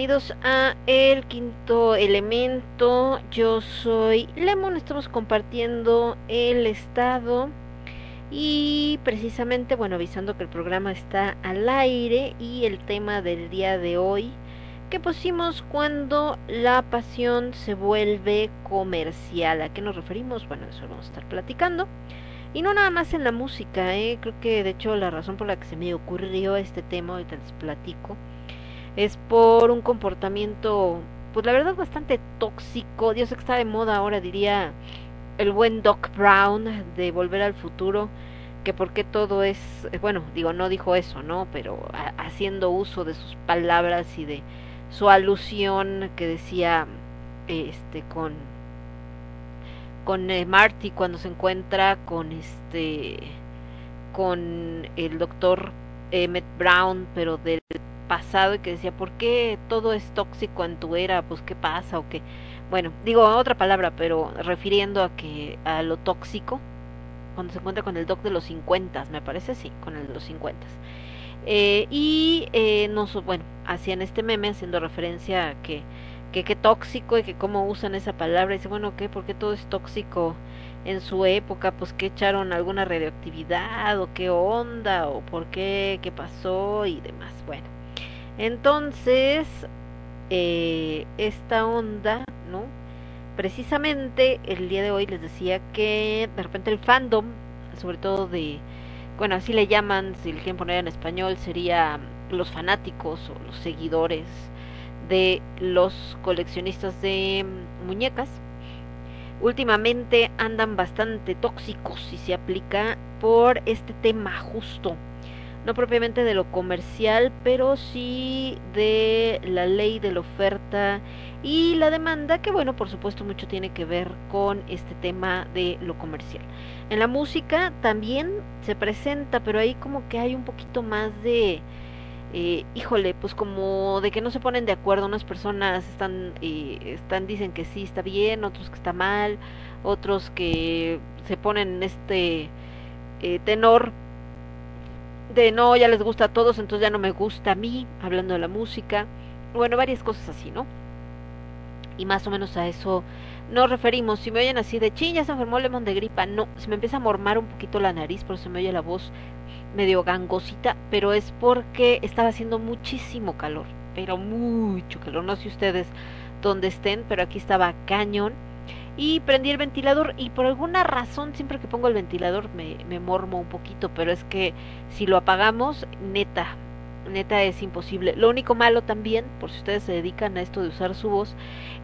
Bienvenidos a El Quinto Elemento. Yo soy Lemon, estamos compartiendo el estado y precisamente, bueno, avisando que el programa está al aire y el tema del día de hoy que pusimos cuando la pasión se vuelve comercial. ¿A qué nos referimos? Bueno, eso lo vamos a estar platicando. Y no nada más en la música, ¿eh? creo que de hecho la razón por la que se me ocurrió este tema, ahorita les platico, es por un comportamiento, pues la verdad bastante tóxico. Dios que está de moda ahora, diría el buen Doc Brown de Volver al Futuro, que porque todo es, bueno, digo, no dijo eso, ¿no? Pero haciendo uso de sus palabras y de su alusión que decía, este, con con eh, Marty cuando se encuentra con este con el doctor Emmett Brown pero del pasado y que decía por qué todo es tóxico en tu era pues qué pasa o qué. Bueno digo otra palabra pero refiriendo a que a lo tóxico cuando se encuentra con el doc de los 50 me parece sí con el de los 50 eh, y eh, nos bueno hacían este meme haciendo referencia a que que qué tóxico y que cómo usan esa palabra. Y dice bueno qué por qué todo es tóxico en su época pues que echaron alguna radioactividad o qué onda o por qué qué pasó y demás. Bueno entonces eh, esta onda no precisamente el día de hoy les decía que de repente el fandom sobre todo de bueno así le llaman si le quieren poner en español sería los fanáticos o los seguidores de los coleccionistas de muñecas. Últimamente andan bastante tóxicos si se aplica por este tema justo. No propiamente de lo comercial, pero sí de la ley de la oferta y la demanda, que bueno, por supuesto mucho tiene que ver con este tema de lo comercial. En la música también se presenta, pero ahí como que hay un poquito más de eh, híjole, pues como de que no se ponen de acuerdo, unas personas están, eh, están, dicen que sí está bien, otros que está mal, otros que se ponen en este eh, tenor de no, ya les gusta a todos, entonces ya no me gusta a mí, hablando de la música, bueno, varias cosas así, ¿no? Y más o menos a eso nos referimos. Si me oyen así de ching, ya se enfermó Lemon de gripa, no, se me empieza a mormar un poquito la nariz, por eso me oye la voz medio gangosita, pero es porque estaba haciendo muchísimo calor, pero mucho calor. No sé ustedes dónde estén, pero aquí estaba cañón. Y prendí el ventilador y por alguna razón siempre que pongo el ventilador me, me mormo un poquito, pero es que si lo apagamos, neta, neta es imposible. Lo único malo también, por si ustedes se dedican a esto de usar su voz,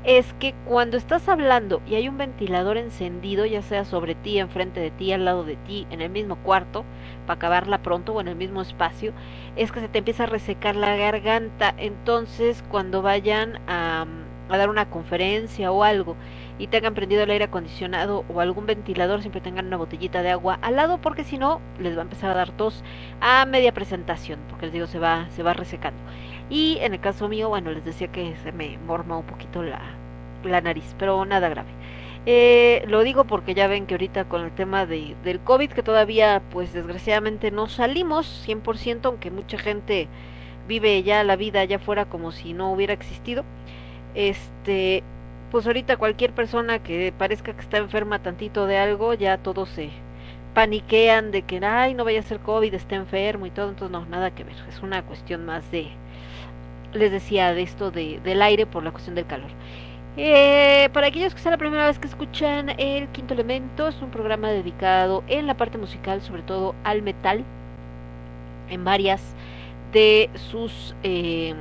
es que cuando estás hablando y hay un ventilador encendido, ya sea sobre ti, enfrente de ti, al lado de ti, en el mismo cuarto, para acabarla pronto o en el mismo espacio, es que se te empieza a resecar la garganta. Entonces, cuando vayan a, a dar una conferencia o algo y tengan prendido el aire acondicionado o algún ventilador, siempre tengan una botellita de agua al lado porque si no les va a empezar a dar tos a media presentación, porque les digo se va se va resecando. Y en el caso mío, bueno, les decía que se me morma un poquito la, la nariz, pero nada grave. Eh, lo digo porque ya ven que ahorita con el tema de, del COVID, que todavía pues desgraciadamente no salimos 100%, aunque mucha gente vive ya la vida allá afuera como si no hubiera existido. Este, pues ahorita cualquier persona que parezca que está enferma tantito de algo, ya todos se paniquean de que, ay, no vaya a ser COVID, está enfermo y todo, entonces no, nada que ver, es una cuestión más de, les decía, de esto de, del aire por la cuestión del calor. Eh, para aquellos que sea la primera vez que escuchan El Quinto Elemento, es un programa dedicado en la parte musical, sobre todo al metal, en varias de sus eh,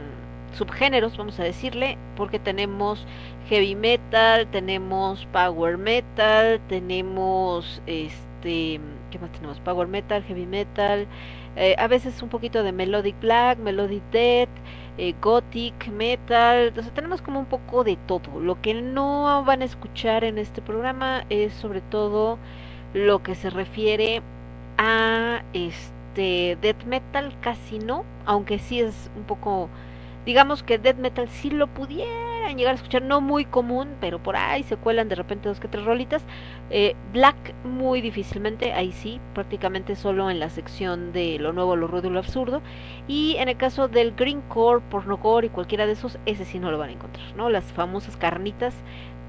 subgéneros, vamos a decirle, porque tenemos heavy metal, tenemos power metal, tenemos este, ¿qué más tenemos? Power metal, heavy metal, eh, a veces un poquito de melodic black, melodic death, eh, gothic, metal, o sea, tenemos como un poco de todo. Lo que no van a escuchar en este programa es sobre todo lo que se refiere a este death metal, casi no, aunque sí es un poco digamos que death metal sí lo pudieran llegar a escuchar, no muy común, pero por ahí se cuelan de repente dos que tres rolitas. Eh, Black muy difícilmente, ahí sí, prácticamente solo en la sección de lo nuevo, lo rudo y lo absurdo. Y en el caso del greencore, pornocore y cualquiera de esos, ese sí no lo van a encontrar, ¿no? Las famosas carnitas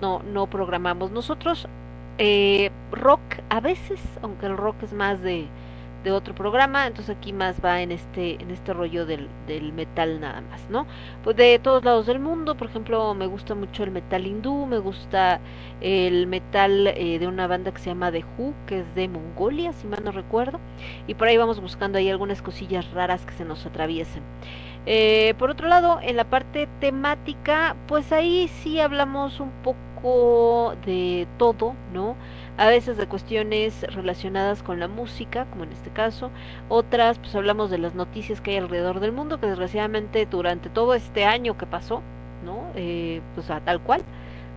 no, no programamos nosotros. Eh, rock a veces, aunque el rock es más de de otro programa, entonces aquí más va en este en este rollo del, del metal nada más, ¿no? Pues de todos lados del mundo, por ejemplo, me gusta mucho el metal hindú, me gusta el metal eh, de una banda que se llama The Who, que es de Mongolia, si mal no recuerdo, y por ahí vamos buscando ahí algunas cosillas raras que se nos atraviesen. Eh, por otro lado, en la parte temática, pues ahí sí hablamos un poco de todo, ¿no? A veces de cuestiones relacionadas con la música, como en este caso, otras pues hablamos de las noticias que hay alrededor del mundo, que desgraciadamente durante todo este año que pasó, ¿no? Eh, pues a tal cual,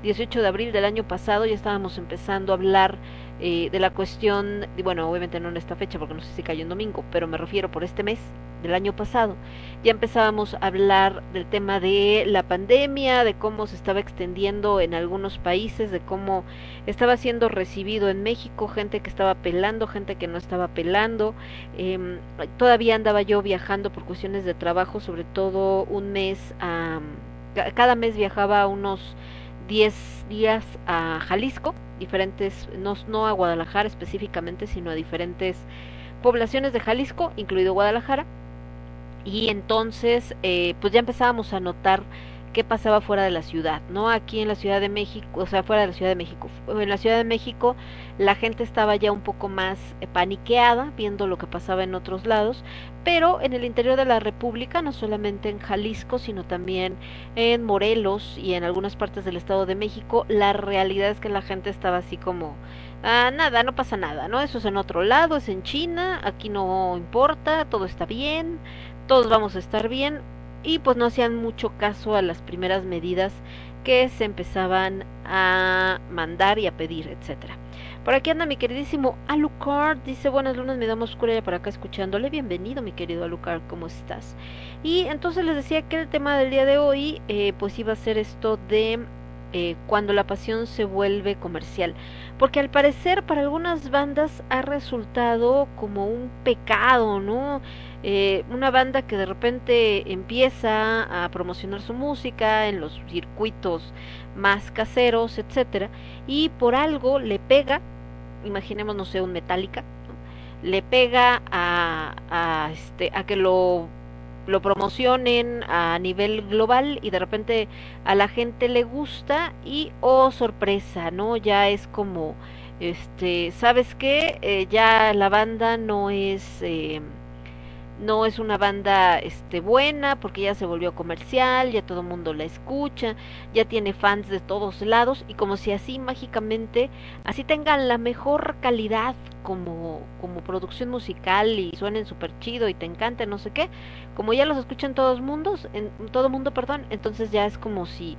18 de abril del año pasado ya estábamos empezando a hablar eh, de la cuestión, bueno, obviamente no en esta fecha porque no sé si cayó en domingo, pero me refiero por este mes del año pasado, ya empezábamos a hablar del tema de la pandemia, de cómo se estaba extendiendo en algunos países, de cómo estaba siendo recibido en México, gente que estaba pelando, gente que no estaba pelando. Eh, todavía andaba yo viajando por cuestiones de trabajo, sobre todo un mes, a, cada mes viajaba unos 10 días a Jalisco, diferentes, no, no a Guadalajara específicamente, sino a diferentes poblaciones de Jalisco, incluido Guadalajara. Y entonces eh, pues ya empezábamos a notar qué pasaba fuera de la ciudad, ¿no? Aquí en la Ciudad de México, o sea, fuera de la Ciudad de México. En la Ciudad de México la gente estaba ya un poco más eh, paniqueada viendo lo que pasaba en otros lados, pero en el interior de la República, no solamente en Jalisco, sino también en Morelos y en algunas partes del Estado de México, la realidad es que la gente estaba así como Ah, nada, no pasa nada, ¿no? Eso es en otro lado, es en China, aquí no importa, todo está bien, todos vamos a estar bien y pues no hacían mucho caso a las primeras medidas que se empezaban a mandar y a pedir, etcétera. Por aquí anda mi queridísimo Alucard, dice buenas lunas, me damos oscura por acá escuchándole. Bienvenido mi querido Alucard, ¿cómo estás? Y entonces les decía que el tema del día de hoy eh, pues iba a ser esto de eh, cuando la pasión se vuelve comercial. Porque al parecer para algunas bandas ha resultado como un pecado, ¿no? Eh, una banda que de repente empieza a promocionar su música en los circuitos más caseros, etcétera, y por algo le pega, imaginemos no sé, un Metallica, le pega a, a este a que lo lo promocionen a nivel global y de repente a la gente le gusta y oh sorpresa, ¿no? Ya es como, este, ¿sabes qué? Eh, ya la banda no es... Eh, no es una banda este buena porque ya se volvió comercial, ya todo el mundo la escucha, ya tiene fans de todos lados y como si así mágicamente así tengan la mejor calidad como como producción musical y suenen súper chido y te encanta no sé qué, como ya los escuchan todos mundos, en todo mundo, perdón, entonces ya es como si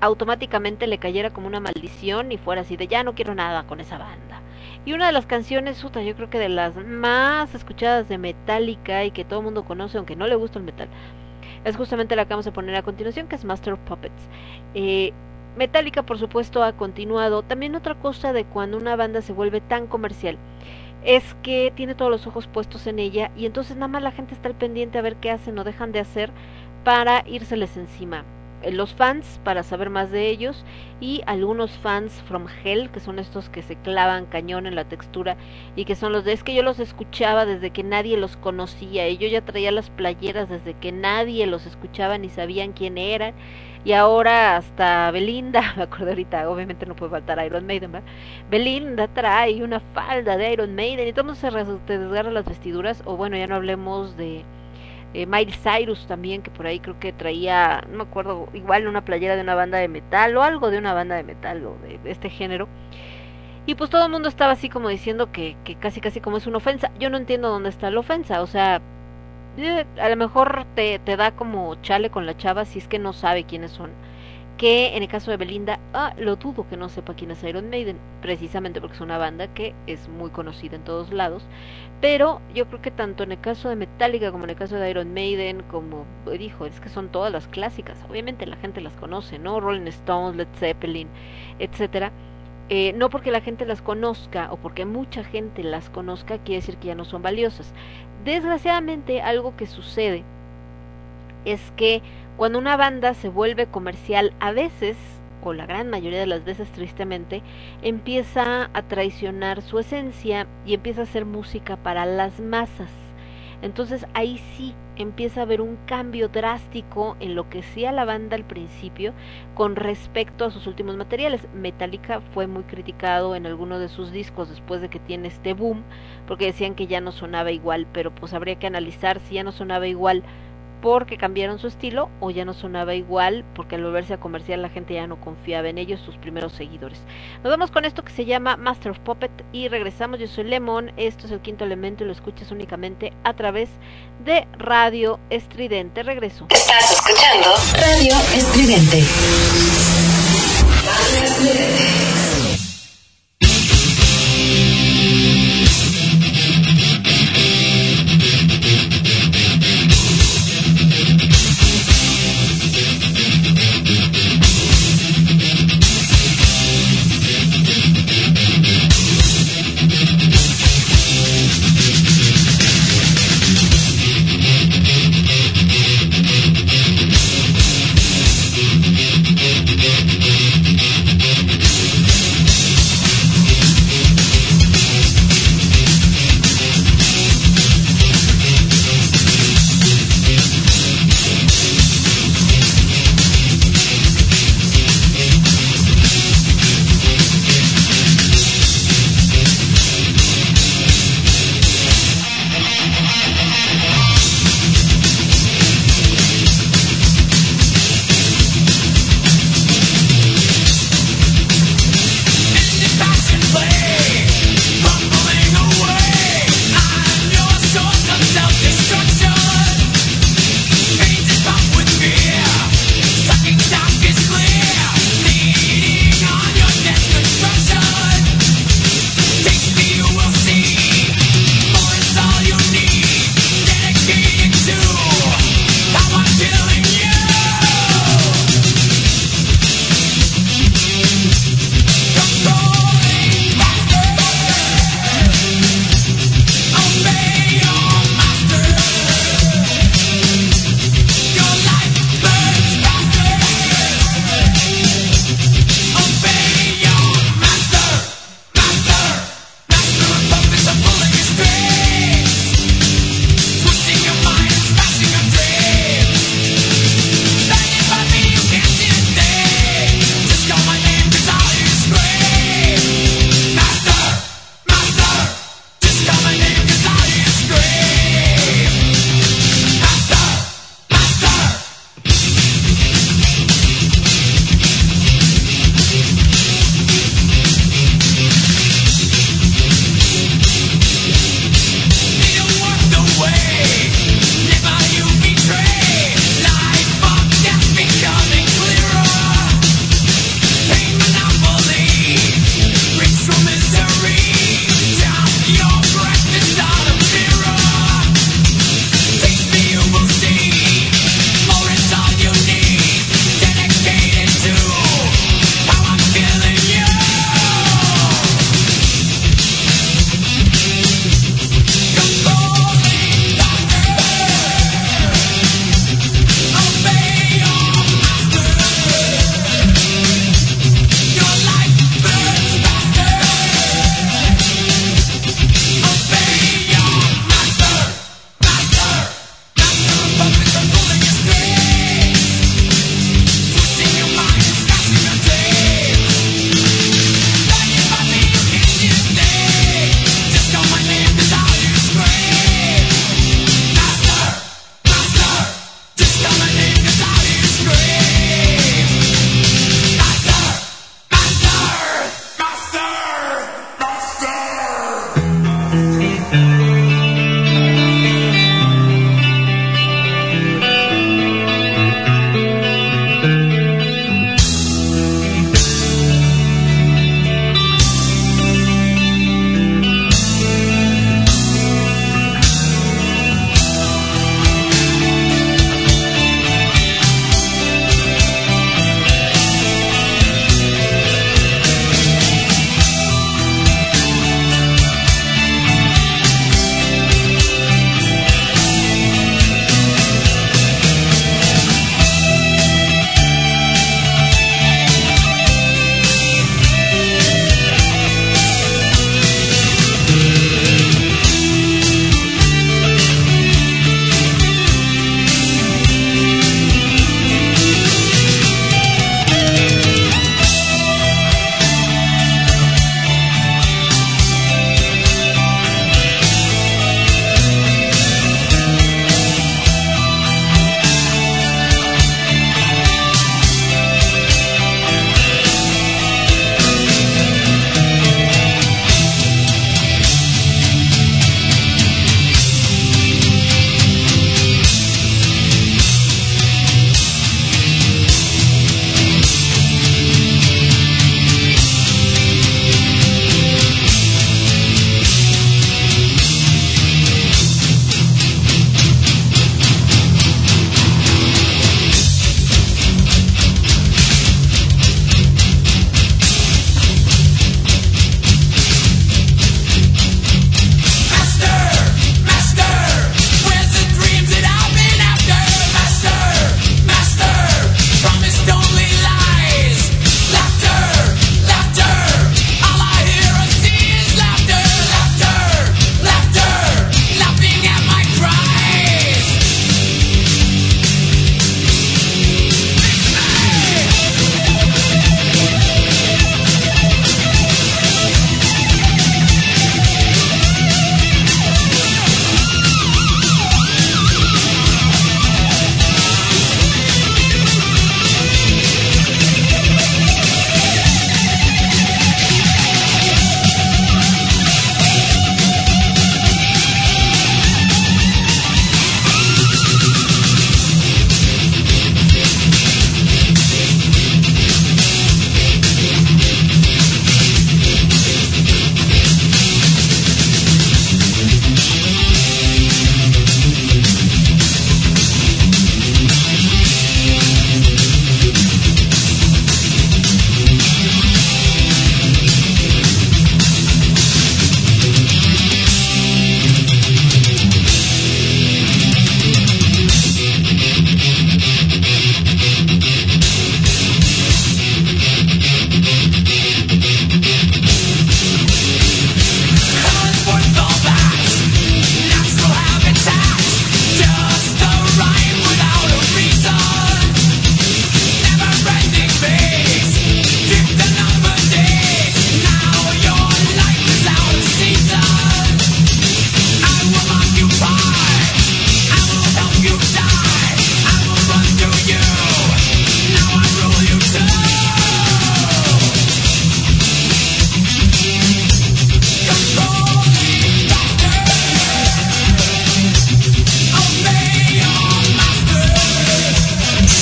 automáticamente le cayera como una maldición y fuera así de ya no quiero nada con esa banda. Y una de las canciones, puta, yo creo que de las más escuchadas de Metallica y que todo el mundo conoce, aunque no le gusta el metal, es justamente la que vamos a poner a continuación, que es Master of Puppets. Eh, Metallica, por supuesto, ha continuado. También otra cosa de cuando una banda se vuelve tan comercial es que tiene todos los ojos puestos en ella y entonces nada más la gente está al pendiente a ver qué hacen o dejan de hacer para írseles encima. Eh, los fans para saber más de ellos y algunos fans from hell que son estos que se clavan cañón en la textura y que son los de es que yo los escuchaba desde que nadie los conocía y yo ya traía las playeras desde que nadie los escuchaba ni sabían quién eran y ahora hasta Belinda, me acuerdo ahorita, obviamente no puede faltar Iron Maiden, ¿verdad? Belinda trae una falda de Iron Maiden y todo mundo se desgarra las vestiduras o bueno, ya no hablemos de eh, Miley Cyrus también, que por ahí creo que traía, no me acuerdo, igual una playera de una banda de metal o algo de una banda de metal o de, este género. Y pues todo el mundo estaba así como diciendo que, que casi casi como es una ofensa. Yo no entiendo dónde está la ofensa, o sea, eh, a lo mejor te, te da como chale con la chava si es que no sabe quiénes son que en el caso de Belinda, ah, lo dudo que no sepa quién es Iron Maiden, precisamente porque es una banda que es muy conocida en todos lados, pero yo creo que tanto en el caso de Metallica como en el caso de Iron Maiden, como dijo, es que son todas las clásicas, obviamente la gente las conoce, ¿no? Rolling Stones, Led Zeppelin, etcétera. Eh, no porque la gente las conozca o porque mucha gente las conozca quiere decir que ya no son valiosas. Desgraciadamente algo que sucede es que cuando una banda se vuelve comercial, a veces o la gran mayoría de las veces tristemente, empieza a traicionar su esencia y empieza a hacer música para las masas. Entonces ahí sí empieza a haber un cambio drástico en lo que hacía la banda al principio con respecto a sus últimos materiales. Metallica fue muy criticado en algunos de sus discos después de que tiene este boom, porque decían que ya no sonaba igual, pero pues habría que analizar si ya no sonaba igual porque cambiaron su estilo o ya no sonaba igual porque al volverse a comercial la gente ya no confiaba en ellos, sus primeros seguidores. Nos vamos con esto que se llama Master of Puppet y regresamos. Yo soy Lemon, esto es el quinto elemento y lo escuchas únicamente a través de Radio Estridente. Regreso. Estás escuchando Radio Estridente.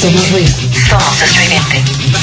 Somos ruido. Somos estridente.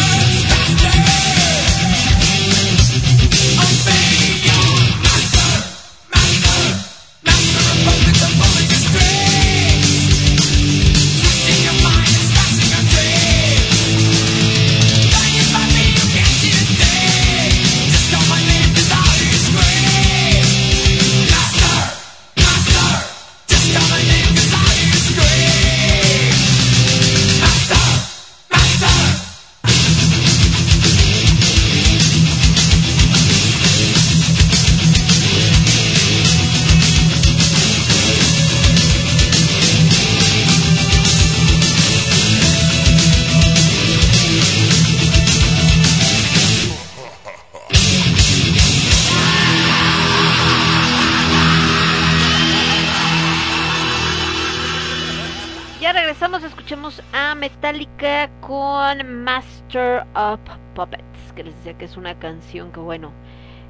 Master of Puppets, que les decía que es una canción que, bueno,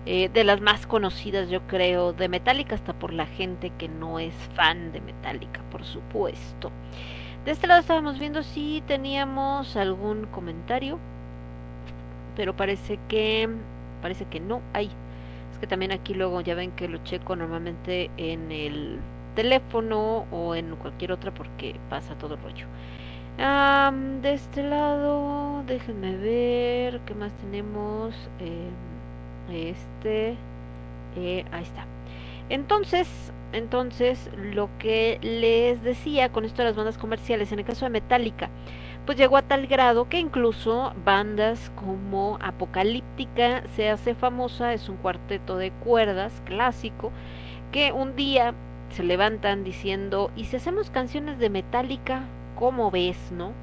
eh, de las más conocidas, yo creo, de Metallica, hasta por la gente que no es fan de Metallica, por supuesto. De este lado estábamos viendo si teníamos algún comentario, pero parece que parece que no hay. Es que también aquí luego ya ven que lo checo normalmente en el teléfono o en cualquier otra porque pasa todo el rollo de este lado, déjenme ver qué más tenemos. Em, este, eh, ahí está. Entonces, entonces, lo que les decía con esto de las bandas comerciales, en el caso de Metallica, pues llegó a tal grado que incluso bandas como Apocalíptica se hace famosa, es un cuarteto de cuerdas clásico, que un día se levantan diciendo, ¿y si hacemos canciones de Metallica? Cómo ves, ¿no?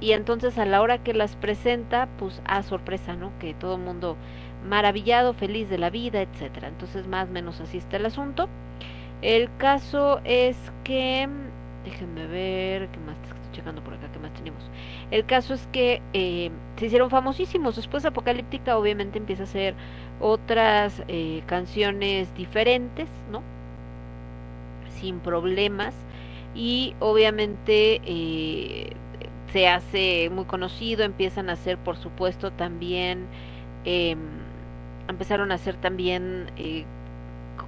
Y entonces a la hora que las presenta, pues a sorpresa, ¿no? Que todo el mundo maravillado, feliz de la vida, etcétera. Entonces más o menos así está el asunto. El caso es que, déjenme ver, ¿qué más? Estoy checando por acá, ¿qué más tenemos? El caso es que eh, se hicieron famosísimos. Después de Apocalíptica, obviamente empieza a hacer otras eh, canciones diferentes, ¿no? Sin problemas y obviamente eh, se hace muy conocido, empiezan a hacer por supuesto también, eh, empezaron a hacer también eh,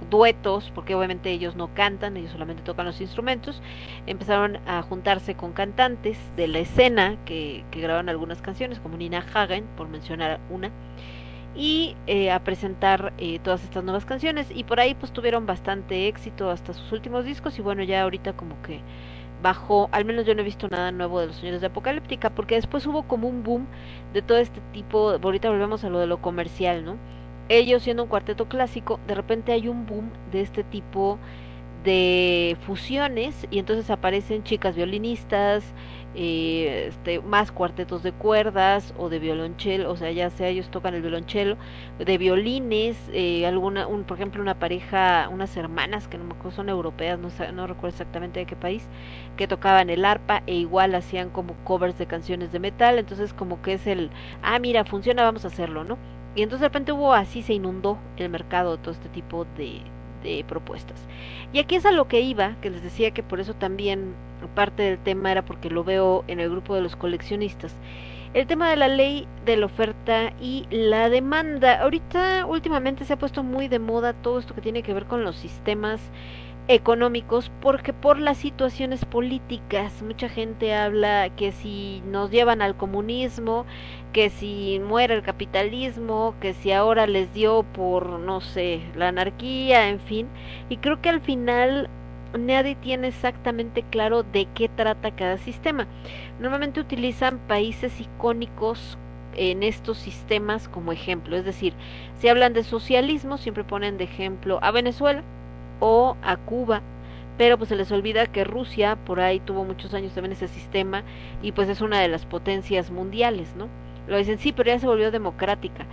duetos, porque obviamente ellos no cantan, ellos solamente tocan los instrumentos, empezaron a juntarse con cantantes de la escena que, que graban algunas canciones, como Nina Hagen, por mencionar una, y eh, a presentar eh, todas estas nuevas canciones y por ahí pues tuvieron bastante éxito hasta sus últimos discos y bueno ya ahorita como que bajó, al menos yo no he visto nada nuevo de los señores de Apocalíptica porque después hubo como un boom de todo este tipo, ahorita volvemos a lo de lo comercial, ¿no? Ellos siendo un cuarteto clásico, de repente hay un boom de este tipo de fusiones y entonces aparecen chicas violinistas, eh, este, más cuartetos de cuerdas o de violonchelo, o sea, ya sea ellos tocan el violonchelo, de violines, eh, alguna, un, por ejemplo, una pareja, unas hermanas que no me acuerdo, son europeas, no, no recuerdo exactamente de qué país, que tocaban el arpa e igual hacían como covers de canciones de metal, entonces como que es el, ah, mira, funciona, vamos a hacerlo, ¿no? Y entonces de repente hubo así, se inundó el mercado de todo este tipo de, de propuestas. Y aquí es a lo que iba, que les decía que por eso también parte del tema era porque lo veo en el grupo de los coleccionistas. El tema de la ley de la oferta y la demanda. Ahorita últimamente se ha puesto muy de moda todo esto que tiene que ver con los sistemas económicos porque por las situaciones políticas mucha gente habla que si nos llevan al comunismo que si muere el capitalismo que si ahora les dio por no sé la anarquía en fin y creo que al final nadie tiene exactamente claro de qué trata cada sistema normalmente utilizan países icónicos en estos sistemas como ejemplo es decir si hablan de socialismo siempre ponen de ejemplo a Venezuela o a Cuba pero pues se les olvida que Rusia por ahí tuvo muchos años también ese sistema y pues es una de las potencias mundiales, ¿no? Lo dicen, sí, pero ya se volvió democrática.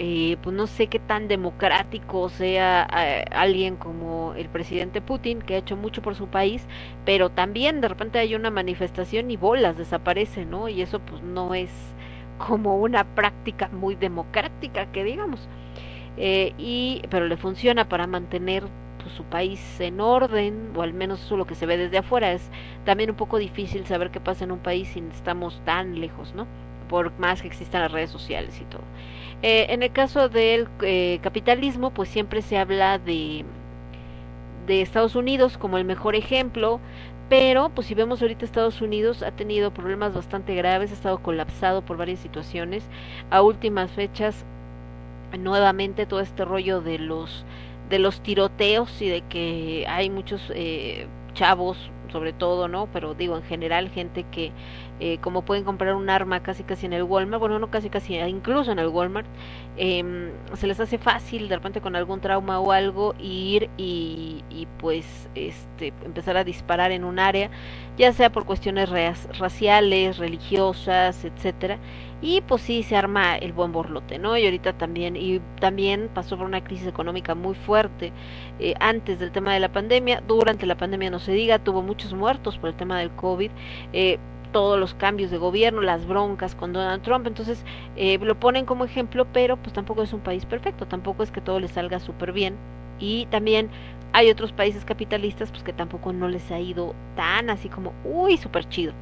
Eh, pues no sé qué tan democrático sea eh, alguien como el presidente Putin, que ha hecho mucho por su país, pero también de repente hay una manifestación y bolas desaparecen, ¿no? Y eso pues no es como una práctica muy democrática, que digamos. Eh, y pero le funciona para mantener pues, su país en orden, o al menos eso es lo que se ve desde afuera. Es también un poco difícil saber qué pasa en un país si estamos tan lejos, ¿no? Por más que existan las redes sociales y todo. Eh, en el caso del eh, capitalismo, pues siempre se habla de, de Estados Unidos como el mejor ejemplo, pero pues si vemos ahorita Estados Unidos ha tenido problemas bastante graves, ha estado colapsado por varias situaciones. A últimas fechas, nuevamente todo este rollo de los de los tiroteos y de que hay muchos eh, chavos sobre todo, ¿no? Pero digo, en general, gente que eh, como pueden comprar un arma casi casi en el Walmart, bueno, no casi casi, incluso en el Walmart, eh, se les hace fácil de repente con algún trauma o algo ir y, y pues este empezar a disparar en un área, ya sea por cuestiones raciales, religiosas, etcétera, y pues sí se arma el buen borlote, ¿no? Y ahorita también, y también pasó por una crisis económica muy fuerte eh, antes del tema de la pandemia, durante la pandemia no se diga, tuvo muchos muertos por el tema del COVID, eh, todos los cambios de gobierno, las broncas con Donald Trump, entonces eh, lo ponen como ejemplo, pero pues tampoco es un país perfecto, tampoco es que todo le salga súper bien y también hay otros países capitalistas pues que tampoco no les ha ido tan así como uy súper chido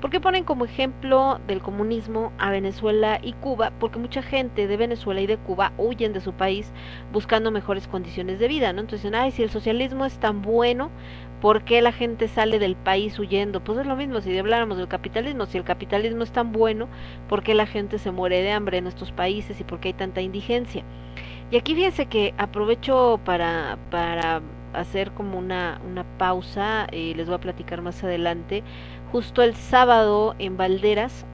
¿Por qué ponen como ejemplo del comunismo a Venezuela y Cuba? Porque mucha gente de Venezuela y de Cuba huyen de su país buscando mejores condiciones de vida, ¿no? Entonces ay, si el socialismo es tan bueno, ¿por qué la gente sale del país huyendo? Pues es lo mismo si habláramos del capitalismo, si el capitalismo es tan bueno, ¿por qué la gente se muere de hambre en estos países y por qué hay tanta indigencia? Y aquí fíjense que aprovecho para, para hacer como una, una pausa, eh, les voy a platicar más adelante Justo el sábado en Valderas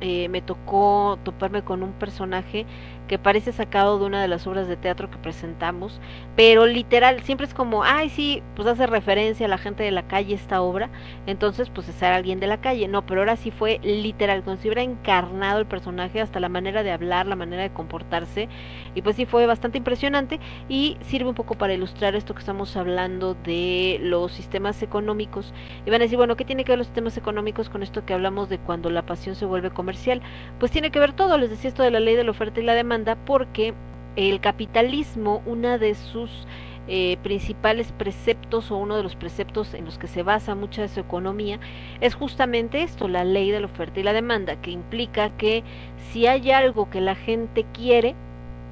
eh, me tocó toparme con un personaje que parece sacado de una de las obras de teatro que presentamos, pero literal, siempre es como, ay, sí, pues hace referencia a la gente de la calle esta obra, entonces pues es alguien de la calle, no, pero ahora sí fue literal, como si hubiera encarnado el personaje, hasta la manera de hablar, la manera de comportarse, y pues sí fue bastante impresionante y sirve un poco para ilustrar esto que estamos hablando de los sistemas económicos. Y van a decir, bueno, ¿qué tiene que ver los sistemas económicos con esto que hablamos de cuando la pasión se vuelve comercial? Pues tiene que ver todo, les decía esto de la ley de la oferta y la demanda, porque el capitalismo, una de sus eh, principales preceptos o uno de los preceptos en los que se basa mucha de su economía es justamente esto, la ley de la oferta y la demanda, que implica que si hay algo que la gente quiere,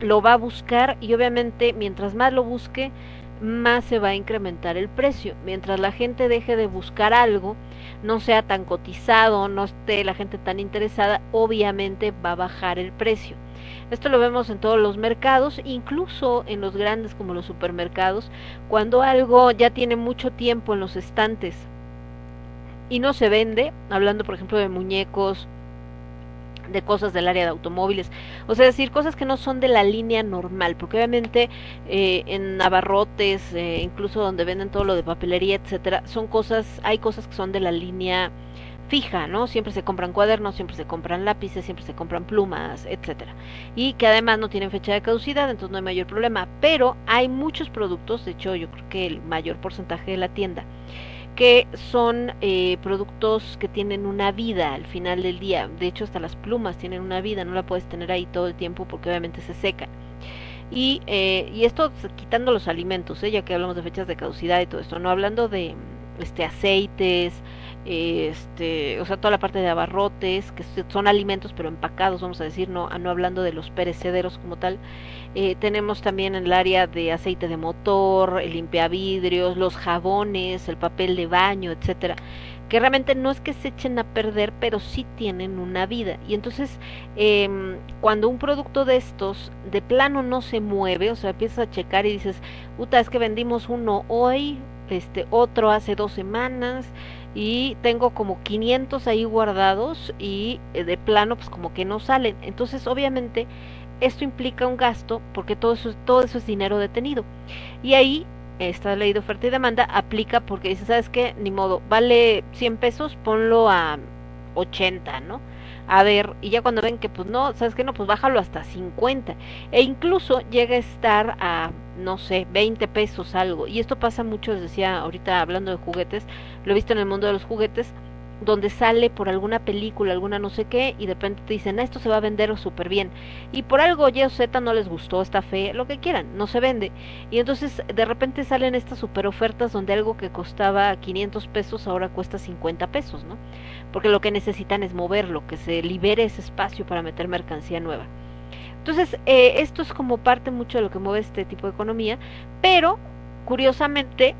lo va a buscar y obviamente mientras más lo busque, más se va a incrementar el precio. Mientras la gente deje de buscar algo, no sea tan cotizado, no esté la gente tan interesada, obviamente va a bajar el precio. Esto lo vemos en todos los mercados, incluso en los grandes como los supermercados, cuando algo ya tiene mucho tiempo en los estantes y no se vende, hablando por ejemplo de muñecos, de cosas del área de automóviles, o sea, decir cosas que no son de la línea normal, porque obviamente eh, en abarrotes, eh, incluso donde venden todo lo de papelería, etcétera, son cosas, hay cosas que son de la línea fija, ¿no? Siempre se compran cuadernos, siempre se compran lápices, siempre se compran plumas, etcétera. Y que además no tienen fecha de caducidad, entonces no hay mayor problema. Pero hay muchos productos, de hecho yo creo que el mayor porcentaje de la tienda, que son eh, productos que tienen una vida al final del día. De hecho, hasta las plumas tienen una vida, no la puedes tener ahí todo el tiempo porque obviamente se secan. Y, eh, y esto quitando los alimentos, ¿eh? ya que hablamos de fechas de caducidad y todo esto, no hablando de este aceites, este, o sea, toda la parte de abarrotes, que son alimentos pero empacados, vamos a decir, no, no hablando de los perecederos como tal. Eh, tenemos también en el área de aceite de motor, el limpiavidrios, los jabones, el papel de baño, etcétera que realmente no es que se echen a perder, pero sí tienen una vida. Y entonces, eh, cuando un producto de estos de plano no se mueve, o sea, empiezas a checar y dices, puta, es que vendimos uno hoy, este otro hace dos semanas, y tengo como 500 ahí guardados y eh, de plano pues como que no salen. Entonces obviamente esto implica un gasto porque todo eso, todo eso es dinero detenido. Y ahí esta ley de oferta y demanda aplica porque dice, ¿sabes qué? Ni modo, vale 100 pesos, ponlo a 80, ¿no? A ver, y ya cuando ven que pues no, sabes que no, pues bájalo hasta 50 e incluso llega a estar a no sé, 20 pesos algo. Y esto pasa mucho, les decía ahorita hablando de juguetes, lo he visto en el mundo de los juguetes, donde sale por alguna película, alguna no sé qué, y de repente te dicen, ah, esto se va a vender súper bien. Y por algo Y o Z no les gustó, esta fe, lo que quieran, no se vende. Y entonces de repente salen estas super ofertas donde algo que costaba 500 pesos ahora cuesta 50 pesos, ¿no? Porque lo que necesitan es moverlo, que se libere ese espacio para meter mercancía nueva. Entonces, eh, esto es como parte mucho de lo que mueve este tipo de economía, pero curiosamente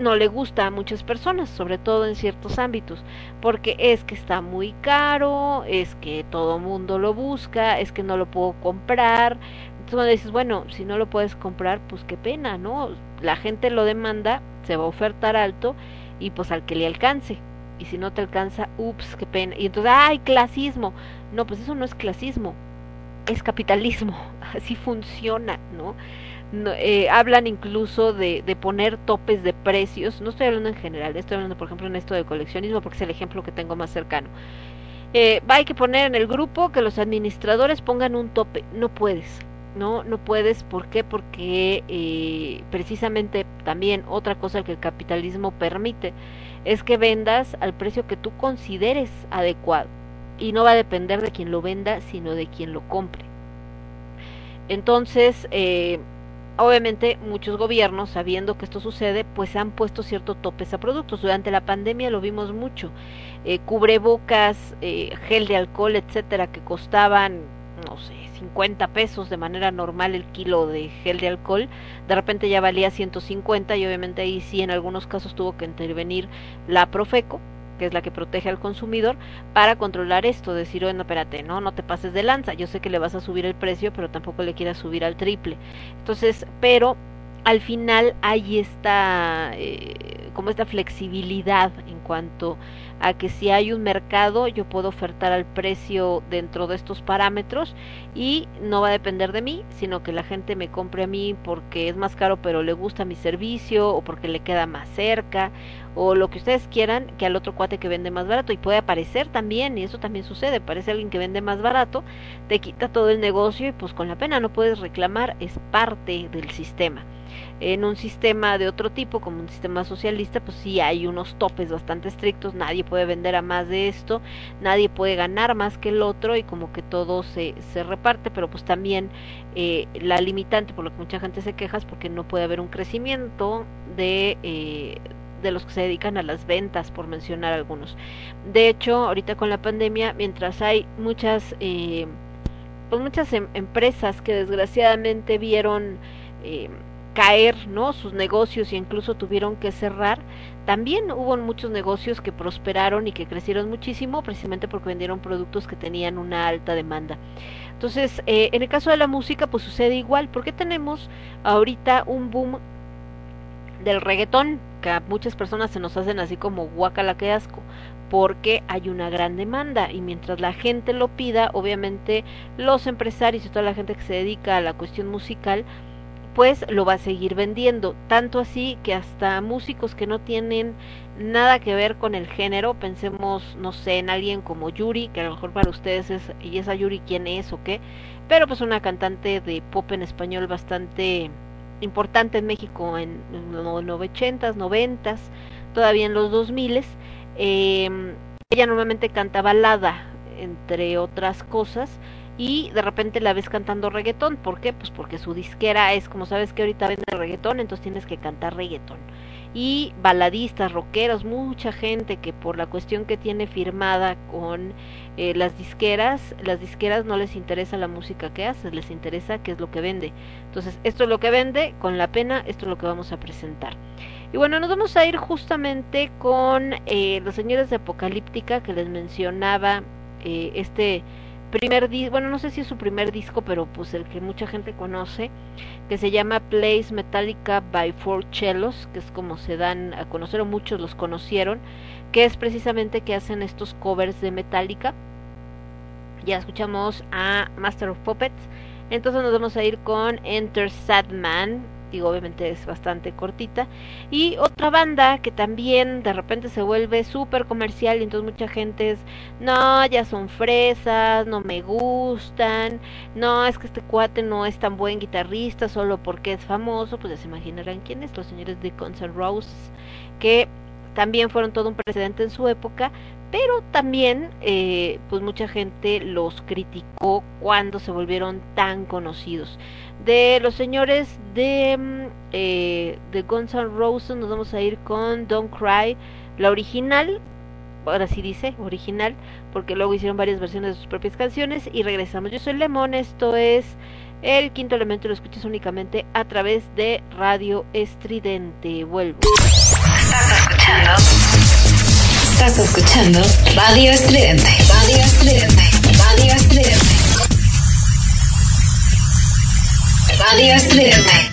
no le gusta a muchas personas, sobre todo en ciertos ámbitos, porque es que está muy caro, es que todo mundo lo busca, es que no lo puedo comprar. Entonces cuando dices, bueno, si no lo puedes comprar, pues qué pena, ¿no? La gente lo demanda, se va a ofertar alto y pues al que le alcance. Y si no te alcanza, ups, qué pena. Y entonces, ay, clasismo. No, pues eso no es clasismo, es capitalismo, así funciona, ¿no? eh, hablan incluso de, de, poner topes de precios, no estoy hablando en general, estoy hablando por ejemplo en esto de coleccionismo porque es el ejemplo que tengo más cercano. Eh, hay que poner en el grupo que los administradores pongan un tope, no puedes, no, no puedes, ¿por qué? Porque eh, precisamente también otra cosa que el capitalismo permite es que vendas al precio que tú consideres adecuado y no va a depender de quien lo venda, sino de quien lo compre. Entonces, eh, obviamente muchos gobiernos, sabiendo que esto sucede, pues han puesto cierto topes a productos. Durante la pandemia lo vimos mucho. Eh, cubrebocas, eh, gel de alcohol, etcétera, que costaban, no sé, 50 pesos de manera normal el kilo de gel de alcohol, de repente ya valía 150 y obviamente ahí sí en algunos casos tuvo que intervenir la Profeco que es la que protege al consumidor, para controlar esto, decir, bueno, espérate, no, no te pases de lanza, yo sé que le vas a subir el precio, pero tampoco le quieras subir al triple. Entonces, pero al final hay esta, eh, como esta flexibilidad en cuanto a que si hay un mercado yo puedo ofertar al precio dentro de estos parámetros y no va a depender de mí, sino que la gente me compre a mí porque es más caro pero le gusta mi servicio o porque le queda más cerca o lo que ustedes quieran que al otro cuate que vende más barato. Y puede aparecer también y eso también sucede, aparece alguien que vende más barato, te quita todo el negocio y pues con la pena no puedes reclamar, es parte del sistema en un sistema de otro tipo, como un sistema socialista, pues sí hay unos topes bastante estrictos, nadie puede vender a más de esto, nadie puede ganar más que el otro y como que todo se, se reparte, pero pues también eh, la limitante por lo que mucha gente se queja es porque no puede haber un crecimiento de... Eh, de los que se dedican a las ventas, por mencionar algunos. De hecho, ahorita con la pandemia, mientras hay muchas, eh, pues muchas em empresas que desgraciadamente vieron eh, caer no sus negocios y incluso tuvieron que cerrar. También hubo muchos negocios que prosperaron y que crecieron muchísimo precisamente porque vendieron productos que tenían una alta demanda. Entonces eh, en el caso de la música pues sucede igual. Porque tenemos ahorita un boom del reggaetón que a muchas personas se nos hacen así como guacala que asco porque hay una gran demanda. Y mientras la gente lo pida obviamente los empresarios y toda la gente que se dedica a la cuestión musical pues lo va a seguir vendiendo. Tanto así que hasta músicos que no tienen nada que ver con el género, pensemos, no sé, en alguien como Yuri, que a lo mejor para ustedes es, ¿y esa Yuri quién es o qué? Pero pues una cantante de pop en español bastante importante en México en los 90s, 90 todavía en los 2000 eh, ella normalmente canta balada, entre otras cosas, y de repente la ves cantando reggaetón. ¿Por qué? Pues porque su disquera es como sabes que ahorita vende reggaetón, entonces tienes que cantar reggaetón. Y baladistas, rockeros, mucha gente que por la cuestión que tiene firmada con eh, las disqueras, las disqueras no les interesa la música que hace, les interesa qué es lo que vende. Entonces, esto es lo que vende, con la pena, esto es lo que vamos a presentar. Y bueno, nos vamos a ir justamente con eh, los señores de Apocalíptica que les mencionaba eh, este primer disco, bueno, no sé si es su primer disco, pero pues el que mucha gente conoce, que se llama Plays Metallica by Four Cellos, que es como se dan a conocer, o muchos los conocieron, que es precisamente que hacen estos covers de Metallica. Ya escuchamos a Master of Puppets, entonces nos vamos a ir con Enter Sadman, digo obviamente es bastante cortita. Y otra banda que también de repente se vuelve súper comercial y entonces mucha gente es no ya son fresas no me gustan no es que este cuate no es tan buen guitarrista solo porque es famoso pues ya se imaginarán quién es los señores de Guns Roses que también fueron todo un precedente en su época, pero también eh, pues mucha gente los criticó cuando se volvieron tan conocidos. De los señores de, mm, eh, de Guns N' Roses nos vamos a ir con Don't Cry, la original, ahora sí dice original, porque luego hicieron varias versiones de sus propias canciones y regresamos. Yo soy Lemon, esto es el quinto elemento, lo escuchas únicamente a través de Radio Estridente. Vuelvo. Escuchando. Estás escuchando Radio Estridente. Radio Estridente. Radio Estridente. Radio Estridente.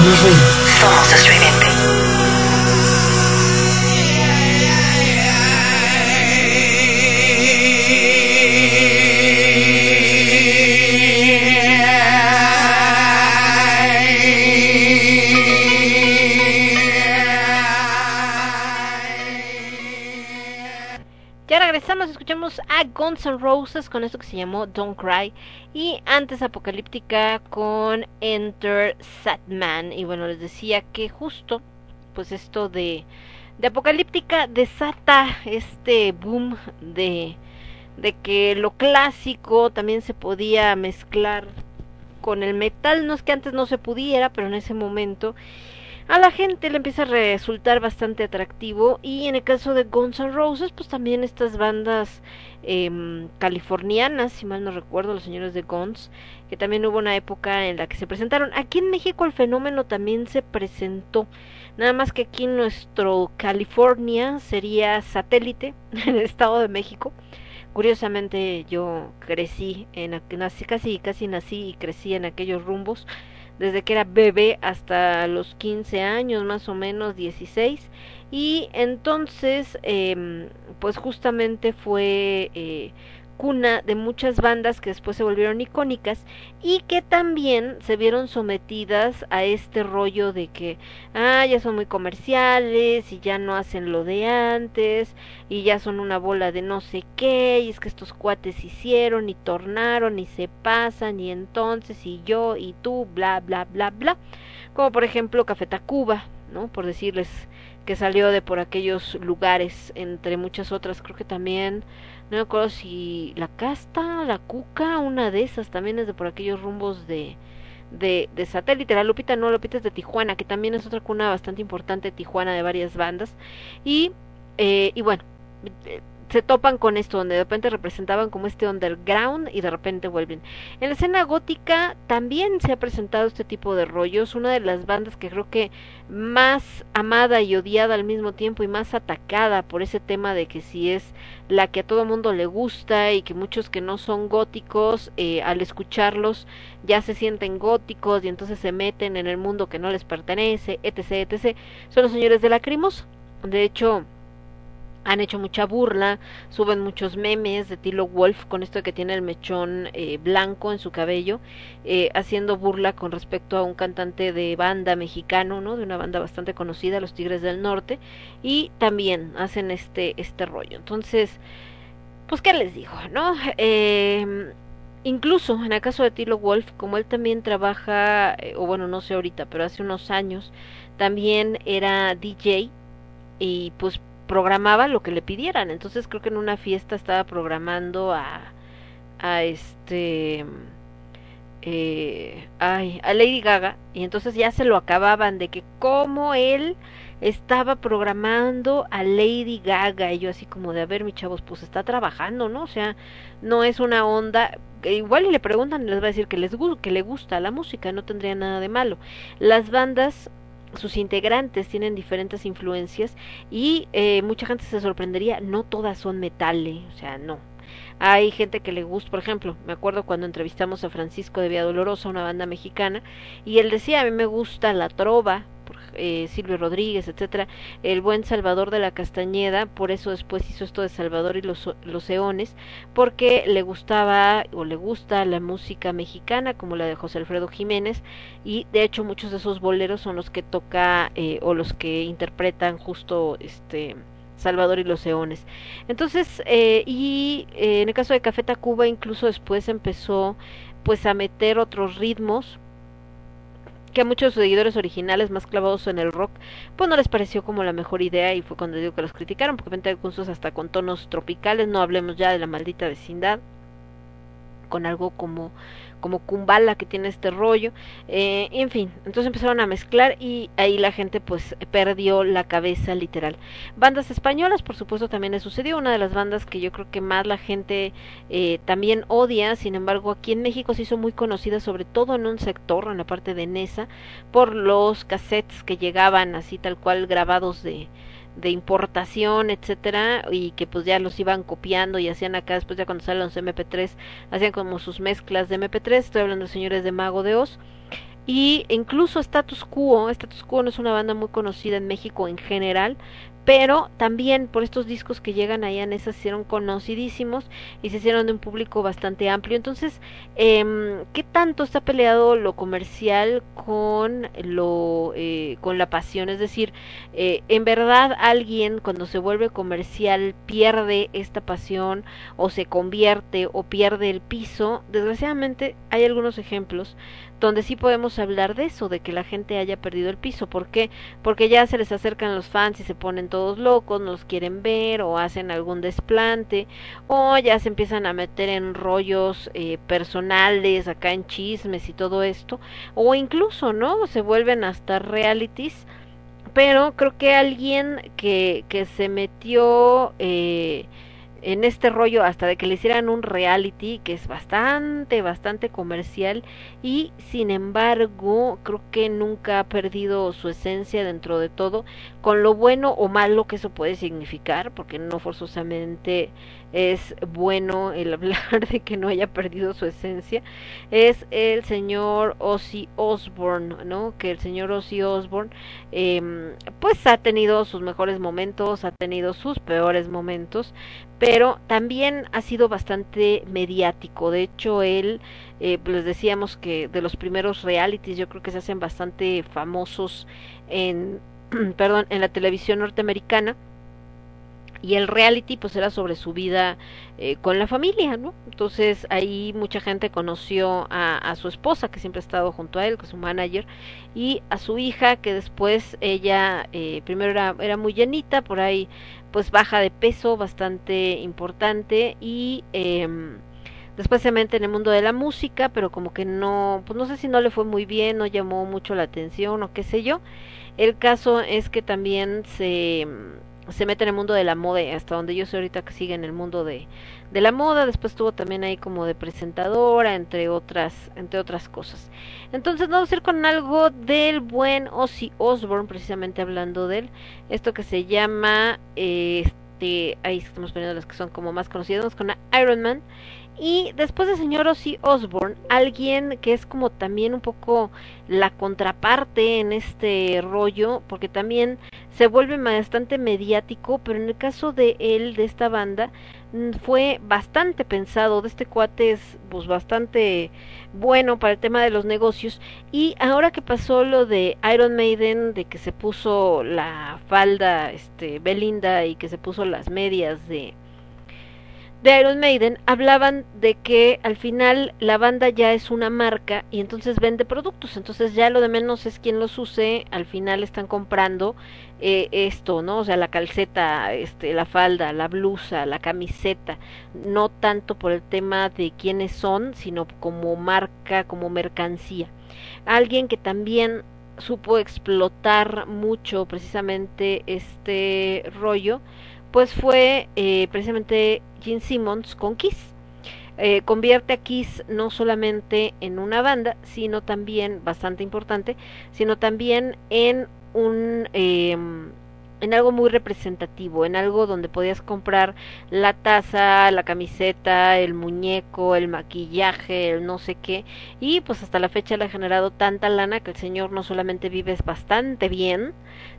Somos ruido. Streaming. Con esto que se llamó Don't Cry y antes Apocalíptica con Enter Satman y bueno les decía que justo pues esto de de Apocalíptica desata este boom de de que lo clásico también se podía mezclar con el metal. No es que antes no se pudiera pero en ese momento a la gente le empieza a resultar bastante atractivo y en el caso de Guns N' Roses pues también estas bandas eh, californianas si mal no recuerdo los señores de Guns que también hubo una época en la que se presentaron. Aquí en México el fenómeno también se presentó nada más que aquí nuestro California sería satélite en el estado de México. Curiosamente yo crecí en nací, casi casi nací y crecí en aquellos rumbos desde que era bebé hasta los 15 años, más o menos 16. Y entonces, eh, pues justamente fue eh, cuna de muchas bandas que después se volvieron icónicas y que también se vieron sometidas a este rollo de que ah ya son muy comerciales y ya no hacen lo de antes y ya son una bola de no sé qué y es que estos cuates hicieron y tornaron y se pasan y entonces y yo y tú bla bla bla bla como por ejemplo Café Tacuba no por decirles que salió de por aquellos lugares, entre muchas otras, creo que también, no me acuerdo si la casta, la cuca, una de esas también es de por aquellos rumbos de, de, de satélite, la Lupita no, Lupita es de Tijuana, que también es otra cuna bastante importante, Tijuana de varias bandas, y, eh, y bueno, se topan con esto, donde de repente representaban como este underground y de repente vuelven. En la escena gótica también se ha presentado este tipo de rollos, una de las bandas que creo que más amada y odiada al mismo tiempo y más atacada por ese tema de que si es la que a todo mundo le gusta y que muchos que no son góticos eh, al escucharlos ya se sienten góticos y entonces se meten en el mundo que no les pertenece, etc, etc, son los señores de Lacrimos. De hecho, han hecho mucha burla, suben muchos memes de Tilo Wolf con esto de que tiene el mechón eh, blanco en su cabello, eh, haciendo burla con respecto a un cantante de banda mexicano, ¿no? De una banda bastante conocida, los Tigres del Norte, y también hacen este, este rollo. Entonces, pues, ¿qué les digo, no? Eh, incluso en el caso de Tilo Wolf, como él también trabaja, eh, o bueno, no sé ahorita, pero hace unos años, también era DJ, y pues programaba lo que le pidieran. Entonces creo que en una fiesta estaba programando a, a este, eh, ay, a Lady Gaga y entonces ya se lo acababan de que como él estaba programando a Lady Gaga. Y yo así como de a ver mi chavos pues está trabajando no o sea no es una onda igual y le preguntan les va a decir que les que le gusta la música no tendría nada de malo. Las bandas sus integrantes tienen diferentes influencias y eh, mucha gente se sorprendería, no todas son metales, o sea, no. Hay gente que le gusta, por ejemplo, me acuerdo cuando entrevistamos a Francisco de Vía Dolorosa, una banda mexicana, y él decía, a mí me gusta la trova, eh, Silvio Rodríguez, etcétera, el buen Salvador de la Castañeda, por eso después hizo esto de Salvador y los, los Eones, porque le gustaba o le gusta la música mexicana, como la de José Alfredo Jiménez, y de hecho muchos de esos boleros son los que toca eh, o los que interpretan justo este Salvador y los Eones. Entonces, eh, y eh, en el caso de Café Tacuba, incluso después empezó pues a meter otros ritmos que a muchos seguidores originales más clavados en el rock, pues no les pareció como la mejor idea y fue cuando digo que los criticaron, porque venden cursos hasta con tonos tropicales, no hablemos ya de la maldita vecindad, con algo como como Kumbala que tiene este rollo, eh, en fin, entonces empezaron a mezclar y ahí la gente pues perdió la cabeza literal. Bandas españolas, por supuesto, también le sucedió, una de las bandas que yo creo que más la gente eh, también odia, sin embargo aquí en México se hizo muy conocida, sobre todo en un sector, en la parte de Nesa, por los cassettes que llegaban así tal cual grabados de de importación, etcétera, y que pues ya los iban copiando y hacían acá después ya cuando salen los MP3, hacían como sus mezclas de MP3, estoy hablando de señores de Mago de Oz, y incluso Status Quo, Status Quo no es una banda muy conocida en México en general, pero también por estos discos que llegan allá en esas se hicieron conocidísimos y se hicieron de un público bastante amplio. Entonces, eh, ¿qué tanto está peleado lo comercial con lo eh, con la pasión? Es decir, eh, en verdad alguien cuando se vuelve comercial pierde esta pasión o se convierte o pierde el piso. Desgraciadamente hay algunos ejemplos donde sí podemos hablar de eso, de que la gente haya perdido el piso. ¿Por qué? Porque ya se les acercan los fans y se ponen todos locos, no los quieren ver o hacen algún desplante o ya se empiezan a meter en rollos eh, personales, acá en chismes y todo esto, o incluso, ¿no? Se vuelven hasta realities. Pero creo que alguien que, que se metió... Eh, en este rollo hasta de que le hicieran un reality que es bastante, bastante comercial y sin embargo creo que nunca ha perdido su esencia dentro de todo, con lo bueno o malo que eso puede significar, porque no forzosamente es bueno el hablar de que no haya perdido su esencia, es el señor Ozzy Osbourne, ¿no? Que el señor Ozzy Osbourne eh, pues ha tenido sus mejores momentos, ha tenido sus peores momentos, pero también ha sido bastante mediático. De hecho, él, eh, les decíamos que de los primeros realities, yo creo que se hacen bastante famosos en, perdón, en la televisión norteamericana. Y el reality pues era sobre su vida eh, con la familia, ¿no? Entonces ahí mucha gente conoció a, a, su esposa que siempre ha estado junto a él, que es su manager, y a su hija que después ella eh, primero era, era muy llenita, por ahí pues baja de peso bastante importante y eh, después se mete en el mundo de la música, pero como que no, pues no sé si no le fue muy bien, no llamó mucho la atención o qué sé yo. El caso es que también se se mete en el mundo de la moda, hasta donde yo soy ahorita que sigue en el mundo de, de la moda, después estuvo también ahí como de presentadora, entre otras, entre otras cosas. Entonces vamos a ir con algo del buen Ozzy Osbourne, precisamente hablando de él, esto que se llama, este, ahí estamos poniendo las que son como más conocidas, vamos con Iron Man, y después del señor Ozzy Osbourne, alguien que es como también un poco la contraparte en este rollo, porque también se vuelve bastante mediático, pero en el caso de él, de esta banda, mm, fue bastante pensado, de este cuate es pues bastante bueno para el tema de los negocios. Y ahora que pasó lo de Iron Maiden de que se puso la falda este Belinda y que se puso las medias de de Iron Maiden hablaban de que al final la banda ya es una marca y entonces vende productos, entonces ya lo de menos es quien los use, al final están comprando eh, esto, ¿no? O sea, la calceta, este, la falda, la blusa, la camiseta, no tanto por el tema de quiénes son, sino como marca, como mercancía. Alguien que también supo explotar mucho precisamente este rollo, pues fue eh, precisamente Gene Simmons con Kiss. Eh, convierte a Kiss no solamente en una banda, sino también, bastante importante, sino también en un... Eh, en algo muy representativo, en algo donde podías comprar la taza, la camiseta, el muñeco, el maquillaje, el no sé qué, y pues hasta la fecha le ha generado tanta lana que el señor no solamente vive bastante bien,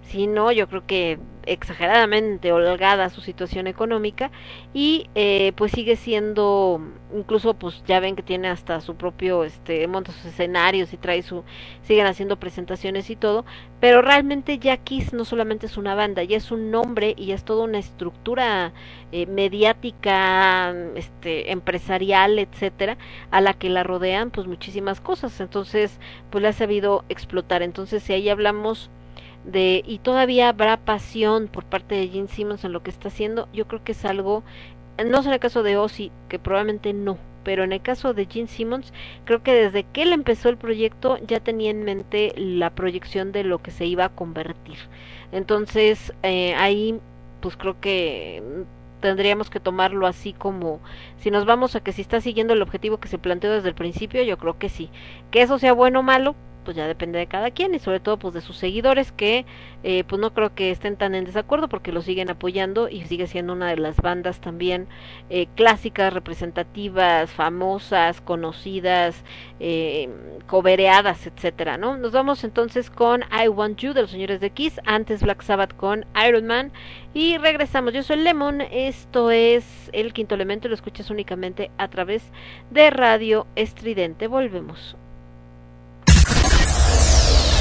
sino yo creo que exageradamente holgada su situación económica y eh, pues sigue siendo incluso pues ya ven que tiene hasta su propio este monta sus escenarios y trae su siguen haciendo presentaciones y todo pero realmente ya Kiss no solamente es una banda ya es un nombre y ya es toda una estructura eh, mediática este empresarial etcétera a la que la rodean pues muchísimas cosas. Entonces pues le ha sabido explotar. Entonces si ahí hablamos de y todavía habrá pasión por parte de Gene Simmons en lo que está haciendo, yo creo que es algo, no sé en el caso de Ozzy, que probablemente no, pero en el caso de Gene Simmons, creo que desde que él empezó el proyecto ya tenía en mente la proyección de lo que se iba a convertir. Entonces, eh, ahí pues creo que tendríamos que tomarlo así como si nos vamos a que si está siguiendo el objetivo que se planteó desde el principio, yo creo que sí. Que eso sea bueno o malo, pues ya depende de cada quien y sobre todo pues de sus seguidores que eh, pues no creo que estén tan en desacuerdo porque lo siguen apoyando y sigue siendo una de las bandas también eh, clásicas, representativas, famosas, conocidas, eh, cobereadas, etcétera, ¿no? Nos vamos entonces con I Want You de los señores de Kiss, antes Black Sabbath con Iron Man y regresamos. Yo soy Lemon, esto es el quinto elemento, lo escuchas únicamente a través de Radio Estridente. Volvemos.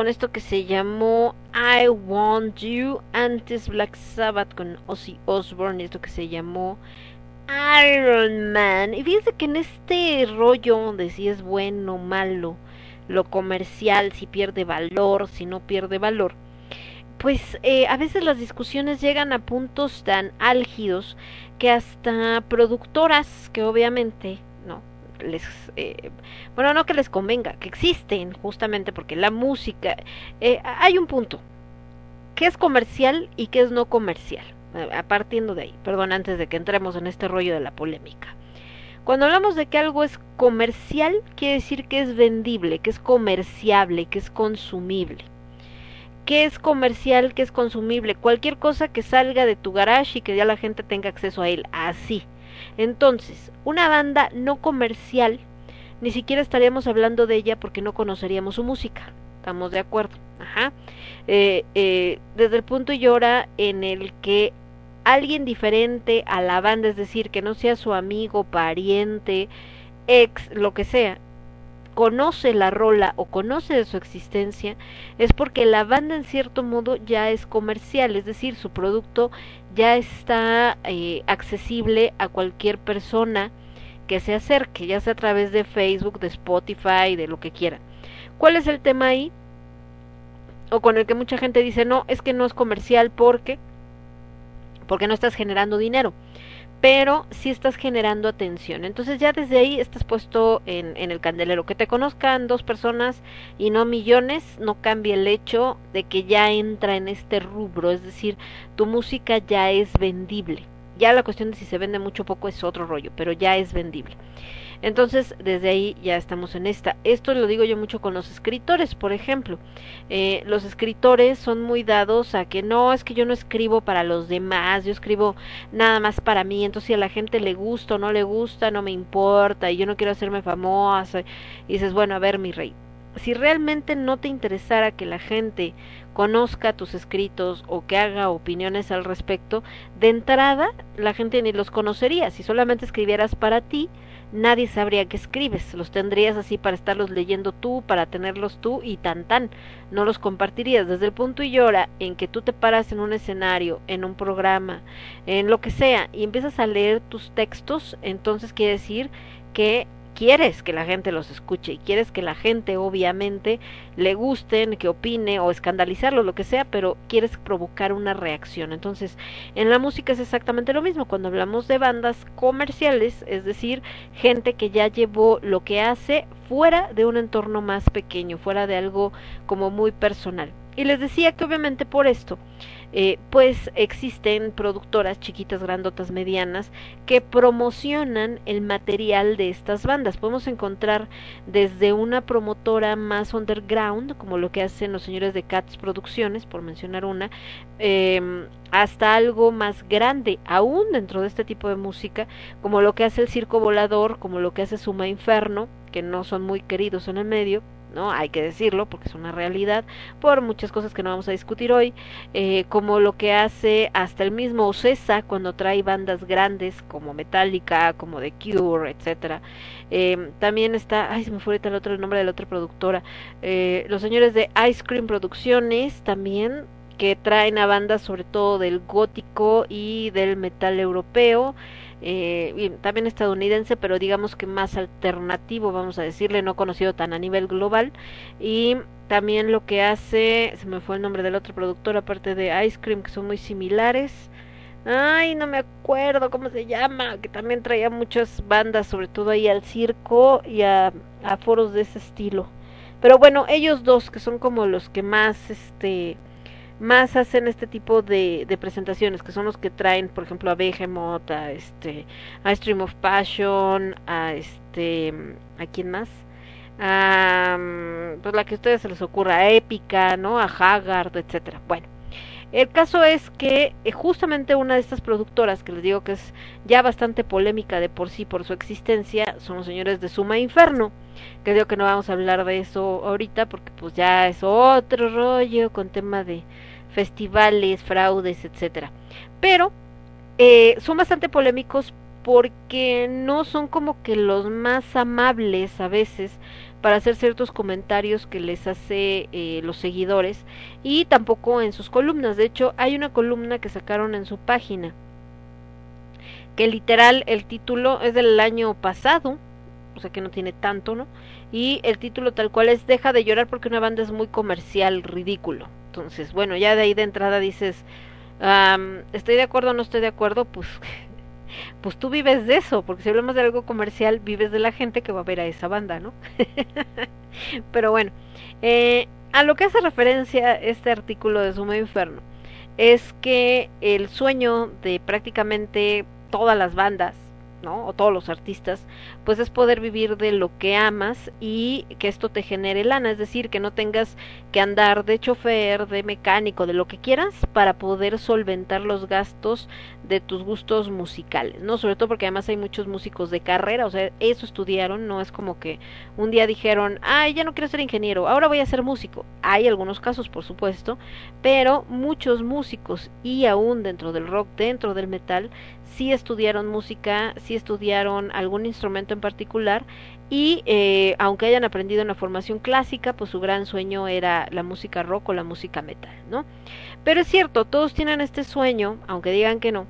Con esto que se llamó I Want You, antes Black Sabbath con Ozzy Osbourne, esto que se llamó Iron Man. Y fíjense que en este rollo de si es bueno o malo, lo comercial, si pierde valor, si no pierde valor, pues eh, a veces las discusiones llegan a puntos tan álgidos que hasta productoras que obviamente les eh, bueno no que les convenga que existen justamente porque la música eh, hay un punto que es comercial y que es no comercial a partiendo de ahí perdón antes de que entremos en este rollo de la polémica cuando hablamos de que algo es comercial quiere decir que es vendible que es comerciable que es consumible ¿Qué es comercial? ¿Qué es consumible? Cualquier cosa que salga de tu garage y que ya la gente tenga acceso a él. Así. Entonces, una banda no comercial, ni siquiera estaríamos hablando de ella porque no conoceríamos su música. ¿Estamos de acuerdo? Ajá. Eh, eh, desde el punto y hora en el que alguien diferente a la banda, es decir, que no sea su amigo, pariente, ex, lo que sea, conoce la rola o conoce de su existencia, es porque la banda en cierto modo ya es comercial, es decir, su producto ya está eh, accesible a cualquier persona que se acerque, ya sea a través de Facebook, de Spotify, de lo que quiera. ¿Cuál es el tema ahí? O con el que mucha gente dice, no, es que no es comercial porque, porque no estás generando dinero pero sí estás generando atención. Entonces ya desde ahí estás puesto en, en, el candelero. Que te conozcan dos personas y no millones no cambia el hecho de que ya entra en este rubro, es decir, tu música ya es vendible. Ya la cuestión de si se vende mucho o poco es otro rollo, pero ya es vendible. Entonces, desde ahí ya estamos en esta. Esto lo digo yo mucho con los escritores, por ejemplo. Eh, los escritores son muy dados a que no, es que yo no escribo para los demás, yo escribo nada más para mí. Entonces, si a la gente le gusta o no le gusta, no me importa y yo no quiero hacerme famosa. Y dices, bueno, a ver, mi rey, si realmente no te interesara que la gente conozca tus escritos o que haga opiniones al respecto, de entrada la gente ni los conocería. Si solamente escribieras para ti, nadie sabría que escribes, los tendrías así para estarlos leyendo tú, para tenerlos tú y tan tan, no los compartirías. Desde el punto y hora en que tú te paras en un escenario, en un programa, en lo que sea, y empiezas a leer tus textos, entonces quiere decir que quieres que la gente los escuche y quieres que la gente obviamente le gusten, que opine o escandalizarlo, lo que sea, pero quieres provocar una reacción. Entonces, en la música es exactamente lo mismo. Cuando hablamos de bandas comerciales, es decir, gente que ya llevó lo que hace fuera de un entorno más pequeño, fuera de algo como muy personal. Y les decía que obviamente por esto, eh, pues existen productoras chiquitas, grandotas, medianas que promocionan el material de estas bandas. Podemos encontrar desde una promotora más underground, como lo que hacen los señores de Cats Producciones, por mencionar una, eh, hasta algo más grande, aún dentro de este tipo de música, como lo que hace el Circo Volador, como lo que hace Suma Inferno, que no son muy queridos en el medio, ¿no? Hay que decirlo porque es una realidad por muchas cosas que no vamos a discutir hoy, eh, como lo que hace hasta el mismo Ocesa cuando trae bandas grandes como Metallica, como The Cure, etcétera. Eh, también está, ay, se me fue ahorita el otro nombre de la otra productora, eh, los señores de Ice Cream Producciones también que traen a bandas sobre todo del gótico y del metal europeo eh, también estadounidense, pero digamos que más alternativo, vamos a decirle, no conocido tan a nivel global. Y también lo que hace, se me fue el nombre del otro productor, aparte de Ice Cream, que son muy similares. Ay, no me acuerdo cómo se llama, que también traía muchas bandas, sobre todo ahí al circo y a, a foros de ese estilo. Pero bueno, ellos dos que son como los que más, este, más hacen este tipo de, presentaciones, que son los que traen, por ejemplo, a Behemoth, a este, a Stream of Passion, a este, ¿a quién más? A, pues la que a ustedes se les ocurra, a Épica, ¿no? A Haggard, etcétera. Bueno, el caso es que eh, justamente una de estas productoras, que les digo que es ya bastante polémica de por sí por su existencia, son los señores de Suma Inferno, que digo que no vamos a hablar de eso ahorita porque pues ya es otro rollo con tema de festivales, fraudes, etcétera. Pero eh, son bastante polémicos porque no son como que los más amables a veces para hacer ciertos comentarios que les hace eh, los seguidores y tampoco en sus columnas. De hecho, hay una columna que sacaron en su página que literal el título es del año pasado, o sea que no tiene tanto, ¿no? Y el título tal cual es Deja de llorar porque una banda es muy comercial, ridículo. Entonces, bueno, ya de ahí de entrada dices, estoy de acuerdo o no estoy de acuerdo, pues, pues tú vives de eso, porque si hablamos de algo comercial, vives de la gente que va a ver a esa banda, ¿no? Pero bueno, eh, a lo que hace referencia este artículo de Suma Inferno, es que el sueño de prácticamente todas las bandas, ¿no? O todos los artistas, pues es poder vivir de lo que amas y que esto te genere lana, es decir, que no tengas que andar de chofer, de mecánico, de lo que quieras para poder solventar los gastos de tus gustos musicales, ¿no? Sobre todo porque además hay muchos músicos de carrera, o sea, eso estudiaron, no es como que un día dijeron, ay, ya no quiero ser ingeniero, ahora voy a ser músico. Hay algunos casos, por supuesto, pero muchos músicos y aún dentro del rock, dentro del metal, sí estudiaron música, sí estudiaron algún instrumento en particular y eh, aunque hayan aprendido en la formación clásica, pues su gran sueño era la música rock o la música metal, ¿no? Pero es cierto, todos tienen este sueño, aunque digan que no,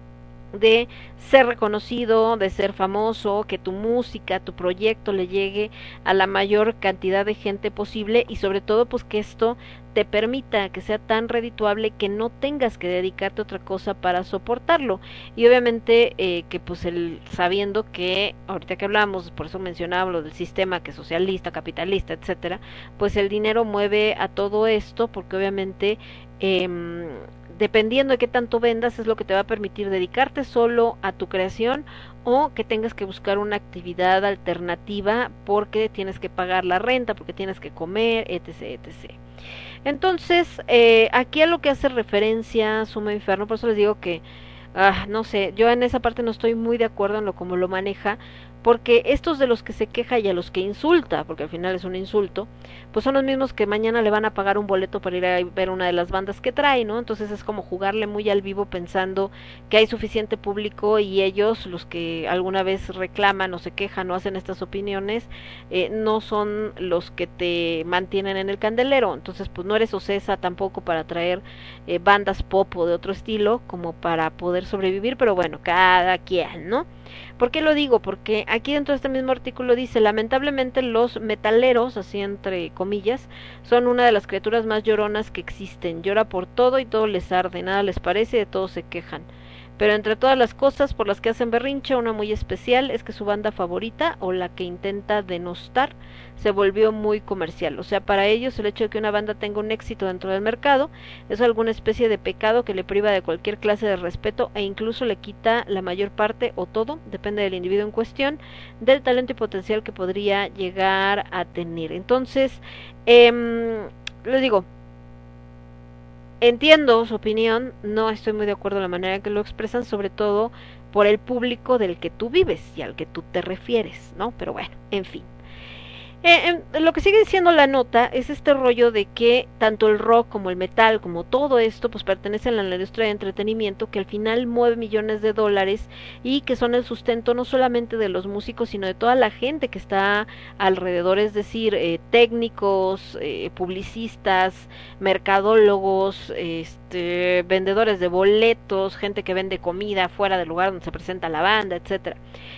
de ser reconocido, de ser famoso, que tu música, tu proyecto le llegue a la mayor cantidad de gente posible y sobre todo pues que esto te permita que sea tan redituable que no tengas que dedicarte a otra cosa para soportarlo y obviamente eh, que pues el sabiendo que ahorita que hablamos por eso mencionaba lo del sistema que es socialista capitalista etcétera pues el dinero mueve a todo esto porque obviamente eh, dependiendo de qué tanto vendas es lo que te va a permitir dedicarte solo a tu creación o que tengas que buscar una actividad alternativa porque tienes que pagar la renta, porque tienes que comer, etc. etc. Entonces, eh, aquí a lo que hace referencia Suma Inferno, por eso les digo que, ah, no sé, yo en esa parte no estoy muy de acuerdo en lo como lo maneja, porque estos de los que se queja y a los que insulta, porque al final es un insulto, pues son los mismos que mañana le van a pagar un boleto para ir a ver una de las bandas que trae, ¿no? Entonces es como jugarle muy al vivo pensando que hay suficiente público y ellos, los que alguna vez reclaman o se quejan o hacen estas opiniones, eh, no son los que te mantienen en el candelero. Entonces, pues no eres ocesa tampoco para traer eh, bandas pop o de otro estilo como para poder sobrevivir, pero bueno, cada quien, ¿no? ¿Por qué lo digo? Porque aquí dentro de este mismo artículo dice, lamentablemente los metaleros, así entre comillas, son una de las criaturas más lloronas que existen. Llora por todo y todo les arde, nada les parece de todo se quejan. Pero entre todas las cosas por las que hacen berrinche, una muy especial es que su banda favorita o la que intenta denostar se volvió muy comercial. O sea, para ellos el hecho de que una banda tenga un éxito dentro del mercado es alguna especie de pecado que le priva de cualquier clase de respeto e incluso le quita la mayor parte o todo, depende del individuo en cuestión, del talento y potencial que podría llegar a tener. Entonces, eh, les digo, entiendo su opinión, no estoy muy de acuerdo en la manera en que lo expresan, sobre todo por el público del que tú vives y al que tú te refieres, ¿no? Pero bueno, en fin. Eh, eh, lo que sigue diciendo la nota es este rollo de que tanto el rock como el metal, como todo esto, pues pertenecen a la industria de entretenimiento que al final mueve millones de dólares y que son el sustento no solamente de los músicos, sino de toda la gente que está alrededor, es decir, eh, técnicos, eh, publicistas, mercadólogos, este, vendedores de boletos, gente que vende comida fuera del lugar donde se presenta la banda, etcétera.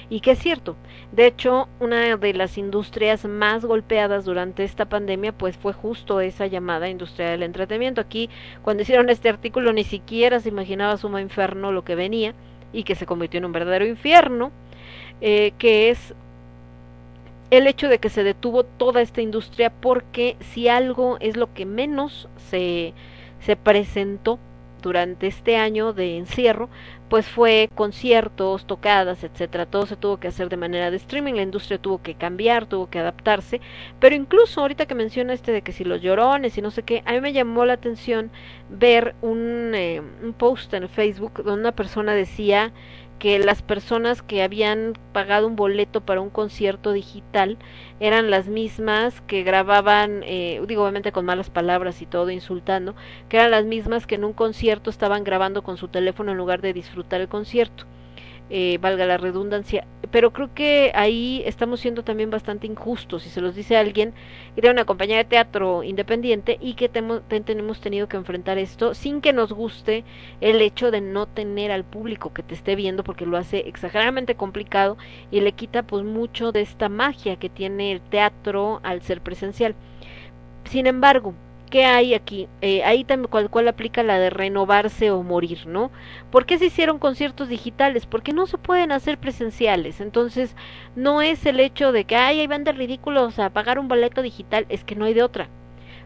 Y que es cierto, de hecho, una de las industrias más golpeadas durante esta pandemia pues fue justo esa llamada industria del entretenimiento. Aquí cuando hicieron este artículo ni siquiera se imaginaba Suma Inferno lo que venía y que se convirtió en un verdadero infierno, eh, que es el hecho de que se detuvo toda esta industria porque si algo es lo que menos se, se presentó durante este año de encierro, pues fue conciertos, tocadas, etcétera, todo se tuvo que hacer de manera de streaming, la industria tuvo que cambiar, tuvo que adaptarse, pero incluso ahorita que menciona este de que si los llorones y no sé qué, a mí me llamó la atención ver un, eh, un post en Facebook donde una persona decía que las personas que habían pagado un boleto para un concierto digital eran las mismas que grababan, eh, digo obviamente con malas palabras y todo, insultando, que eran las mismas que en un concierto estaban grabando con su teléfono en lugar de disfrutar el concierto. Eh, valga la redundancia, pero creo que ahí estamos siendo también bastante injustos, si se los dice alguien que tiene una compañía de teatro independiente y que temo, tenemos tenido que enfrentar esto sin que nos guste el hecho de no tener al público que te esté viendo porque lo hace exageradamente complicado y le quita pues mucho de esta magia que tiene el teatro al ser presencial. Sin embargo, ¿qué hay aquí? Eh, ahí también cual, cual aplica la de renovarse o morir, ¿no? ¿Por qué se hicieron conciertos digitales? Porque no se pueden hacer presenciales. Entonces, no es el hecho de que, ay, van de ridículos a pagar un boleto digital, es que no hay de otra.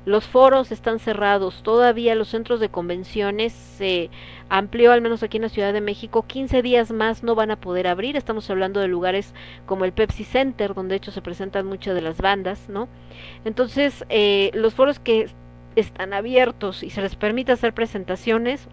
Los foros están cerrados, todavía los centros de convenciones se amplió, al menos aquí en la Ciudad de México, 15 días más no van a poder abrir. Estamos hablando de lugares como el Pepsi Center, donde de hecho se presentan muchas de las bandas, ¿no? Entonces, eh, los foros que están abiertos y se les permite hacer presentaciones,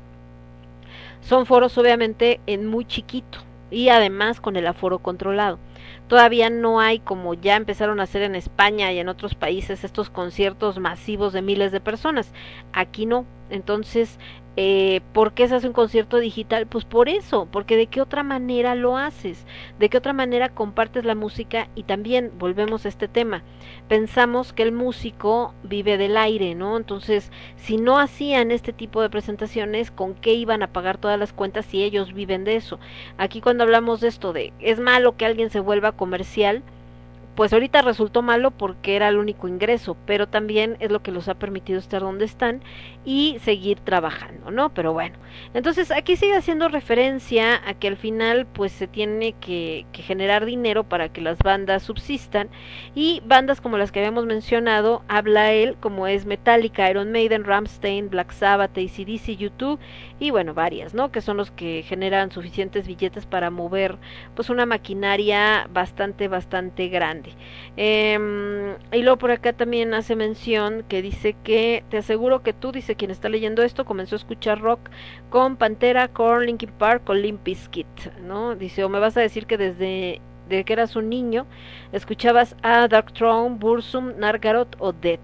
son foros obviamente en muy chiquito y además con el aforo controlado. todavía no hay como ya empezaron a hacer en España y en otros países estos conciertos masivos de miles de personas. Aquí no. Entonces, eh, ¿Por qué se hace un concierto digital? Pues por eso, porque de qué otra manera lo haces, de qué otra manera compartes la música y también volvemos a este tema. Pensamos que el músico vive del aire, ¿no? Entonces, si no hacían este tipo de presentaciones, ¿con qué iban a pagar todas las cuentas si ellos viven de eso? Aquí cuando hablamos de esto de es malo que alguien se vuelva comercial, pues ahorita resultó malo porque era el único ingreso, pero también es lo que los ha permitido estar donde están y seguir trabajando, ¿no? Pero bueno, entonces aquí sigue haciendo referencia a que al final pues se tiene que, que generar dinero para que las bandas subsistan y bandas como las que habíamos mencionado, habla él como es Metallica, Iron Maiden, Ramstein, Black Sabbath, ACDC, YouTube y bueno, varias, ¿no? Que son los que generan suficientes billetes para mover pues una maquinaria bastante, bastante grande. Eh, y luego por acá también hace mención que dice que te aseguro que tú, dice quien está leyendo esto, comenzó a escuchar rock con Pantera, con Linkin Park, con Limp Bizkit, ¿no? Dice, o me vas a decir que desde, que eras un niño escuchabas a Dark Throne, Bursum, Nargaroth o Death.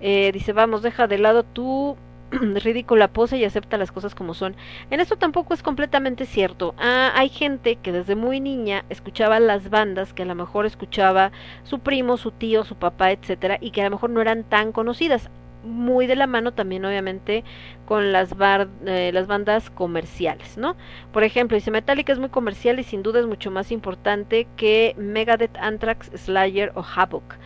Eh, dice, vamos, deja de lado tu ridícula pose y acepta las cosas como son. En esto tampoco es completamente cierto. Ah, hay gente que desde muy niña escuchaba las bandas que a lo mejor escuchaba su primo, su tío, su papá, etcétera, y que a lo mejor no eran tan conocidas muy de la mano también obviamente con las, bar, eh, las bandas comerciales, ¿no? Por ejemplo, dice Metallica es muy comercial y sin duda es mucho más importante que Megadeth, Anthrax, Slayer o Havoc.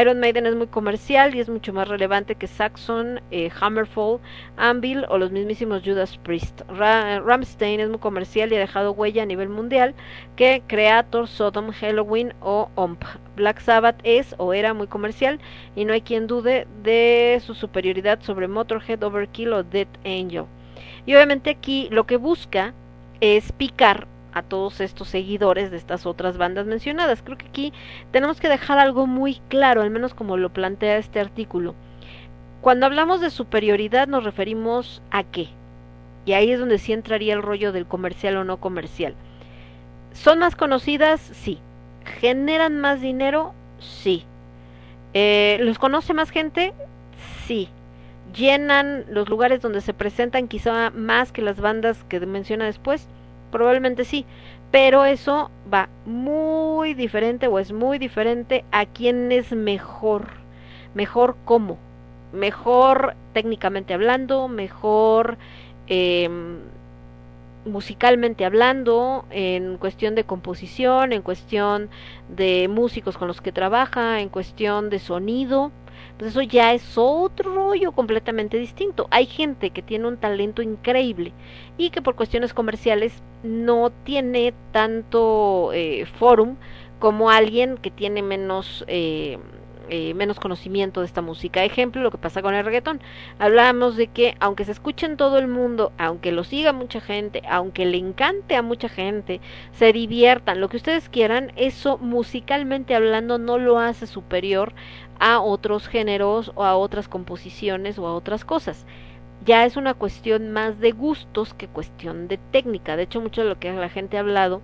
Iron Maiden es muy comercial y es mucho más relevante que Saxon, eh, Hammerfall, Anvil o los mismísimos Judas Priest. Ra Ramstein es muy comercial y ha dejado huella a nivel mundial que Creator, Sodom, Halloween o Omp. Black Sabbath es o era muy comercial y no hay quien dude de su superioridad sobre Motorhead, Overkill o Dead Angel. Y obviamente aquí lo que busca es picar a todos estos seguidores de estas otras bandas mencionadas. Creo que aquí tenemos que dejar algo muy claro, al menos como lo plantea este artículo. Cuando hablamos de superioridad nos referimos a qué? Y ahí es donde sí entraría el rollo del comercial o no comercial. ¿Son más conocidas? Sí. ¿Generan más dinero? Sí. Eh, ¿Los conoce más gente? Sí. ¿Llenan los lugares donde se presentan quizá más que las bandas que menciona después? probablemente sí, pero eso va muy diferente o es muy diferente a quién es mejor, mejor cómo, mejor técnicamente hablando, mejor eh, musicalmente hablando, en cuestión de composición, en cuestión de músicos con los que trabaja, en cuestión de sonido, pues eso ya es otro rollo completamente distinto. Hay gente que tiene un talento increíble y que por cuestiones comerciales no tiene tanto eh, forum como alguien que tiene menos eh, eh, menos conocimiento de esta música. Ejemplo, lo que pasa con el reggaetón. Hablamos de que aunque se escuche en todo el mundo, aunque lo siga mucha gente, aunque le encante a mucha gente, se diviertan, lo que ustedes quieran, eso musicalmente hablando no lo hace superior a otros géneros o a otras composiciones o a otras cosas. Ya es una cuestión más de gustos que cuestión de técnica. De hecho, mucho de lo que la gente ha hablado,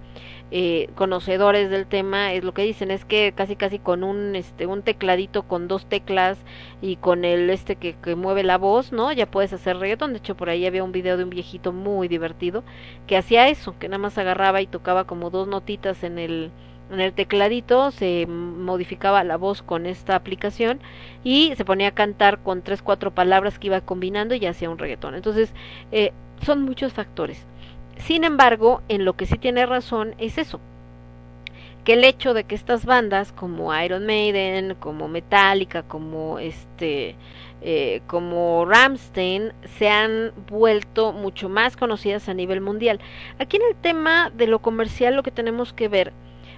eh, conocedores del tema, es lo que dicen, es que casi casi con un este un tecladito con dos teclas y con el este que, que mueve la voz, ¿no? Ya puedes hacer reggaetón. De hecho, por ahí había un video de un viejito muy divertido que hacía eso, que nada más agarraba y tocaba como dos notitas en el en el tecladito se modificaba la voz con esta aplicación y se ponía a cantar con tres cuatro palabras que iba combinando y hacía un reggaetón. Entonces eh, son muchos factores. Sin embargo en lo que sí tiene razón es eso que el hecho de que estas bandas como Iron Maiden como Metallica como este eh, como Ramstein se han vuelto mucho más conocidas a nivel mundial. Aquí en el tema de lo comercial lo que tenemos que ver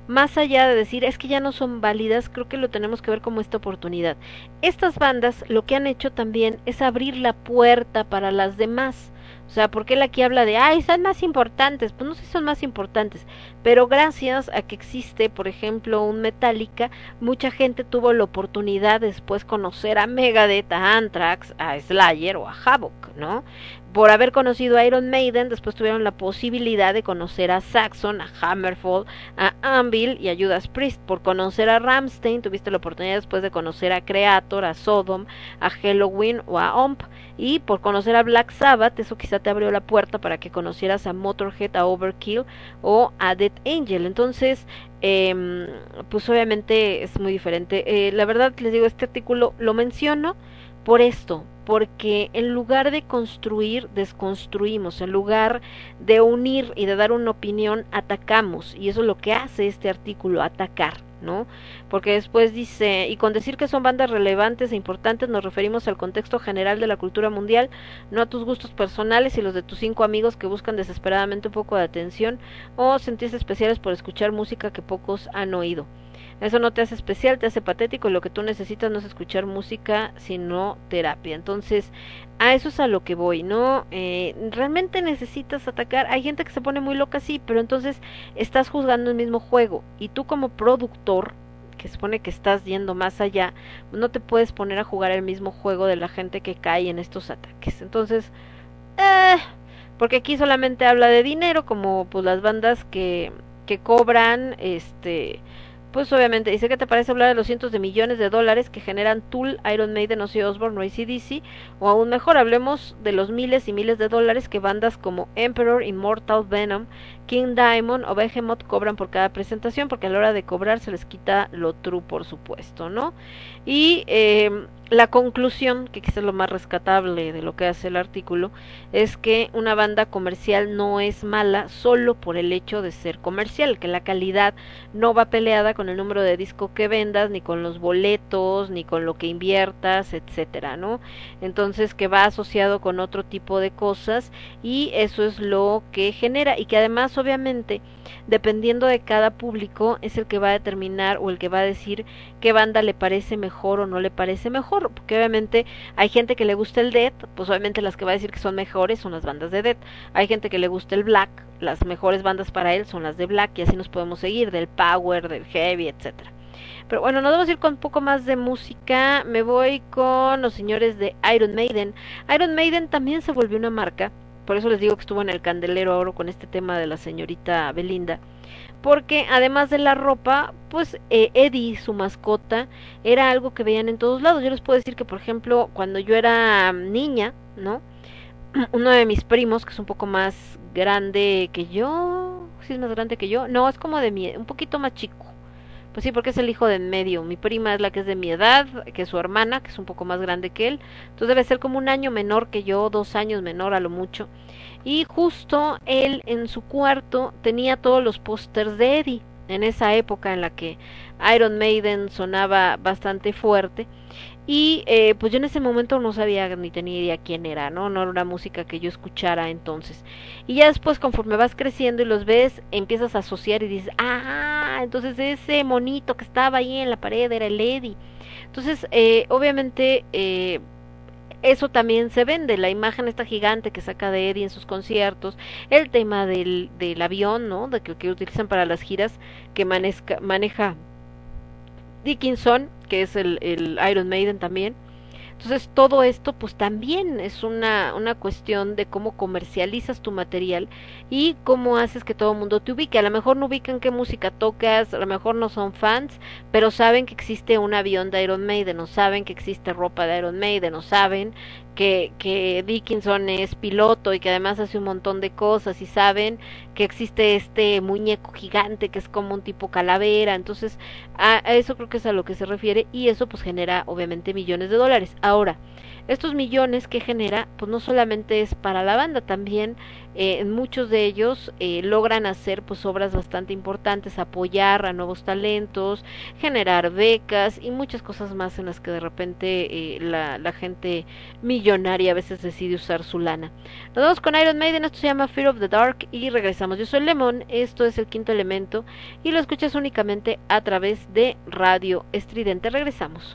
más allá de decir es que ya no son válidas, creo que lo tenemos que ver como esta oportunidad. Estas bandas lo que han hecho también es abrir la puerta para las demás. O sea, porque él aquí habla de, ay, son más importantes. Pues no sé si son más importantes, pero gracias a que existe, por ejemplo, un Metallica, mucha gente tuvo la oportunidad después conocer a Megadeth, a Anthrax, a Slayer o a Havoc, ¿no? Por haber conocido a Iron Maiden, después tuvieron la posibilidad de conocer a Saxon, a Hammerfall, a Anvil y a Judas Priest. Por conocer a Ramstein, tuviste la oportunidad después de conocer a Creator, a Sodom, a Halloween o a Omp. Y por conocer a Black Sabbath, eso quizá te abrió la puerta para que conocieras a Motorhead, a Overkill o a Dead Angel. Entonces, eh, pues obviamente es muy diferente. Eh, la verdad, les digo, este artículo lo menciono por esto, porque en lugar de construir, desconstruimos, en lugar de unir y de dar una opinión, atacamos, y eso es lo que hace este artículo, atacar, ¿no? Porque después dice, y con decir que son bandas relevantes e importantes nos referimos al contexto general de la cultura mundial, no a tus gustos personales y los de tus cinco amigos que buscan desesperadamente un poco de atención o sentirse especiales por escuchar música que pocos han oído. Eso no te hace especial, te hace patético lo que tú necesitas no es escuchar música, sino terapia. Entonces, a eso es a lo que voy, ¿no? Eh, realmente necesitas atacar. Hay gente que se pone muy loca, sí, pero entonces estás juzgando el mismo juego y tú como productor, que supone que estás yendo más allá, no te puedes poner a jugar el mismo juego de la gente que cae en estos ataques. Entonces, eh, porque aquí solamente habla de dinero, como pues las bandas que, que cobran, este pues obviamente dice que te parece hablar de los cientos de millones de dólares que generan Tool, Iron Maiden, Ozzy Osbourne o ACDC, o aún mejor hablemos de los miles y miles de dólares que bandas como Emperor, Immortal, Venom, King Diamond o Behemoth cobran por cada presentación, porque a la hora de cobrar se les quita lo true, por supuesto, ¿no? Y eh, la conclusión, que quizás es lo más rescatable de lo que hace el artículo, es que una banda comercial no es mala solo por el hecho de ser comercial, que la calidad no va peleada con el número de disco que vendas, ni con los boletos, ni con lo que inviertas, etcétera, ¿no? Entonces que va asociado con otro tipo de cosas y eso es lo que genera y que además obviamente dependiendo de cada público es el que va a determinar o el que va a decir qué banda le parece mejor o no le parece mejor, porque obviamente hay gente que le gusta el death, pues obviamente las que va a decir que son mejores son las bandas de death. Hay gente que le gusta el black, las mejores bandas para él son las de black y así nos podemos seguir del power, del heavy, etcétera. Pero bueno, nos vamos a ir con un poco más de música. Me voy con los señores de Iron Maiden. Iron Maiden también se volvió una marca por eso les digo que estuvo en el candelero oro con este tema de la señorita Belinda. Porque además de la ropa, pues eh, Eddie, su mascota, era algo que veían en todos lados. Yo les puedo decir que, por ejemplo, cuando yo era niña, ¿no? Uno de mis primos, que es un poco más grande que yo, sí es más grande que yo, no, es como de mi, un poquito más chico pues sí, porque es el hijo de en medio. Mi prima es la que es de mi edad, que es su hermana, que es un poco más grande que él. Entonces debe ser como un año menor que yo, dos años menor a lo mucho. Y justo él en su cuarto tenía todos los pósters de Eddie, en esa época en la que Iron Maiden sonaba bastante fuerte. Y eh, pues yo en ese momento no sabía ni tenía idea quién era, ¿no? No era una música que yo escuchara entonces. Y ya después conforme vas creciendo y los ves, empiezas a asociar y dices, ah, entonces ese monito que estaba ahí en la pared era el Eddie. Entonces, eh, obviamente, eh, eso también se vende, la imagen esta gigante que saca de Eddie en sus conciertos, el tema del, del avión, ¿no? De que, que utilizan para las giras que maneja, maneja Dickinson, que es el, el Iron Maiden también. Entonces todo esto pues también es una, una cuestión de cómo comercializas tu material y cómo haces que todo el mundo te ubique. A lo mejor no ubican qué música tocas, a lo mejor no son fans, pero saben que existe un avión de Iron Maiden, o saben que existe ropa de Iron Maiden, o saben que, que Dickinson es piloto y que además hace un montón de cosas y saben que existe este muñeco gigante que es como un tipo calavera, entonces a, a eso creo que es a lo que se refiere y eso pues genera obviamente millones de dólares. Ahora, estos millones que genera, pues no solamente es para la banda, también eh, muchos de ellos eh, logran hacer pues obras bastante importantes, apoyar a nuevos talentos, generar becas y muchas cosas más en las que de repente eh, la, la gente millonaria a veces decide usar su lana. Nos vamos con Iron Maiden, esto se llama Fear of the Dark y regresamos. Yo soy Lemon, esto es el quinto elemento y lo escuchas únicamente a través de Radio Estridente. Regresamos.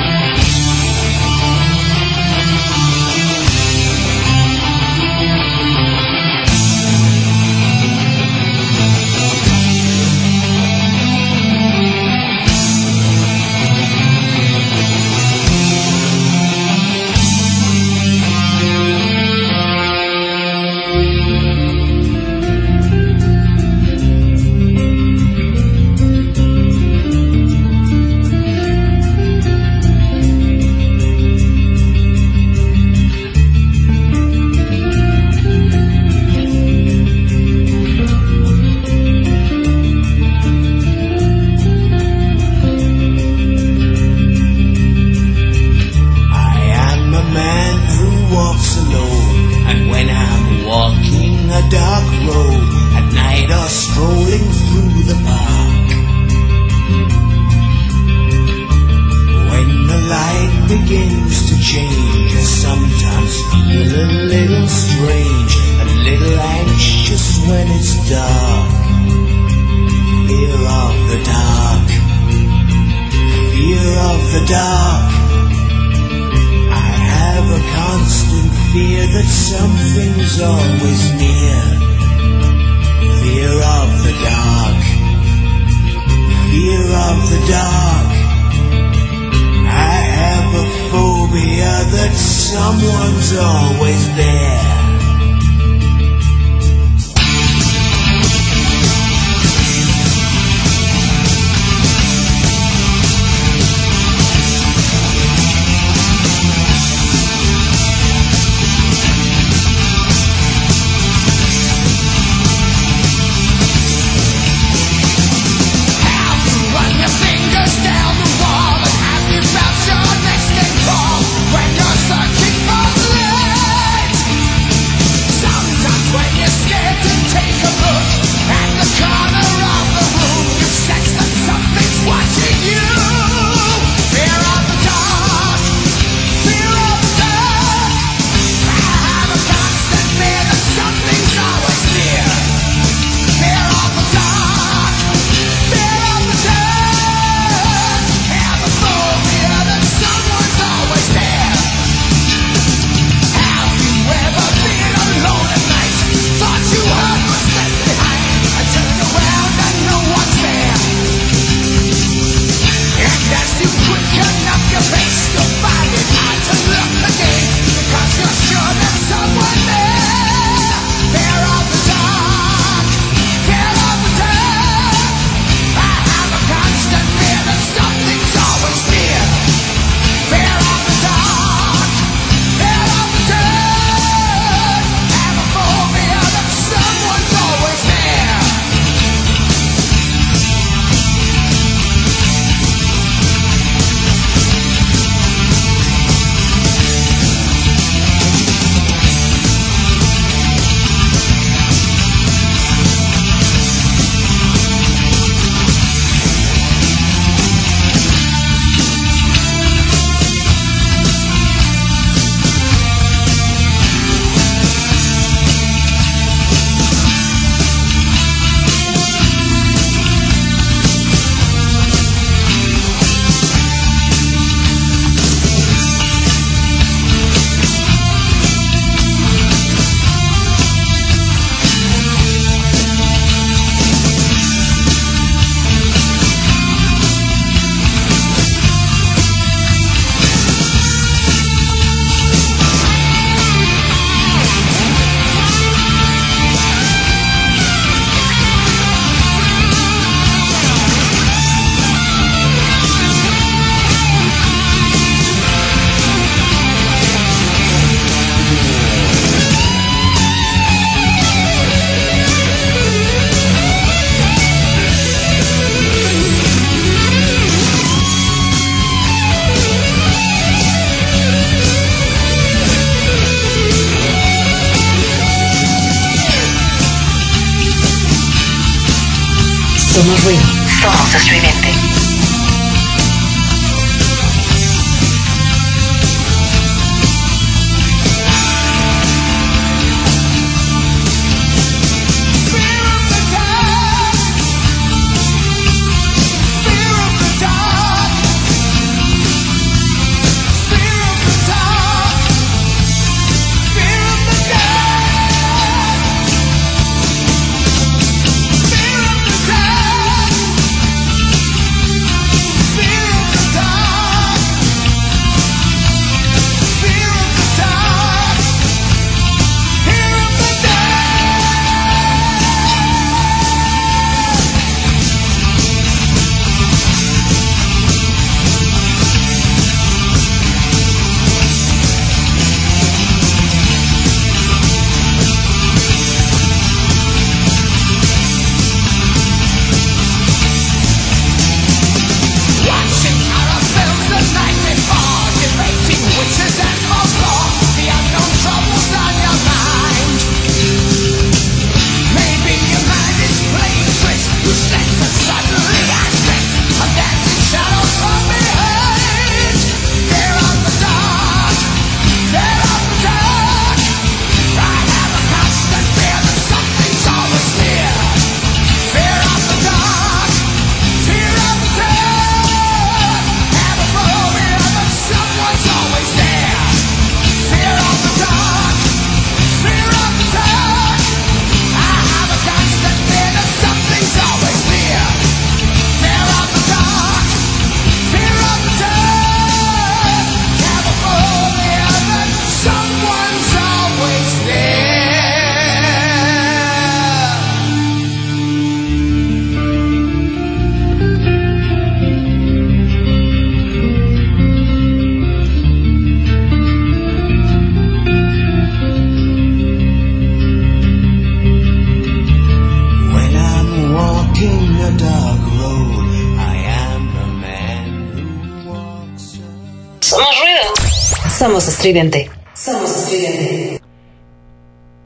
Estridente. Somos estridente.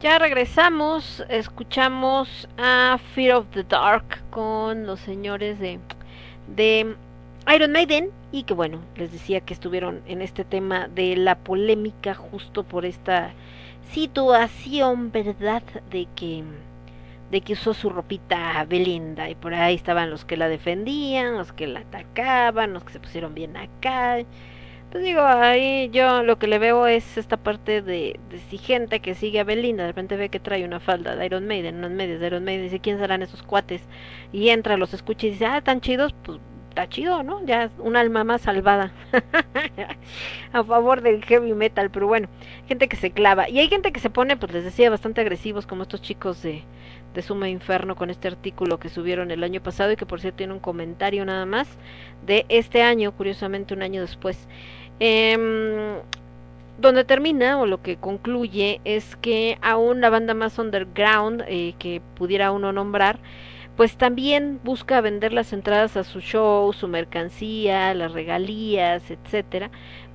Ya regresamos, escuchamos a Fear of the Dark con los señores de, de Iron Maiden y que bueno, les decía que estuvieron en este tema de la polémica justo por esta situación, ¿verdad? De que de que usó su ropita Belinda y por ahí estaban los que la defendían, los que la atacaban, los que se pusieron bien acá. Pues digo, ahí yo lo que le veo es esta parte de, de gente que sigue a Belinda, de repente ve que trae una falda de Iron Maiden, unas medias de Iron Maiden, dice, ¿quién serán esos cuates? Y entra, los escucha y dice, ah, tan chidos, pues está chido, ¿no? Ya un alma más salvada a favor del heavy metal, pero bueno, gente que se clava. Y hay gente que se pone, pues les decía, bastante agresivos, como estos chicos de, de Suma Inferno con este artículo que subieron el año pasado y que por cierto tiene un comentario nada más de este año, curiosamente un año después. Eh, donde termina o lo que concluye es que aún la banda más underground eh, que pudiera uno nombrar pues también busca vender las entradas a su show, su mercancía, las regalías, etcétera,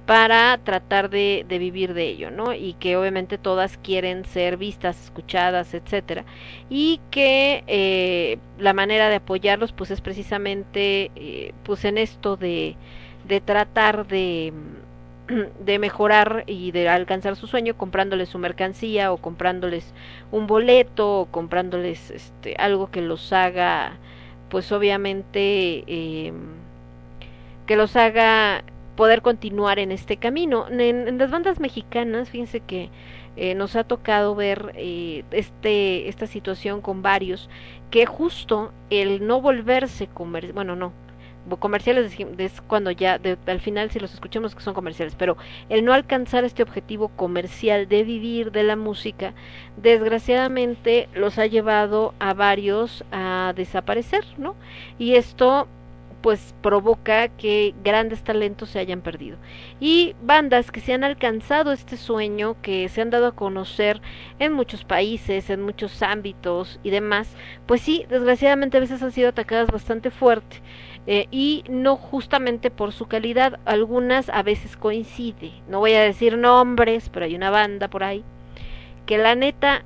para tratar de, de, vivir de ello, ¿no? Y que obviamente todas quieren ser vistas, escuchadas, etcétera, y que eh, la manera de apoyarlos, pues es precisamente, eh, pues en esto de, de tratar de de mejorar y de alcanzar su sueño comprándoles su mercancía o comprándoles un boleto o comprándoles este algo que los haga pues obviamente eh, que los haga poder continuar en este camino. En, las bandas mexicanas fíjense que eh, nos ha tocado ver eh, este esta situación con varios que justo el no volverse bueno no comerciales es cuando ya de, al final si los escuchamos que son comerciales pero el no alcanzar este objetivo comercial de vivir de la música desgraciadamente los ha llevado a varios a desaparecer no y esto pues provoca que grandes talentos se hayan perdido. Y bandas que se han alcanzado este sueño, que se han dado a conocer en muchos países, en muchos ámbitos y demás, pues sí, desgraciadamente a veces han sido atacadas bastante fuerte eh, y no justamente por su calidad, algunas a veces coincide, no voy a decir nombres, pero hay una banda por ahí, que la neta,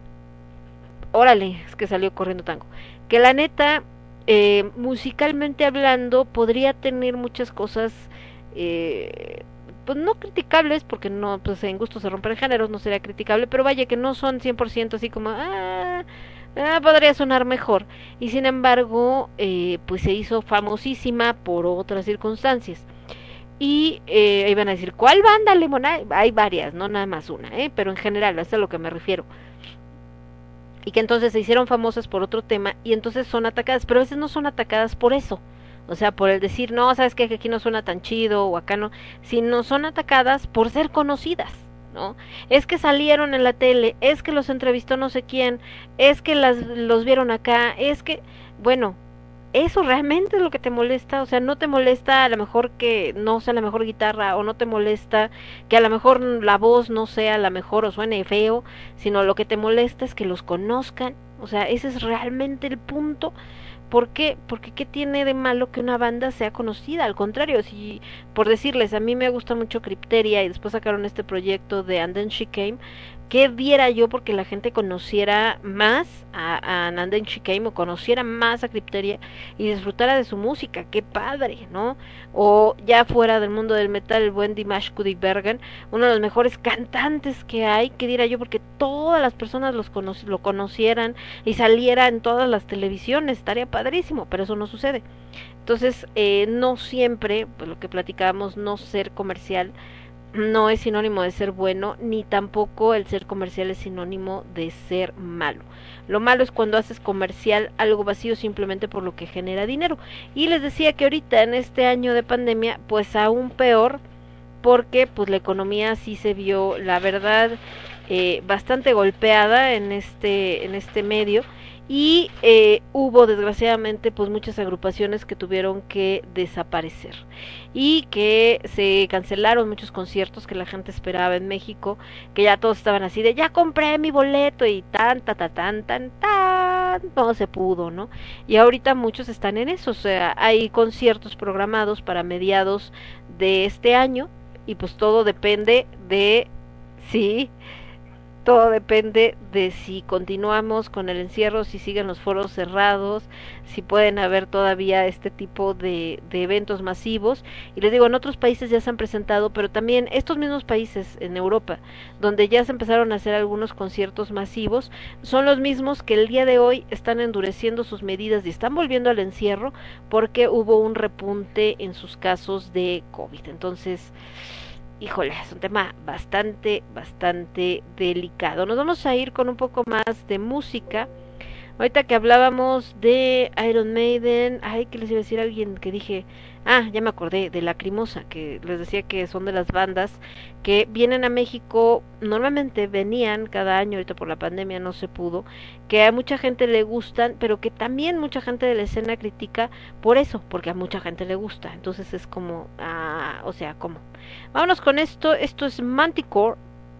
órale, es que salió corriendo tango, que la neta, eh, musicalmente hablando, podría tener muchas cosas, eh, pues no criticables, porque no, pues en gusto se rompen géneros, no sería criticable, pero vaya que no son 100% así como, ah, Ah, podría sonar mejor. Y sin embargo, eh, pues se hizo famosísima por otras circunstancias. Y eh, iban a decir, ¿cuál banda Lemona? Hay varias, no nada más una, ¿eh? pero en general, es a lo que me refiero. Y que entonces se hicieron famosas por otro tema y entonces son atacadas, pero a veces no son atacadas por eso. O sea, por el decir, no, sabes que aquí no suena tan chido o acá no, sino son atacadas por ser conocidas. ¿No? Es que salieron en la tele, es que los entrevistó no sé quién, es que las, los vieron acá, es que, bueno, eso realmente es lo que te molesta, o sea, no te molesta a lo mejor que no sea la mejor guitarra o no te molesta que a lo mejor la voz no sea la mejor o suene feo, sino lo que te molesta es que los conozcan, o sea, ese es realmente el punto. ¿Por qué? Porque ¿qué tiene de malo que una banda sea conocida? Al contrario, si por decirles, a mí me gusta mucho Crypteria y después sacaron este proyecto de And Then She Came, ¿qué diera yo porque la gente conociera más a, a Nanden o conociera más a Crypteria y disfrutara de su música? ¡Qué padre! ¿no? O ya fuera del mundo del metal, el buen Dimash Bergen, uno de los mejores cantantes que hay, ¿qué diera yo? Porque todas las personas los lo conocieran y saliera en todas las televisiones, estaría padrísimo, pero eso no sucede. Entonces, eh, no siempre, pues lo que platicábamos, no ser comercial, no es sinónimo de ser bueno, ni tampoco el ser comercial es sinónimo de ser malo. Lo malo es cuando haces comercial algo vacío simplemente por lo que genera dinero. Y les decía que ahorita en este año de pandemia, pues aún peor, porque pues la economía sí se vio, la verdad, eh, bastante golpeada en este, en este medio y eh, hubo desgraciadamente pues muchas agrupaciones que tuvieron que desaparecer y que se cancelaron muchos conciertos que la gente esperaba en México que ya todos estaban así de ya compré mi boleto y tan tan tan tan tan tan no se pudo no y ahorita muchos están en eso o sea hay conciertos programados para mediados de este año y pues todo depende de si todo depende de si continuamos con el encierro, si siguen los foros cerrados, si pueden haber todavía este tipo de, de, eventos masivos. Y les digo, en otros países ya se han presentado, pero también estos mismos países en Europa, donde ya se empezaron a hacer algunos conciertos masivos, son los mismos que el día de hoy están endureciendo sus medidas y están volviendo al encierro porque hubo un repunte en sus casos de COVID. Entonces, híjole, es un tema bastante, bastante delicado. Nos vamos a ir con un poco más de música. Ahorita que hablábamos de Iron Maiden, ay, que les iba a decir a alguien que dije, ah, ya me acordé, de Lacrimosa, que les decía que son de las bandas que vienen a México, normalmente venían cada año, ahorita por la pandemia no se pudo, que a mucha gente le gustan, pero que también mucha gente de la escena critica por eso, porque a mucha gente le gusta. Entonces es como, ah, o sea, ¿cómo? Vámonos con esto, esto es Manticore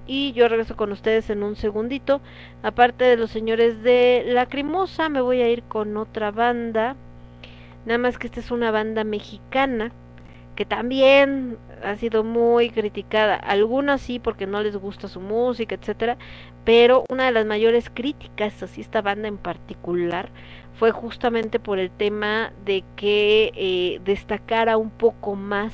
y yo regreso con ustedes en un segundito. Aparte de los señores de Lacrimosa, me voy a ir con otra banda. Nada más que esta es una banda mexicana que también ha sido muy criticada. Algunas sí porque no les gusta su música, etcétera, pero una de las mayores críticas así esta banda en particular fue justamente por el tema de que eh, destacara un poco más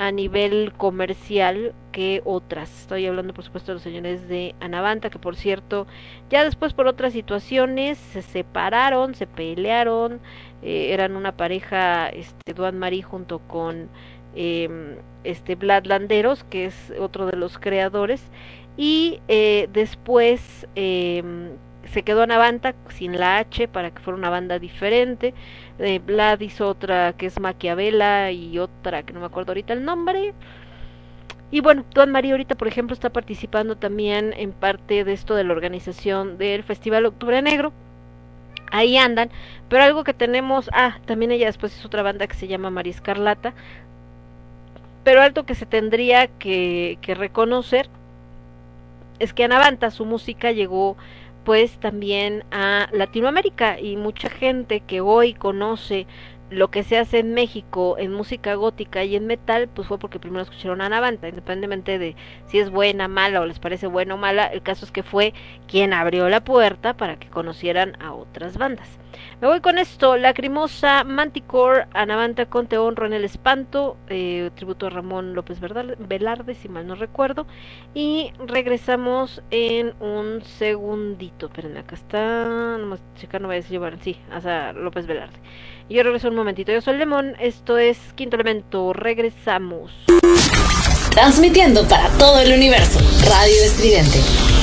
a nivel comercial que otras. Estoy hablando, por supuesto, de los señores de Anavanta, que por cierto, ya después por otras situaciones se separaron, se pelearon, eh, eran una pareja, este, Duan Marie junto con eh, este Vlad Landeros, que es otro de los creadores, y eh, después eh, se quedó Anavanta sin la H para que fuera una banda diferente. Eh, Vlad hizo otra que es Maquiavela y otra que no me acuerdo ahorita el nombre. Y bueno, Don María ahorita, por ejemplo, está participando también en parte de esto de la organización del Festival Octubre Negro. Ahí andan, pero algo que tenemos, ah, también ella después es otra banda que se llama María Escarlata, pero algo que se tendría que, que reconocer es que Anavanta, su música llegó pues también a Latinoamérica y mucha gente que hoy conoce lo que se hace en México en música gótica y en metal, pues fue porque primero escucharon a Navanta, independientemente de si es buena, mala o les parece buena o mala, el caso es que fue quien abrió la puerta para que conocieran a otras bandas. Me voy con esto, Lacrimosa, Manticore, Anavanta con Te honro en el espanto, eh, tributo a Ramón López Velarde, si mal no recuerdo, y regresamos en un segundito, espérenme, acá está, nomás checar, no voy a llevar, sí, hasta López Velarde. Y yo regreso un momentito, yo soy Lemón, esto es Quinto Elemento, regresamos. Transmitiendo para todo el universo, Radio Estridente.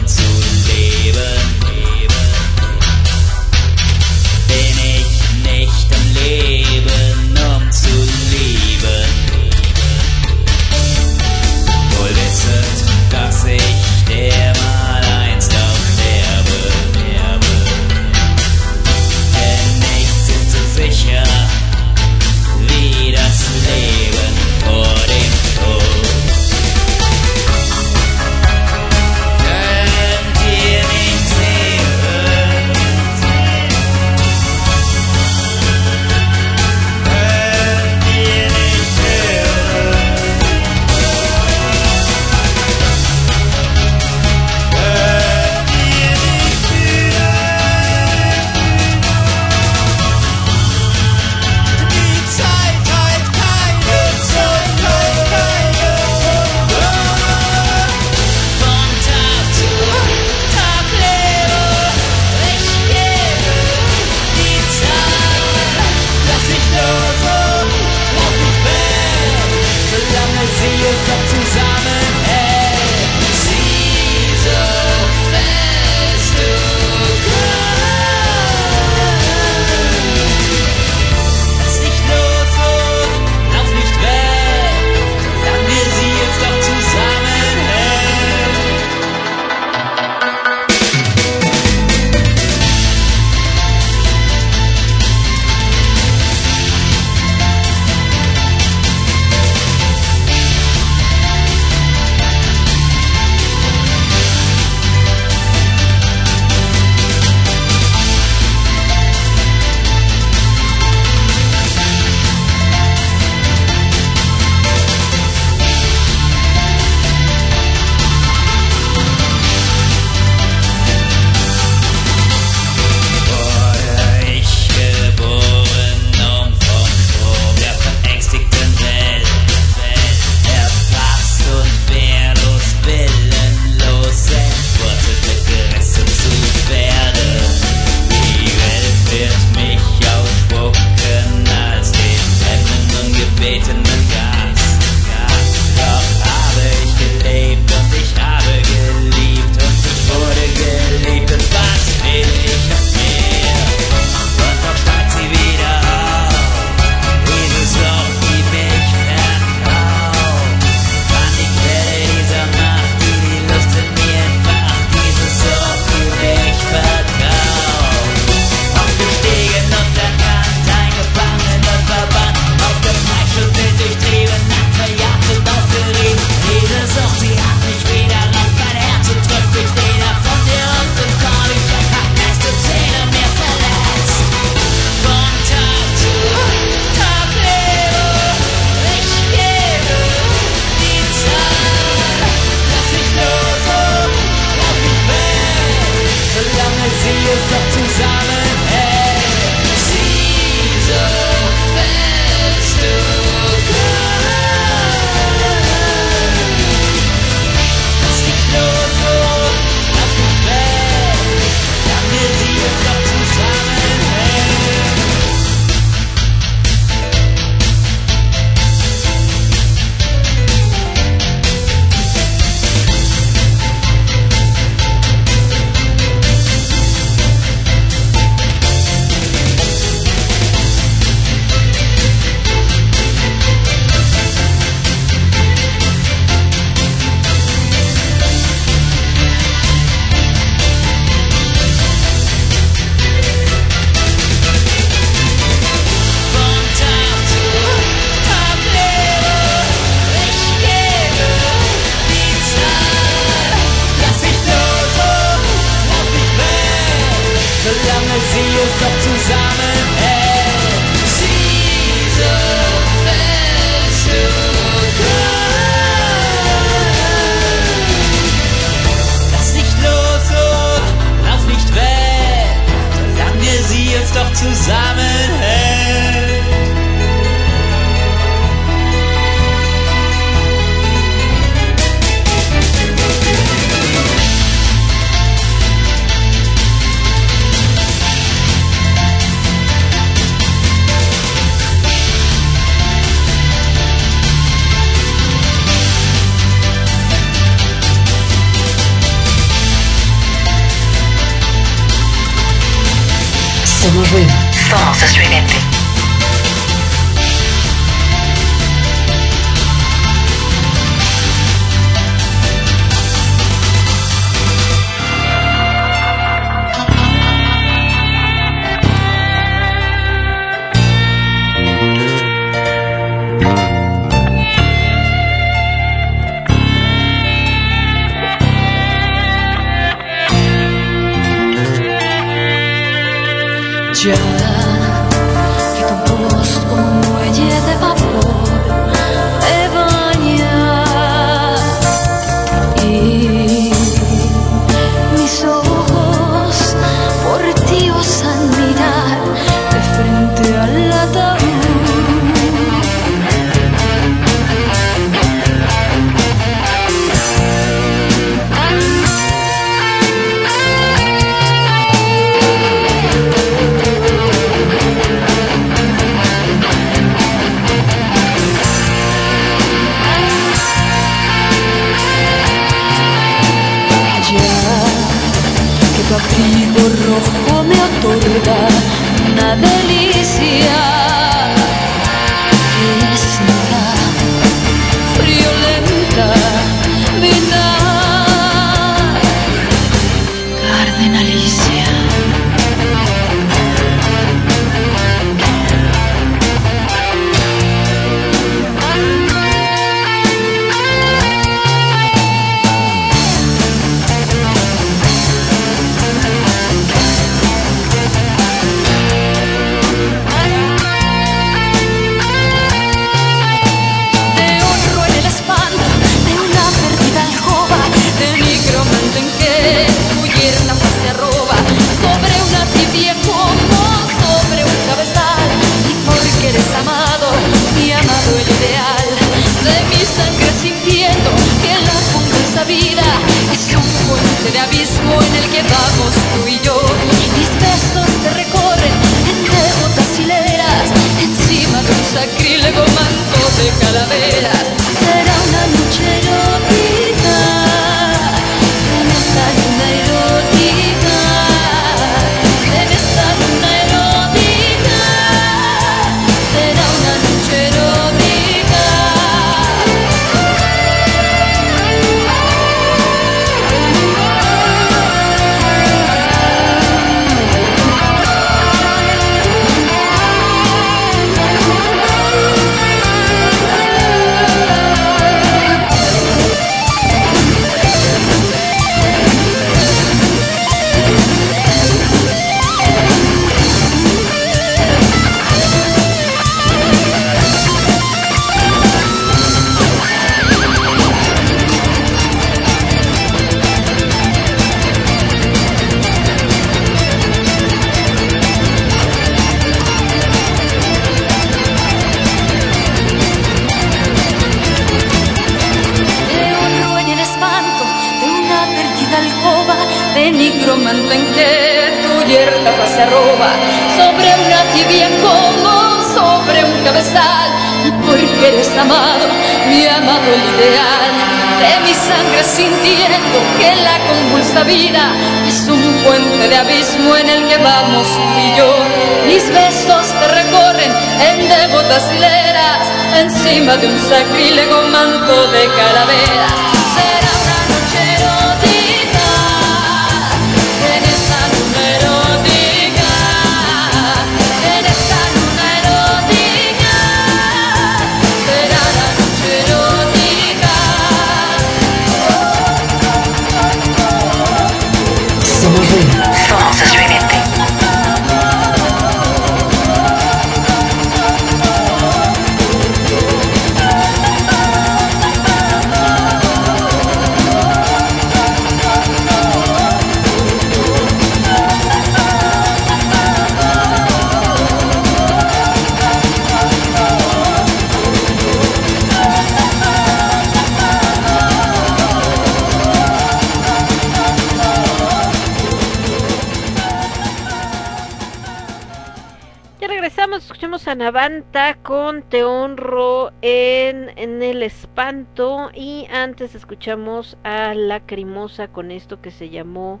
Antes escuchamos a Lacrimosa con esto que se llamó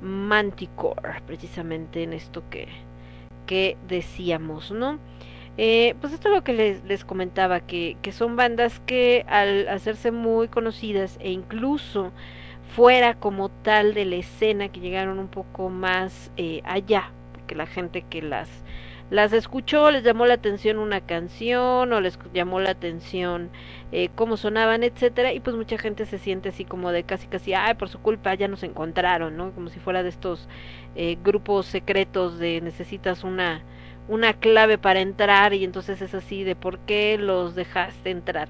Manticore, precisamente en esto que, que decíamos, ¿no? Eh, pues esto es lo que les, les comentaba, que, que son bandas que al hacerse muy conocidas e incluso fuera como tal de la escena, que llegaron un poco más eh, allá, porque la gente que las las escuchó, les llamó la atención una canción o les llamó la atención eh, cómo sonaban, etcétera, y pues mucha gente se siente así como de casi casi, ay, por su culpa ya nos encontraron, ¿no? Como si fuera de estos eh, grupos secretos de necesitas una una clave para entrar y entonces es así de por qué los dejaste entrar.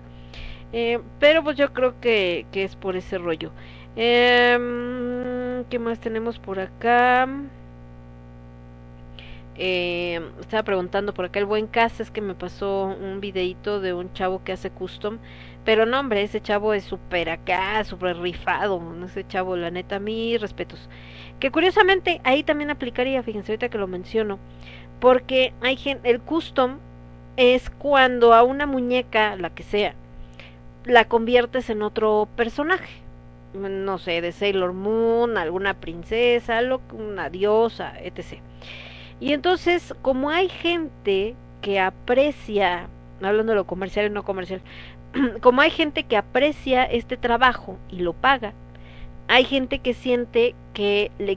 Eh, pero pues yo creo que, que es por ese rollo. Eh, ¿Qué más tenemos por acá? Eh, estaba preguntando por acá el buen casa es que me pasó un videito de un chavo que hace custom pero no hombre ese chavo es súper acá súper rifado ese chavo la neta mis respetos. Que curiosamente ahí también aplicaría fíjense ahorita que lo menciono porque hay gente el custom es cuando a una muñeca la que sea la conviertes en otro personaje. No sé de Sailor Moon alguna princesa lo, una diosa etc y entonces, como hay gente que aprecia, hablando de lo comercial y no comercial, como hay gente que aprecia este trabajo y lo paga, hay gente que siente que le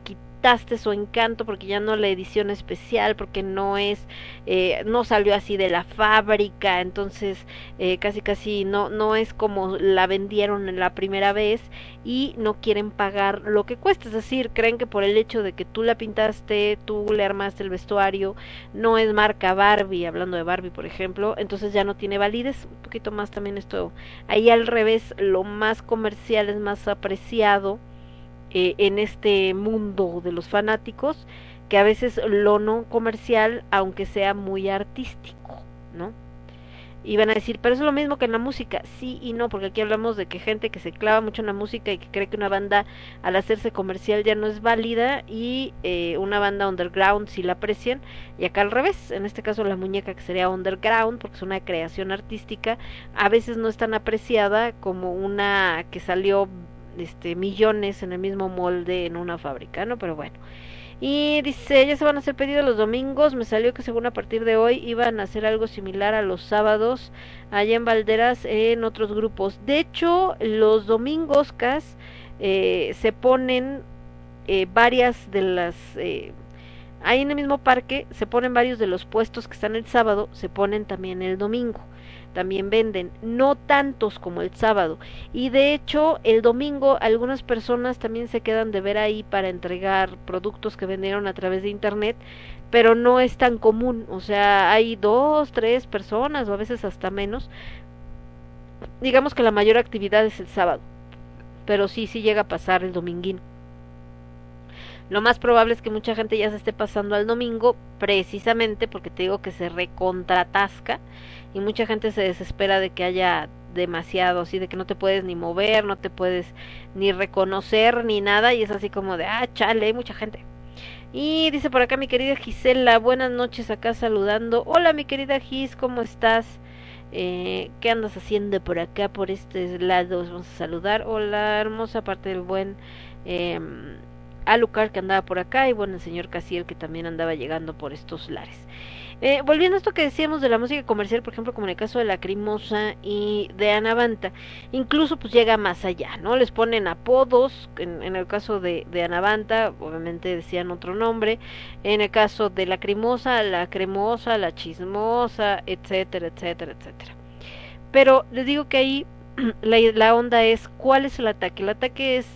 su encanto porque ya no la edición especial, porque no es, eh, no salió así de la fábrica, entonces eh, casi casi no, no es como la vendieron en la primera vez y no quieren pagar lo que cuesta, es decir, creen que por el hecho de que tú la pintaste, tú le armaste el vestuario, no es marca Barbie, hablando de Barbie por ejemplo, entonces ya no tiene validez, un poquito más también esto, ahí al revés, lo más comercial es más apreciado, eh, en este mundo de los fanáticos que a veces lo no comercial aunque sea muy artístico no y van a decir pero es lo mismo que en la música sí y no porque aquí hablamos de que gente que se clava mucho en la música y que cree que una banda al hacerse comercial ya no es válida y eh, una banda underground si la aprecian. Y acá al revés en este caso la muñeca que sería underground porque es una creación artística a veces no es tan apreciada como una que salió este millones en el mismo molde en una fábrica, ¿no? Pero bueno. Y dice, ya se van a hacer pedidos los domingos, me salió que según a partir de hoy iban a hacer algo similar a los sábados allá en Valderas en otros grupos. De hecho, los domingos, Cas, eh, se ponen eh, varias de las... Eh, ahí en el mismo parque se ponen varios de los puestos que están el sábado, se ponen también el domingo también venden, no tantos como el sábado. Y de hecho, el domingo algunas personas también se quedan de ver ahí para entregar productos que vendieron a través de internet, pero no es tan común, o sea, hay dos, tres personas o a veces hasta menos. Digamos que la mayor actividad es el sábado, pero sí, sí llega a pasar el dominguín. Lo más probable es que mucha gente ya se esté pasando al domingo, precisamente porque te digo que se recontratasca y mucha gente se desespera de que haya demasiado, así de que no te puedes ni mover, no te puedes ni reconocer ni nada y es así como de, ah, chale, hay mucha gente. Y dice por acá mi querida Gisela, buenas noches acá saludando. Hola mi querida Gis, ¿cómo estás? Eh, ¿Qué andas haciendo por acá, por este lado? Vamos a saludar. Hola, hermosa parte del buen eh, Alucard que andaba por acá y bueno, el señor Casiel que también andaba llegando por estos lares. Eh, volviendo a esto que decíamos de la música comercial, por ejemplo, como en el caso de la Crimosa y de Anavanta, incluso pues llega más allá, ¿no? Les ponen apodos, en, en el caso de, de Anavanta, obviamente decían otro nombre, en el caso de la Crimosa, la Cremosa, la Chismosa, etcétera, etcétera, etcétera. Pero les digo que ahí la, la onda es, ¿cuál es el ataque? El ataque es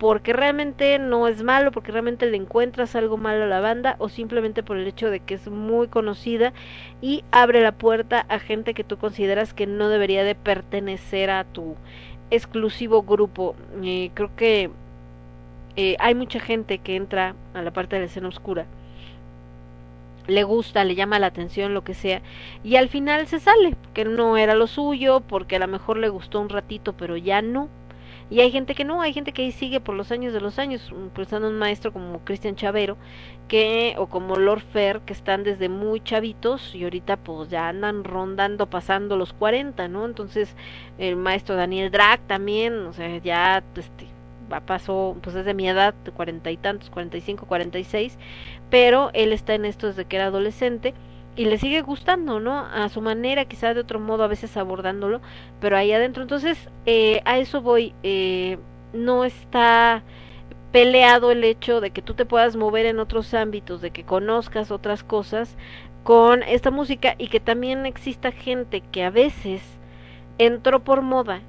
porque realmente no es malo, porque realmente le encuentras algo malo a la banda o simplemente por el hecho de que es muy conocida y abre la puerta a gente que tú consideras que no debería de pertenecer a tu exclusivo grupo. Eh, creo que eh, hay mucha gente que entra a la parte de la escena oscura le gusta, le llama la atención, lo que sea, y al final se sale, que no era lo suyo, porque a lo mejor le gustó un ratito, pero ya no. Y hay gente que no, hay gente que ahí sigue por los años de los años, pensando en un maestro como Cristian Chavero, que, o como Lord Fair, que están desde muy chavitos y ahorita pues ya andan rondando, pasando los 40, ¿no? Entonces, el maestro Daniel Drag también, o sea, ya, este, pasó, pues es de mi edad, de cuarenta y tantos, cuarenta y cinco, cuarenta y seis, pero él está en esto desde que era adolescente y le sigue gustando, ¿no? A su manera, quizás de otro modo, a veces abordándolo, pero ahí adentro. Entonces, eh, a eso voy. Eh, no está peleado el hecho de que tú te puedas mover en otros ámbitos, de que conozcas otras cosas con esta música y que también exista gente que a veces entró por moda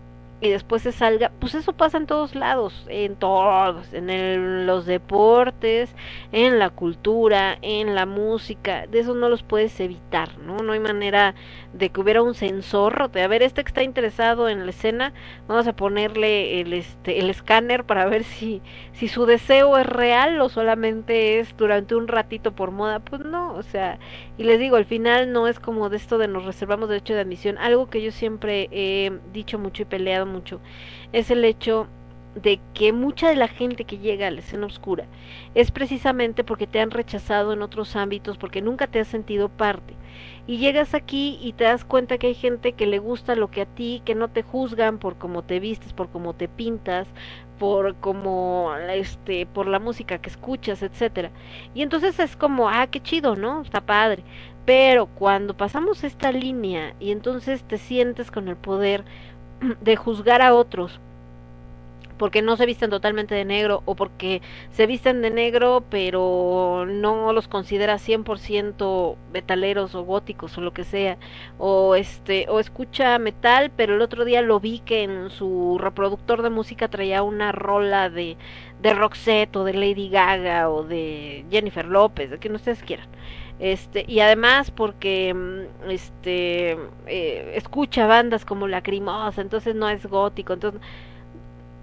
y después se salga, pues eso pasa en todos lados, en todos, en el- los deportes, en la cultura, en la música, de eso no los puedes evitar, ¿no? No hay manera de que hubiera un sensor, de a ver, este que está interesado en la escena, vamos a ponerle el este el escáner para ver si si su deseo es real o solamente es durante un ratito por moda, pues no, o sea, y les digo, al final no es como de esto de nos reservamos derecho de admisión, algo que yo siempre he dicho mucho y peleado mucho, es el hecho de que mucha de la gente que llega a la escena oscura es precisamente porque te han rechazado en otros ámbitos, porque nunca te has sentido parte. Y llegas aquí y te das cuenta que hay gente que le gusta lo que a ti, que no te juzgan por cómo te vistes, por cómo te pintas, por cómo este, por la música que escuchas, etcétera. Y entonces es como, ah, qué chido, ¿no? Está padre. Pero cuando pasamos esta línea y entonces te sientes con el poder de juzgar a otros porque no se visten totalmente de negro o porque se visten de negro pero no los considera 100% metaleros o góticos o lo que sea. O este o escucha metal pero el otro día lo vi que en su reproductor de música traía una rola de de Roxette o de Lady Gaga o de Jennifer López de quien ustedes quieran. Este y además porque mm, este eh, escucha bandas como Lacrimosa entonces no es gótico entonces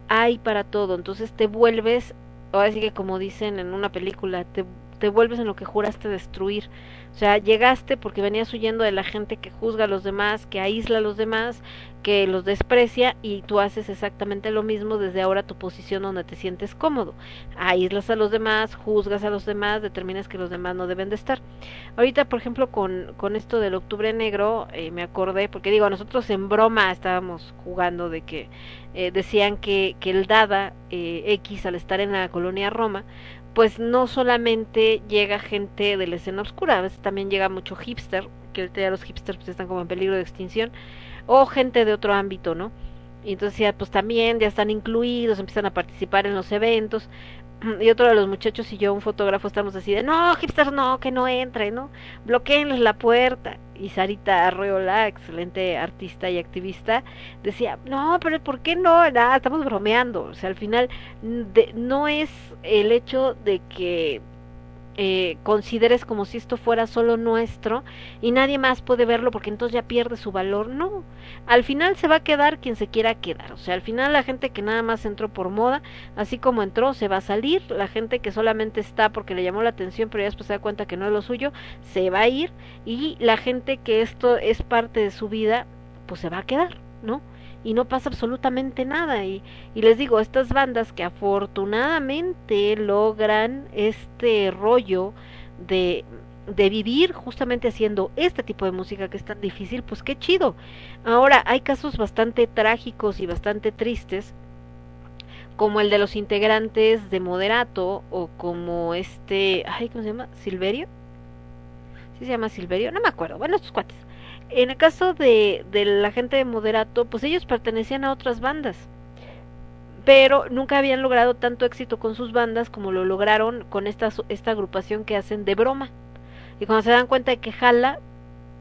hay para todo, entonces te vuelves, ahora sí que como dicen en una película, te, te vuelves en lo que juraste destruir. O sea, llegaste porque venías huyendo de la gente que juzga a los demás, que aísla a los demás, que los desprecia y tú haces exactamente lo mismo desde ahora tu posición donde te sientes cómodo. Aíslas a los demás, juzgas a los demás, determinas que los demás no deben de estar. Ahorita, por ejemplo, con, con esto del octubre negro, eh, me acordé, porque digo, nosotros en broma estábamos jugando de que eh, decían que, que el Dada eh, X al estar en la colonia Roma, pues no solamente llega gente de la escena oscura, a veces también llega mucho hipster, que ahorita ya los hipsters pues están como en peligro de extinción, o gente de otro ámbito, ¿no? Y entonces ya pues también ya están incluidos, empiezan a participar en los eventos. Y otro de los muchachos y yo, un fotógrafo, estamos así de, no, hipsters no, que no entren, ¿no? Bloqueenles la puerta. Y Sarita Arreola, excelente artista y activista, decía, no, pero ¿por qué no? Nada, estamos bromeando. O sea, al final de, no es el hecho de que eh, consideres como si esto fuera solo nuestro y nadie más puede verlo porque entonces ya pierde su valor. No, al final se va a quedar quien se quiera quedar. O sea, al final la gente que nada más entró por moda, así como entró, se va a salir. La gente que solamente está porque le llamó la atención, pero ya después se da cuenta que no es lo suyo, se va a ir. Y la gente que esto es parte de su vida, pues se va a quedar, ¿no? Y no pasa absolutamente nada. Y, y les digo, estas bandas que afortunadamente logran este rollo de, de vivir justamente haciendo este tipo de música que es tan difícil, pues qué chido. Ahora, hay casos bastante trágicos y bastante tristes, como el de los integrantes de Moderato o como este, ay, ¿cómo se llama? Silverio. ¿Sí se llama Silverio? No me acuerdo. Bueno, estos cuates. En el caso de, de la gente de Moderato, pues ellos pertenecían a otras bandas pero nunca habían logrado tanto éxito con sus bandas como lo lograron con esta, esta agrupación que hacen de broma. Y cuando se dan cuenta de que jala,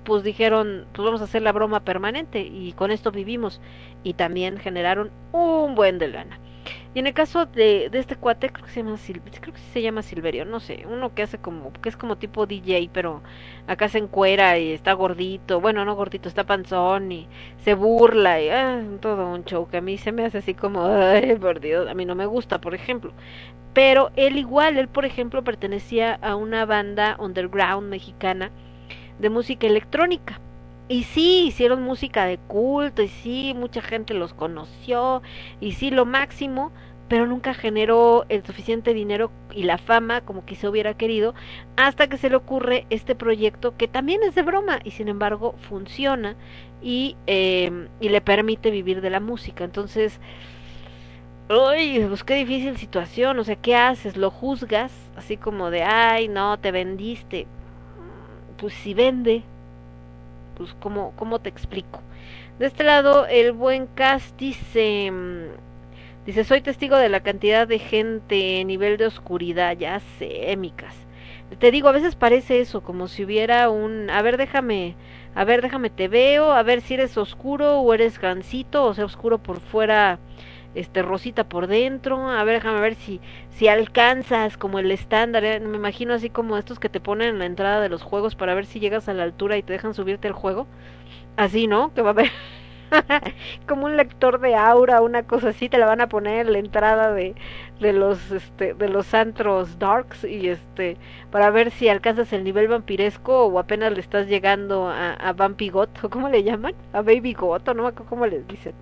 pues dijeron, pues vamos a hacer la broma permanente y con esto vivimos. Y también generaron un buen de lana. Y en el caso de, de este cuate, creo que se llama creo que se llama Silverio, no sé, uno que hace como, que es como tipo DJ, pero acá se encuera y está gordito, bueno, no gordito, está panzón y se burla y ah, todo un show que a mí se me hace así como, ay, por Dios, a mí no me gusta, por ejemplo. Pero él igual, él por ejemplo pertenecía a una banda underground mexicana de música electrónica. Y sí, hicieron música de culto, y sí, mucha gente los conoció, y sí, lo máximo, pero nunca generó el suficiente dinero y la fama como quizá hubiera querido, hasta que se le ocurre este proyecto que también es de broma, y sin embargo funciona y, eh, y le permite vivir de la música. Entonces, uy, pues qué difícil situación, o sea, ¿qué haces? ¿Lo juzgas? Así como de, ay, no, te vendiste. Pues si vende, pues cómo, cómo te explico. De este lado, el buen cast dice, mm, dice, soy testigo de la cantidad de gente, nivel de oscuridad, ya sé, micas. Te digo, a veces parece eso, como si hubiera un, a ver, déjame, a ver, déjame, te veo, a ver si eres oscuro o eres gansito, o sea, oscuro por fuera, este rosita por dentro, a ver, déjame ver si si alcanzas como el estándar, eh, me imagino así como estos que te ponen en la entrada de los juegos para ver si llegas a la altura y te dejan subirte al juego. Así, ¿no? Que va a haber como un lector de aura, una cosa así, te la van a poner en la entrada de, de los este de los antros darks y este para ver si alcanzas el nivel vampiresco o apenas le estás llegando a, a o cómo le llaman, a Baby Got o no me acuerdo cómo les dicen.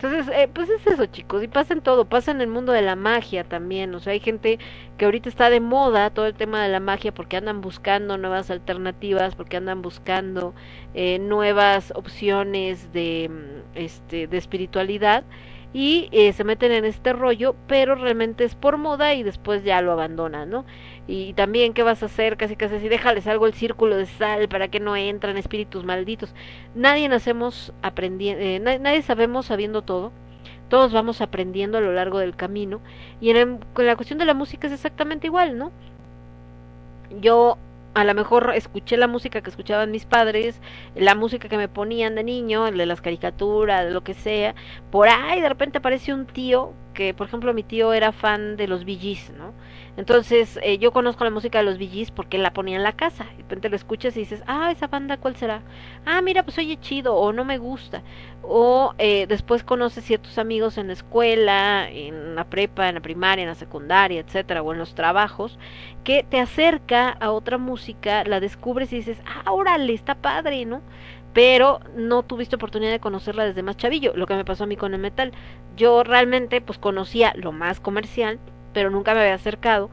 Entonces, eh, pues es eso, chicos, y pasa en todo, pasa en el mundo de la magia también, o sea, hay gente que ahorita está de moda todo el tema de la magia porque andan buscando nuevas alternativas, porque andan buscando eh, nuevas opciones de, mm, este, de espiritualidad y eh, se meten en este rollo, pero realmente es por moda y después ya lo abandonan, ¿no? Y también, ¿qué vas a hacer? Casi casi así, déjales algo el círculo de sal para que no entran espíritus malditos. Nadie nacemos aprendiendo, eh, nadie sabemos sabiendo todo. Todos vamos aprendiendo a lo largo del camino. Y en, la cuestión de la música es exactamente igual, ¿no? Yo a lo mejor escuché la música que escuchaban mis padres, la música que me ponían de niño, de las caricaturas, de lo que sea. Por ahí de repente aparece un tío que, por ejemplo, mi tío era fan de los Gees, ¿no? Entonces, eh, yo conozco la música de los Gees porque la ponía en la casa. Y de repente lo escuchas y dices, ah, esa banda, ¿cuál será? Ah, mira, pues oye chido, o no me gusta. O eh, después conoces ciertos amigos en la escuela, en la prepa, en la primaria, en la secundaria, etcétera, o en los trabajos, que te acerca a otra música, la descubres y dices, ah, órale, está padre, ¿no? pero no tuviste oportunidad de conocerla desde más chavillo, lo que me pasó a mí con el metal. Yo realmente pues conocía lo más comercial, pero nunca me había acercado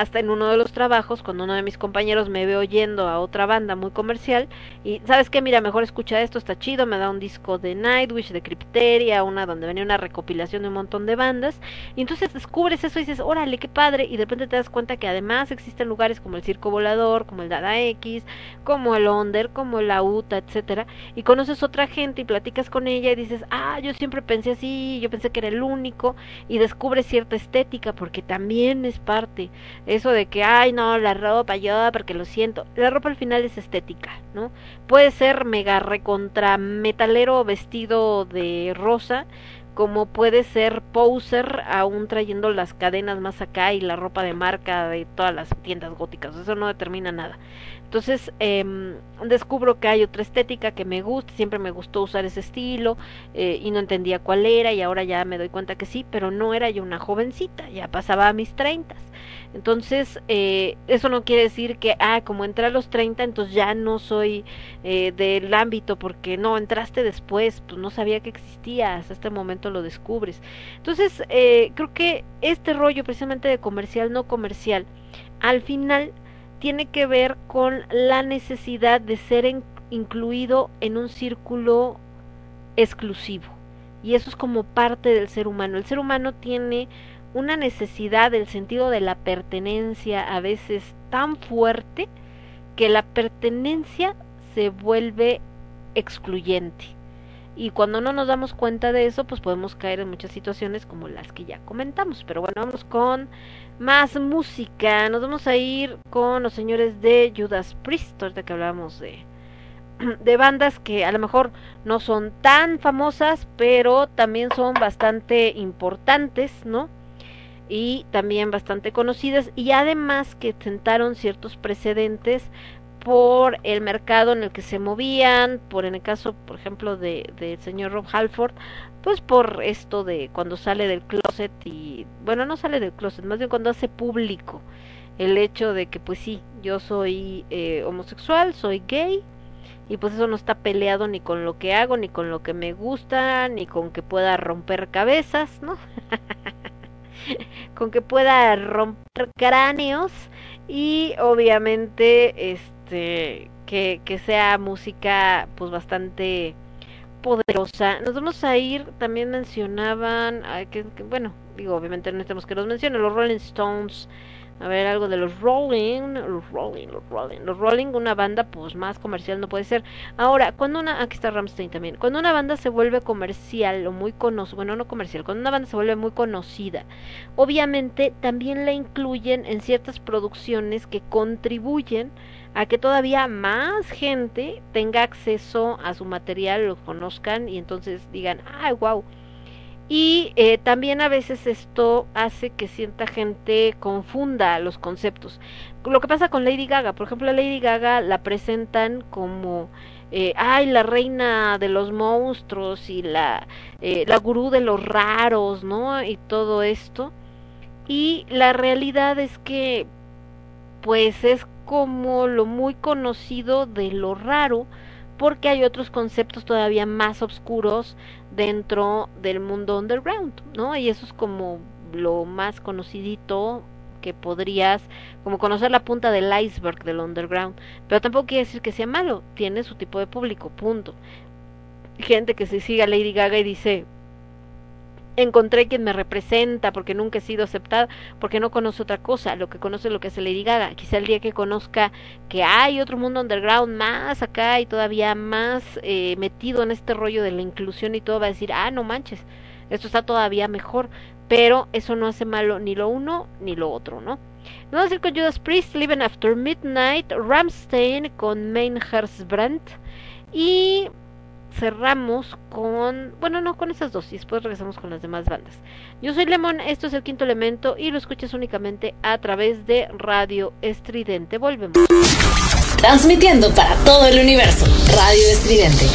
hasta en uno de los trabajos, cuando uno de mis compañeros me ve oyendo a otra banda muy comercial, y sabes qué, mira, mejor escucha esto, está chido, me da un disco de Nightwish, de Crypteria, una donde venía una recopilación de un montón de bandas, y entonces descubres eso y dices, órale, qué padre, y de repente te das cuenta que además existen lugares como el Circo Volador, como el Dada X, como el Onder, como la UTA, etcétera, y conoces otra gente y platicas con ella y dices, ah, yo siempre pensé así, yo pensé que era el único, y descubres cierta estética, porque también es parte eso de que, ay, no, la ropa, yo, porque lo siento. La ropa al final es estética, ¿no? Puede ser mega recontra metalero vestido de rosa, como puede ser poser aún trayendo las cadenas más acá y la ropa de marca de todas las tiendas góticas. Eso no determina nada. Entonces eh, descubro que hay otra estética que me gusta, siempre me gustó usar ese estilo eh, y no entendía cuál era y ahora ya me doy cuenta que sí, pero no era yo una jovencita, ya pasaba a mis treintas. Entonces, eh, eso no quiere decir que, ah, como entré a los 30, entonces ya no soy eh, del ámbito, porque no, entraste después, pues no sabía que existía, hasta este momento lo descubres. Entonces, eh, creo que este rollo precisamente de comercial, no comercial, al final tiene que ver con la necesidad de ser en- incluido en un círculo exclusivo. Y eso es como parte del ser humano. El ser humano tiene una necesidad del sentido de la pertenencia a veces tan fuerte que la pertenencia se vuelve excluyente. Y cuando no nos damos cuenta de eso, pues podemos caer en muchas situaciones como las que ya comentamos. Pero bueno, vamos con más música. Nos vamos a ir con los señores de Judas Priest, ahorita que hablábamos de, de bandas que a lo mejor no son tan famosas, pero también son bastante importantes, ¿no? Y también bastante conocidas y además que sentaron ciertos precedentes por el mercado en el que se movían, por en el caso, por ejemplo, de del señor Rob Halford, pues por esto de cuando sale del closet y bueno, no sale del closet, más bien cuando hace público el hecho de que pues sí, yo soy eh, homosexual, soy gay y pues eso no está peleado ni con lo que hago, ni con lo que me gusta, ni con que pueda romper cabezas, ¿no? con que pueda romper cráneos y obviamente este que, que sea música pues bastante poderosa. Nos vamos a ir, también mencionaban, que, bueno, digo, obviamente no necesitamos que los mencionen, los Rolling Stones, a ver, algo de los Rolling, los Rolling, los Rolling, los Rolling, una banda pues más comercial no puede ser. Ahora, cuando una, aquí está Ramstein también, cuando una banda se vuelve comercial o muy conocida, bueno, no comercial, cuando una banda se vuelve muy conocida, obviamente también la incluyen en ciertas producciones que contribuyen a que todavía más gente tenga acceso a su material, lo conozcan y entonces digan, ay, wow. Y eh, también a veces esto hace que cierta gente confunda los conceptos. Lo que pasa con Lady Gaga, por ejemplo, a Lady Gaga la presentan como, eh, ay, la reina de los monstruos y la, eh, la gurú de los raros, ¿no? Y todo esto. Y la realidad es que, pues es como lo muy conocido de lo raro, porque hay otros conceptos todavía más oscuros dentro del mundo underground, ¿no? Y eso es como lo más conocidito que podrías como conocer la punta del iceberg del underground, pero tampoco quiere decir que sea malo, tiene su tipo de público, punto. Gente que se sigue a Lady Gaga y dice, encontré quien me representa porque nunca he sido aceptada, porque no conoce otra cosa, lo que conoce es lo que hace Lady Gaga. Quizá el día que conozca que hay otro mundo underground más acá y todavía más eh, metido en este rollo de la inclusión y todo, va a decir, ah, no manches, esto está todavía mejor, pero eso no hace malo ni lo uno ni lo otro, ¿no? Vamos a ir con Judas Priest, Living After Midnight, Ramstein con Brand y cerramos con, bueno, no con esas dos y después regresamos con las demás bandas. Yo soy Lemon, esto es el quinto elemento y lo escuchas únicamente a través de Radio Estridente. Volvemos. Transmitiendo para todo el universo. Radio Estridente.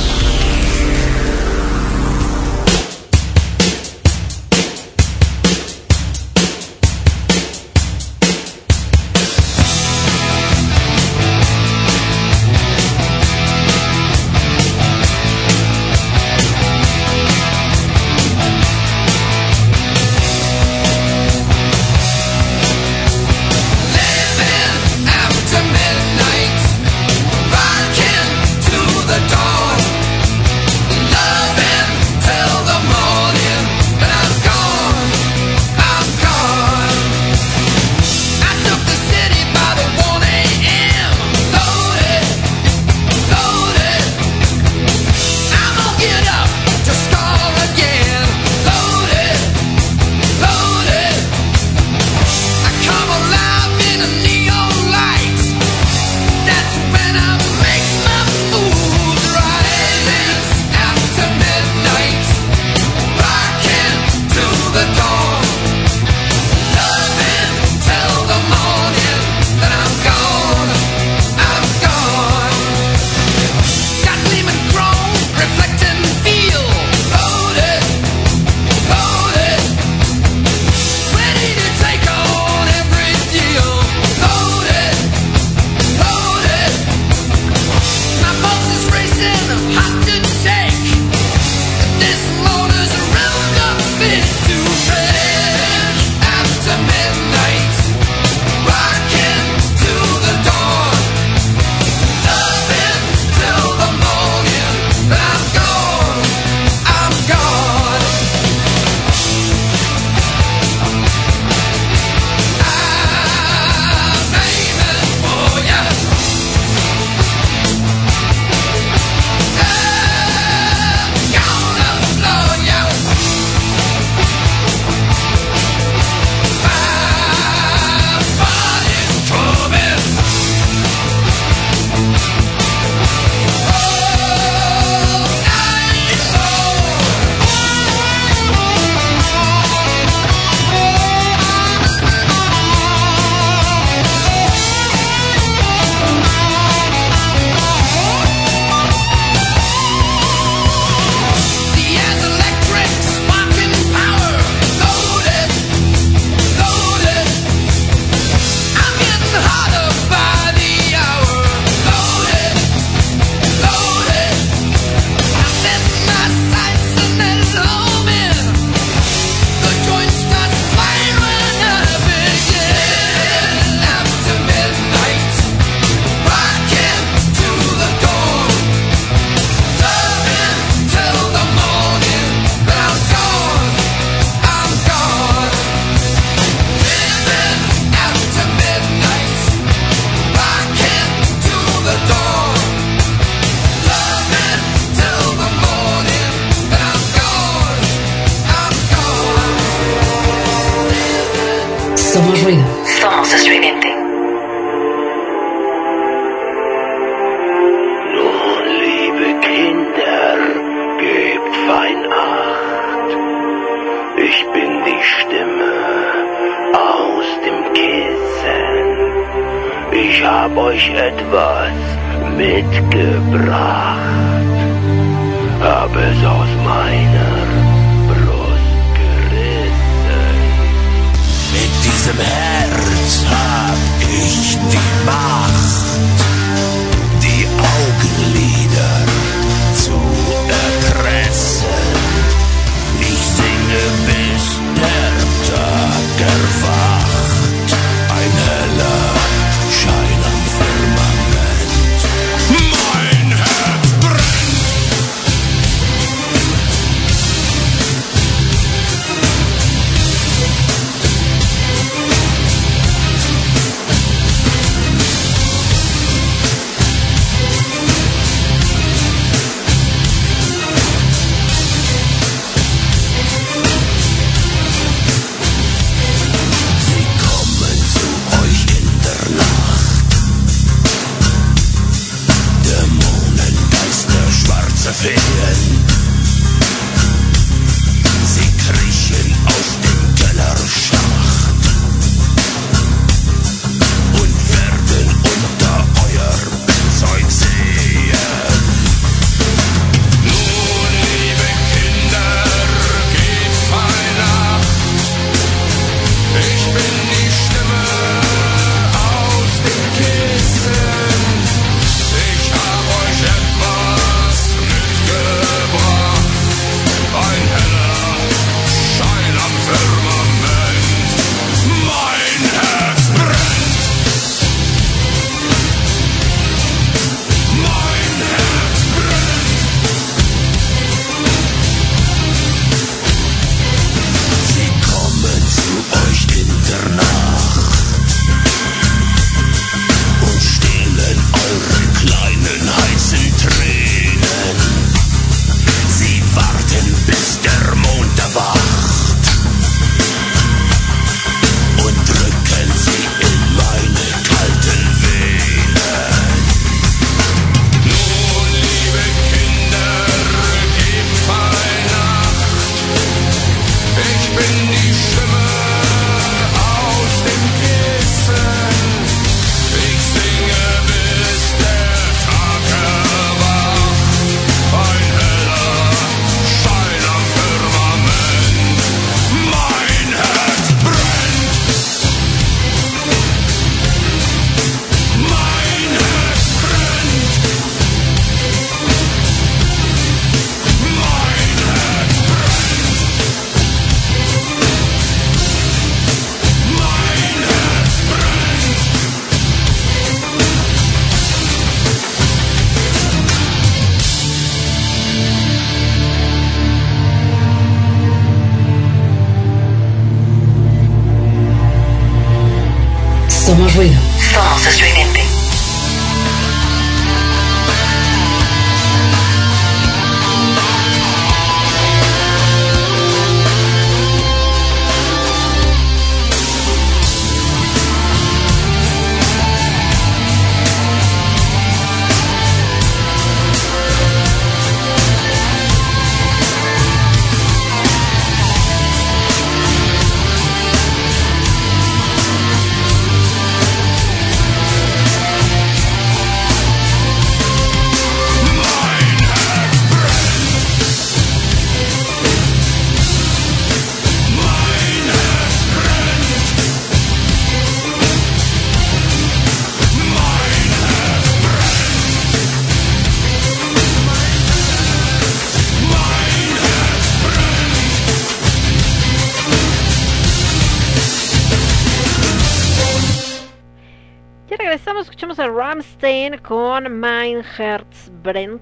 Brent.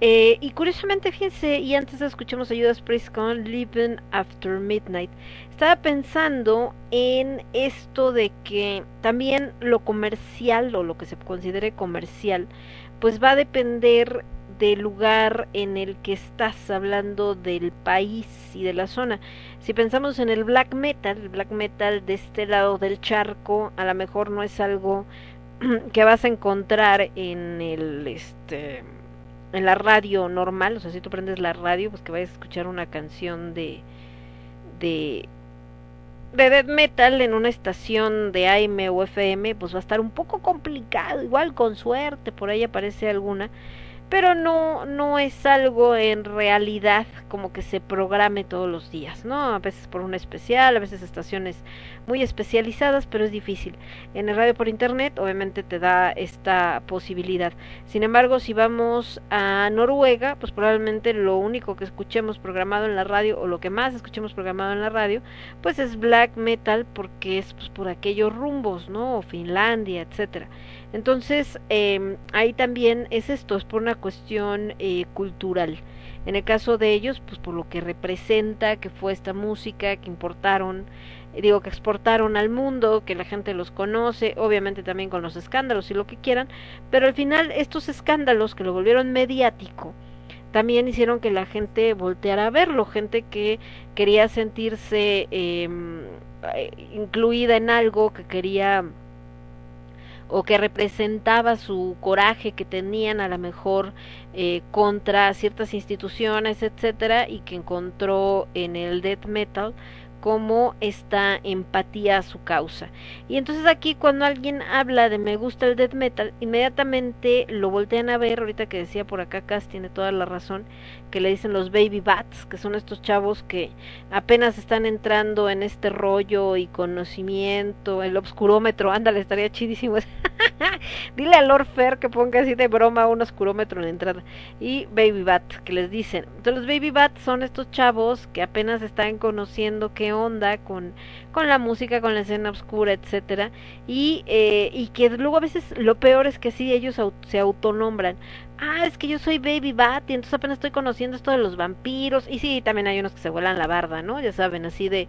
Eh, y curiosamente, fíjense, y antes escuchemos a Judas Priest Living After Midnight. Estaba pensando en esto de que también lo comercial o lo que se considere comercial, pues va a depender del lugar en el que estás hablando del país y de la zona. Si pensamos en el black metal, el black metal de este lado del charco, a lo mejor no es algo que vas a encontrar en el este en la radio normal, o sea, si tú prendes la radio, pues que vayas a escuchar una canción de de de death metal en una estación de AM o FM, pues va a estar un poco complicado, igual con suerte, por ahí aparece alguna, pero no no es algo en realidad como que se programe todos los días, ¿no? A veces por un especial, a veces estaciones muy especializadas, pero es difícil. En el radio por internet obviamente te da esta posibilidad. Sin embargo, si vamos a Noruega, pues probablemente lo único que escuchemos programado en la radio o lo que más escuchemos programado en la radio, pues es black metal porque es pues, por aquellos rumbos, ¿no? O Finlandia, etcétera. Entonces, eh, ahí también es esto, es por una cuestión eh, cultural. En el caso de ellos, pues por lo que representa, que fue esta música que importaron, eh, digo que exportaron al mundo, que la gente los conoce, obviamente también con los escándalos y lo que quieran, pero al final estos escándalos que lo volvieron mediático, también hicieron que la gente volteara a verlo, gente que quería sentirse eh, incluida en algo, que quería o que representaba su coraje que tenían a lo mejor eh, contra ciertas instituciones, etcétera, y que encontró en el death metal como esta empatía a su causa. Y entonces aquí cuando alguien habla de me gusta el death metal, inmediatamente lo voltean a ver, ahorita que decía por acá Cass tiene toda la razón, que le dicen los baby bats, que son estos chavos que apenas están entrando en este rollo y conocimiento, el obscurómetro, ándale, estaría chidísimo. Dile a Lord Fair que ponga así de broma un oscurómetro en la entrada. Y baby bat, que les dicen. Entonces los baby bats son estos chavos que apenas están conociendo qué onda con, con la música, con la escena oscura, etcétera, y, eh, y que luego a veces lo peor es que sí ellos au se autonombran ah, es que yo soy Baby Bat y entonces apenas estoy conociendo esto de los vampiros. Y sí, también hay unos que se vuelan la barda, ¿no? Ya saben, así de...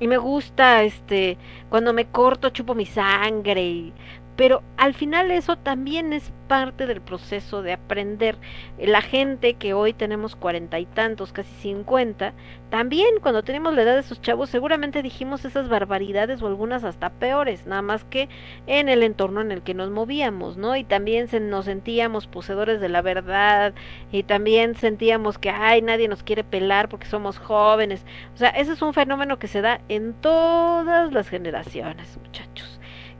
Y me gusta, este, cuando me corto chupo mi sangre y... Pero al final eso también es parte del proceso de aprender. La gente que hoy tenemos cuarenta y tantos, casi cincuenta, también cuando tenemos la edad de esos chavos seguramente dijimos esas barbaridades o algunas hasta peores, nada más que en el entorno en el que nos movíamos, ¿no? Y también se, nos sentíamos poseedores de la verdad y también sentíamos que, ay, nadie nos quiere pelar porque somos jóvenes. O sea, ese es un fenómeno que se da en todas las generaciones, muchachos.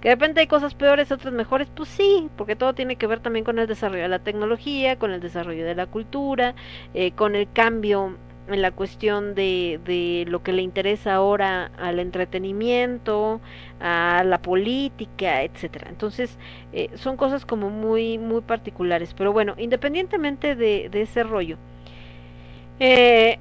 Que de repente hay cosas peores, otras mejores, pues sí, porque todo tiene que ver también con el desarrollo de la tecnología, con el desarrollo de la cultura, eh, con el cambio en la cuestión de, de lo que le interesa ahora al entretenimiento, a la política, etcétera. Entonces, eh, son cosas como muy, muy particulares. Pero bueno, independientemente de, de ese rollo, eh,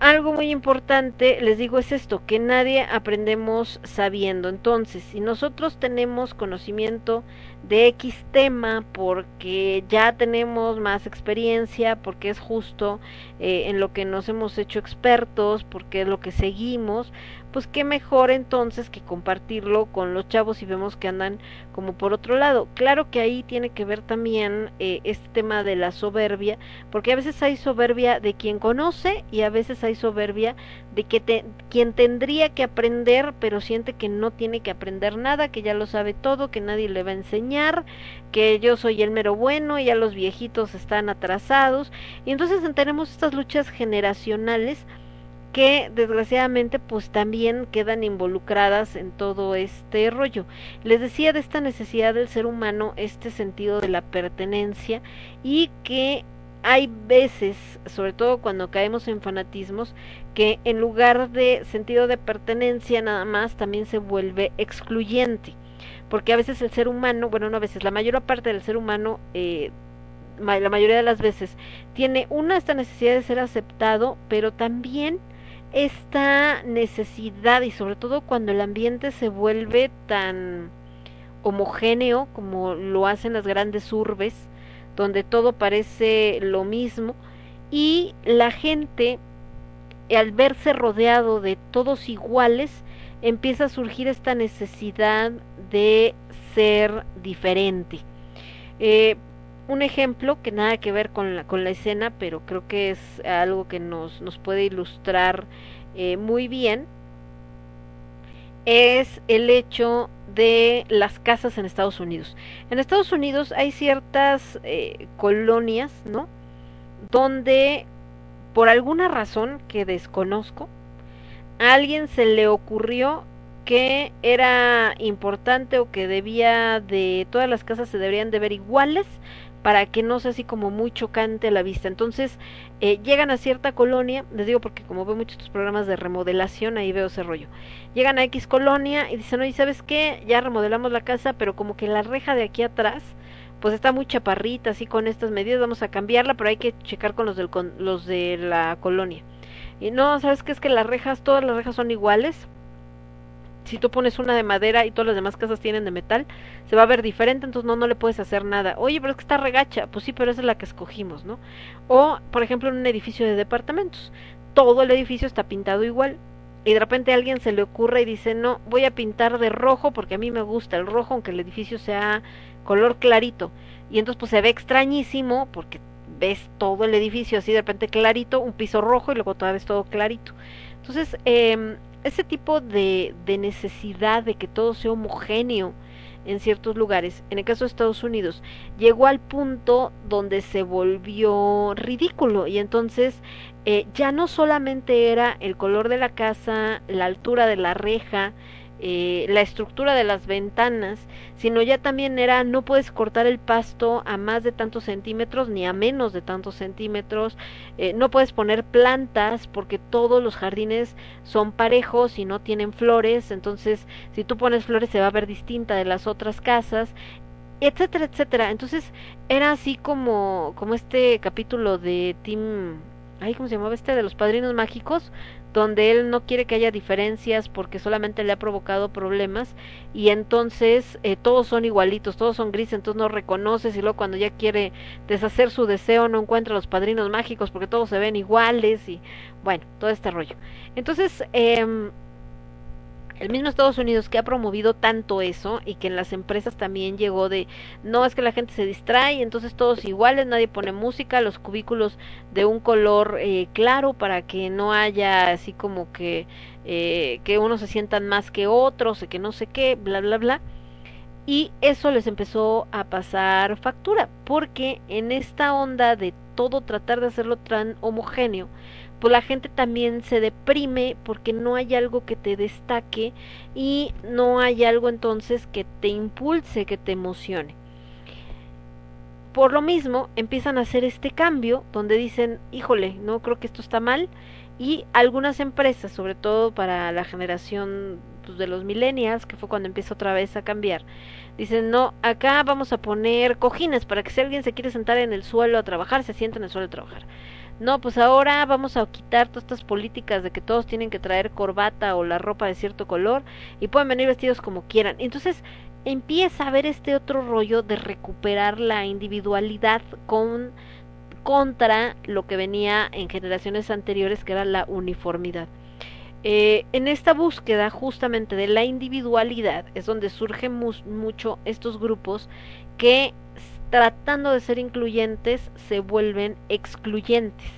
algo muy importante, les digo, es esto, que nadie aprendemos sabiendo. Entonces, si nosotros tenemos conocimiento de X tema porque ya tenemos más experiencia, porque es justo eh, en lo que nos hemos hecho expertos, porque es lo que seguimos, pues qué mejor entonces que compartirlo con los chavos y vemos que andan como por otro lado. Claro que ahí tiene que ver también eh, este tema de la soberbia, porque a veces hay soberbia de quien conoce y a veces hay soberbia de que te, quien tendría que aprender pero siente que no tiene que aprender nada, que ya lo sabe todo, que nadie le va a enseñar, que yo soy el mero bueno y ya los viejitos están atrasados y entonces tenemos estas luchas generacionales que desgraciadamente pues también quedan involucradas en todo este rollo. Les decía de esta necesidad del ser humano, este sentido de la pertenencia y que hay veces, sobre todo cuando caemos en fanatismos, que en lugar de sentido de pertenencia nada más también se vuelve excluyente. Porque a veces el ser humano, bueno, no a veces, la mayor parte del ser humano, eh, la mayoría de las veces, tiene una esta necesidad de ser aceptado, pero también esta necesidad y sobre todo cuando el ambiente se vuelve tan homogéneo como lo hacen las grandes urbes, donde todo parece lo mismo y la gente al verse rodeado de todos iguales empieza a surgir esta necesidad de ser diferente. Eh, un ejemplo que nada que ver con la, con la escena, pero creo que es algo que nos, nos puede ilustrar eh, muy bien, es el hecho de las casas en Estados Unidos. En Estados Unidos hay ciertas eh, colonias, ¿no? Donde por alguna razón que desconozco, a alguien se le ocurrió que era importante o que debía de todas las casas se deberían de ver iguales para que no sea así como muy chocante a la vista. Entonces, eh, llegan a cierta colonia, les digo porque como veo muchos estos programas de remodelación, ahí veo ese rollo. Llegan a X colonia y dicen, oye, ¿sabes qué? Ya remodelamos la casa, pero como que la reja de aquí atrás, pues está muy chaparrita, así con estas medidas, vamos a cambiarla, pero hay que checar con los, del, con los de la colonia. Y no, ¿sabes qué? Es que las rejas, todas las rejas son iguales, si tú pones una de madera y todas las demás casas tienen de metal, se va a ver diferente, entonces no, no le puedes hacer nada. Oye, pero es que está regacha, pues sí, pero esa es la que escogimos, ¿no? O, por ejemplo, en un edificio de departamentos, todo el edificio está pintado igual. Y de repente a alguien se le ocurre y dice, no, voy a pintar de rojo porque a mí me gusta el rojo, aunque el edificio sea color clarito. Y entonces pues se ve extrañísimo porque ves todo el edificio así de repente clarito, un piso rojo y luego toda vez todo clarito. Entonces, eh, ese tipo de, de necesidad de que todo sea homogéneo en ciertos lugares, en el caso de Estados Unidos, llegó al punto donde se volvió ridículo y entonces eh, ya no solamente era el color de la casa, la altura de la reja, eh, la estructura de las ventanas, sino ya también era no puedes cortar el pasto a más de tantos centímetros ni a menos de tantos centímetros, eh, no puedes poner plantas porque todos los jardines son parejos y no tienen flores, entonces si tú pones flores se va a ver distinta de las otras casas, etcétera, etcétera. Entonces era así como, como este capítulo de Tim, ay, ¿cómo se llamaba este? De los padrinos mágicos, donde él no quiere que haya diferencias porque solamente le ha provocado problemas y entonces eh, todos son igualitos, todos son grises, entonces no reconoces y luego cuando ya quiere deshacer su deseo no encuentra los padrinos mágicos porque todos se ven iguales y bueno, todo este rollo. Entonces, eh, el mismo Estados Unidos que ha promovido tanto eso y que en las empresas también llegó de no es que la gente se distrae entonces todos iguales nadie pone música los cubículos de un color eh, claro para que no haya así como que eh, que unos se sientan más que otros que no sé qué bla bla bla. Y eso les empezó a pasar factura porque en esta onda de todo tratar de hacerlo tan homogéneo pues la gente también se deprime porque no hay algo que te destaque y no hay algo entonces que te impulse, que te emocione. Por lo mismo, empiezan a hacer este cambio donde dicen, híjole, no creo que esto está mal y algunas empresas, sobre todo para la generación pues, de los millennials, que fue cuando empieza otra vez a cambiar, dicen, no, acá vamos a poner cojines para que si alguien se quiere sentar en el suelo a trabajar, se sienta en el suelo a trabajar no, pues ahora vamos a quitar todas estas políticas de que todos tienen que traer corbata o la ropa de cierto color y pueden venir vestidos como quieran. Entonces empieza a haber este otro rollo de recuperar la individualidad con contra lo que venía en generaciones anteriores que era la uniformidad. Eh, en esta búsqueda justamente de la individualidad es donde surgen mucho estos grupos que tratando de ser incluyentes se vuelven excluyentes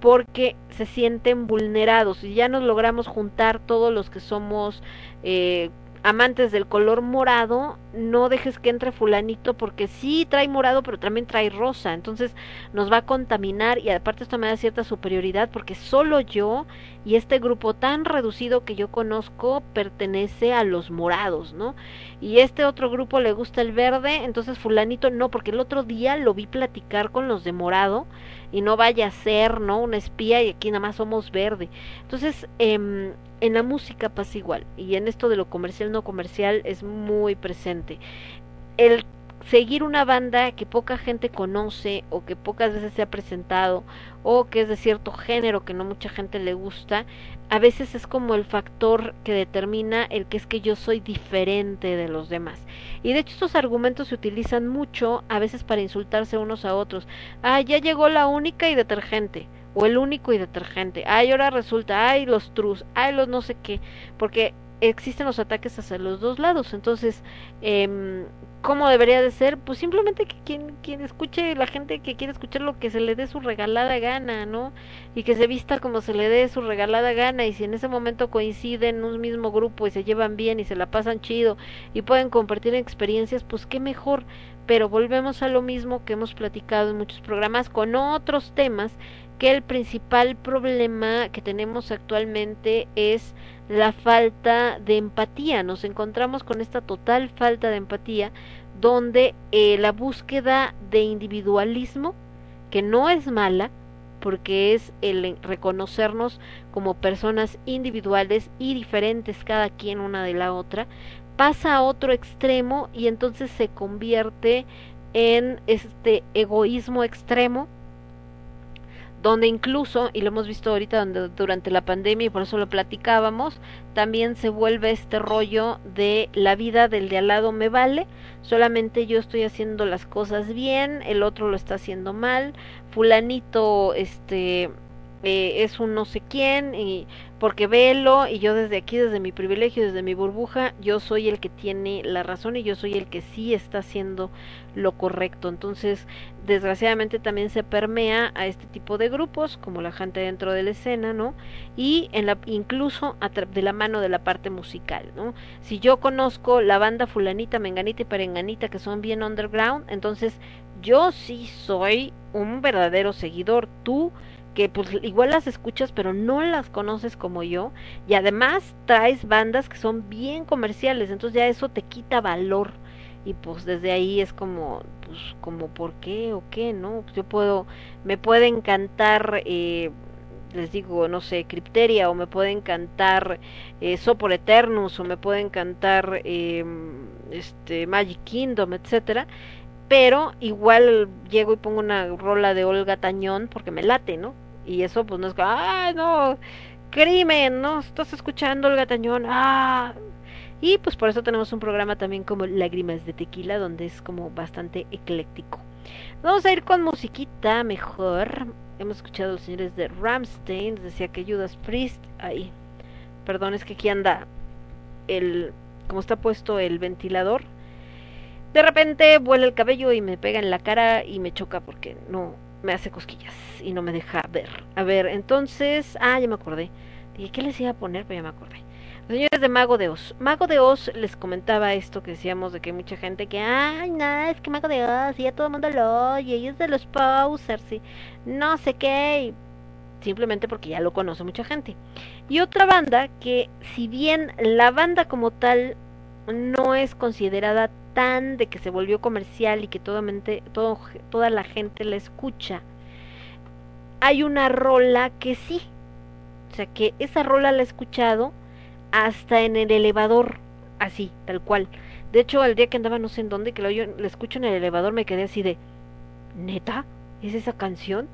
porque se sienten vulnerados y ya nos logramos juntar todos los que somos eh, amantes del color morado, no dejes que entre fulanito porque sí trae morado, pero también trae rosa, entonces nos va a contaminar y aparte esto me da cierta superioridad porque solo yo y este grupo tan reducido que yo conozco pertenece a los morados, ¿no? Y este otro grupo le gusta el verde, entonces fulanito no, porque el otro día lo vi platicar con los de morado y no vaya a ser, ¿no? Una espía y aquí nada más somos verde. Entonces, eh, en la música pasa igual y en esto de lo comercial no comercial es muy presente. El seguir una banda que poca gente conoce o que pocas veces se ha presentado o que es de cierto género que no mucha gente le gusta, a veces es como el factor que determina el que es que yo soy diferente de los demás. Y de hecho estos argumentos se utilizan mucho a veces para insultarse unos a otros. Ah, ya llegó la única y detergente o el único y detergente. Ay, ahora resulta, ay, los trus, ay, los no sé qué, porque existen los ataques hacia los dos lados. Entonces, eh, ¿Cómo debería de ser? Pues simplemente que quien, quien escuche, la gente que quiere escuchar lo que se le dé su regalada gana, ¿no? Y que se vista como se le dé su regalada gana y si en ese momento coinciden en un mismo grupo y se llevan bien y se la pasan chido y pueden compartir experiencias, pues qué mejor. Pero volvemos a lo mismo que hemos platicado en muchos programas con otros temas, que el principal problema que tenemos actualmente es la falta de empatía. Nos encontramos con esta total falta de empatía donde eh, la búsqueda de individualismo, que no es mala, porque es el reconocernos como personas individuales y diferentes cada quien una de la otra, pasa a otro extremo y entonces se convierte en este egoísmo extremo donde incluso, y lo hemos visto ahorita donde, durante la pandemia y por eso lo platicábamos, también se vuelve este rollo de la vida del de al lado me vale, solamente yo estoy haciendo las cosas bien, el otro lo está haciendo mal, fulanito este eh, es un no sé quién y porque velo y yo desde aquí desde mi privilegio desde mi burbuja yo soy el que tiene la razón y yo soy el que sí está haciendo lo correcto. Entonces desgraciadamente también se permea a este tipo de grupos como la gente dentro de la escena no y en la incluso de la mano de la parte musical no si yo conozco la banda fulanita menganita y perenganita que son bien underground entonces yo sí soy un verdadero seguidor. Tú que pues igual las escuchas pero no las conoces como yo y además traes bandas que son bien comerciales entonces ya eso te quita valor y pues desde ahí es como pues como por qué o qué no yo puedo me puede encantar eh, les digo no sé Crypteria o me puede encantar eh, Sopor Eternus o me puede encantar eh, este Magic Kingdom etcétera pero igual llego y pongo una rola de Olga Tañón porque me late, ¿no? Y eso pues no es ah, no, crimen, ¿no? Estás escuchando Olga Tañón, ah. Y pues por eso tenemos un programa también como Lágrimas de Tequila, donde es como bastante ecléctico. Vamos a ir con musiquita mejor. Hemos escuchado los señores de Ramstein, decía que Judas Priest, ahí. Perdón, es que aquí anda el, como está puesto el ventilador de repente vuela el cabello y me pega en la cara y me choca porque no me hace cosquillas y no me deja ver. A ver, entonces, ah, ya me acordé. Dije, ¿qué les iba a poner? Pero ya me acordé. Los señores de Mago de Oz. Mago de Oz les comentaba esto que decíamos de que hay mucha gente que, ay, no, es que Mago de Oz, y ya todo el mundo lo oye, y es de los posers, y no sé qué, simplemente porque ya lo conoce mucha gente. Y otra banda que, si bien la banda como tal no es considerada tan de que se volvió comercial y que todo, todo, toda la gente la escucha, hay una rola que sí. O sea, que esa rola la he escuchado hasta en el elevador, así, tal cual. De hecho, el día que andaba no sé en dónde, que lo yo, la escucho en el elevador, me quedé así de, ¿neta? ¿Es esa canción?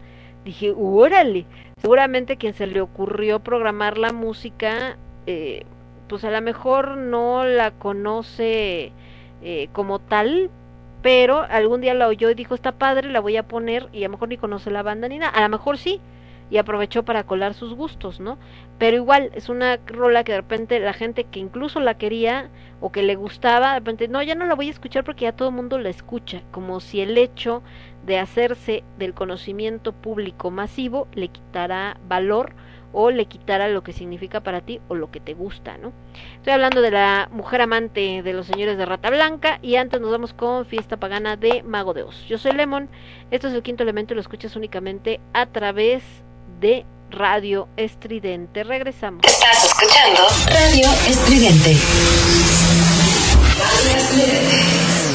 Dije, órale. Seguramente quien se le ocurrió programar la música, eh, pues a lo mejor no la conoce eh, como tal, pero algún día la oyó y dijo, está padre, la voy a poner y a lo mejor ni conoce la banda ni nada, a lo mejor sí, y aprovechó para colar sus gustos, ¿no? Pero igual es una rola que de repente la gente que incluso la quería o que le gustaba, de repente, no, ya no la voy a escuchar porque ya todo el mundo la escucha, como si el hecho de hacerse del conocimiento público masivo le quitara valor o le quitara lo que significa para ti o lo que te gusta, ¿no? Estoy hablando de la mujer amante de los señores de Rata Blanca y antes nos vamos con Fiesta Pagana de Mago de Oz. Yo soy Lemon, esto es el quinto elemento y lo escuchas únicamente a través de Radio Estridente. Regresamos. Estás escuchando Radio Estridente. Radio Estridente.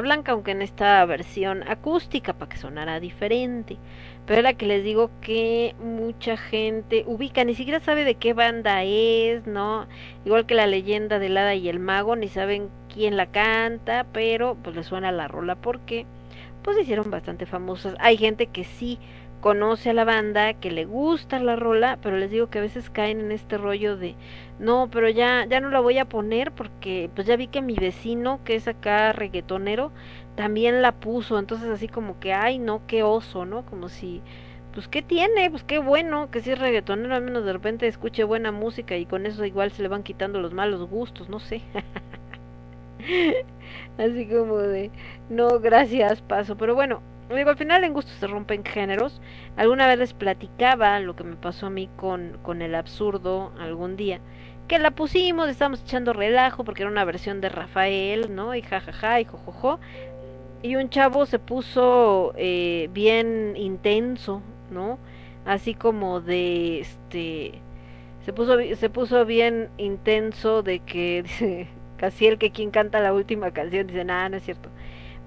Blanca, aunque en esta versión acústica, para que sonara diferente. Pero la que les digo que mucha gente ubica, ni siquiera sabe de qué banda es, ¿no? Igual que la leyenda del hada y el mago, ni saben quién la canta, pero pues les suena la rola porque pues se hicieron bastante famosas. Hay gente que sí conoce a la banda, que le gusta la rola, pero les digo que a veces caen en este rollo de no, pero ya ya no la voy a poner porque pues ya vi que mi vecino que es acá reggaetonero también la puso, entonces así como que ay, no, qué oso, ¿no? Como si pues qué tiene, pues qué bueno que si es reggaetonero al menos de repente escuche buena música y con eso igual se le van quitando los malos gustos, no sé. así como de no, gracias, paso, pero bueno, digo, al final en gusto se rompen géneros. Alguna vez les platicaba lo que me pasó a mí con, con el absurdo algún día. Que la pusimos, estábamos echando relajo porque era una versión de Rafael, ¿no? Y jajaja y jojojo. Y un chavo se puso eh, bien intenso, ¿no? Así como de este. Se puso, se puso bien intenso de que dice casi el que quien canta la última canción dice, nada, no es cierto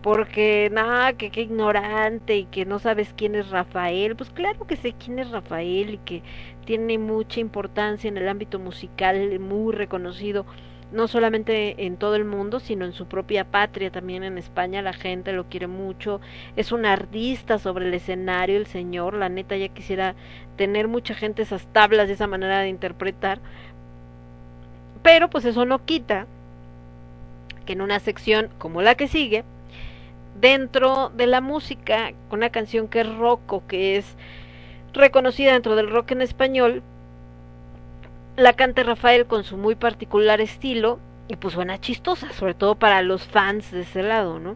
porque nada, que qué ignorante y que no sabes quién es Rafael. Pues claro que sé quién es Rafael y que tiene mucha importancia en el ámbito musical, muy reconocido, no solamente en todo el mundo, sino en su propia patria, también en España la gente lo quiere mucho. Es un artista sobre el escenario, el señor, la neta ya quisiera tener mucha gente esas tablas de esa manera de interpretar. Pero pues eso no quita que en una sección como la que sigue, dentro de la música, una canción que es rock o que es reconocida dentro del rock en español, la canta Rafael con su muy particular estilo y pues suena chistosa, sobre todo para los fans de ese lado, ¿no?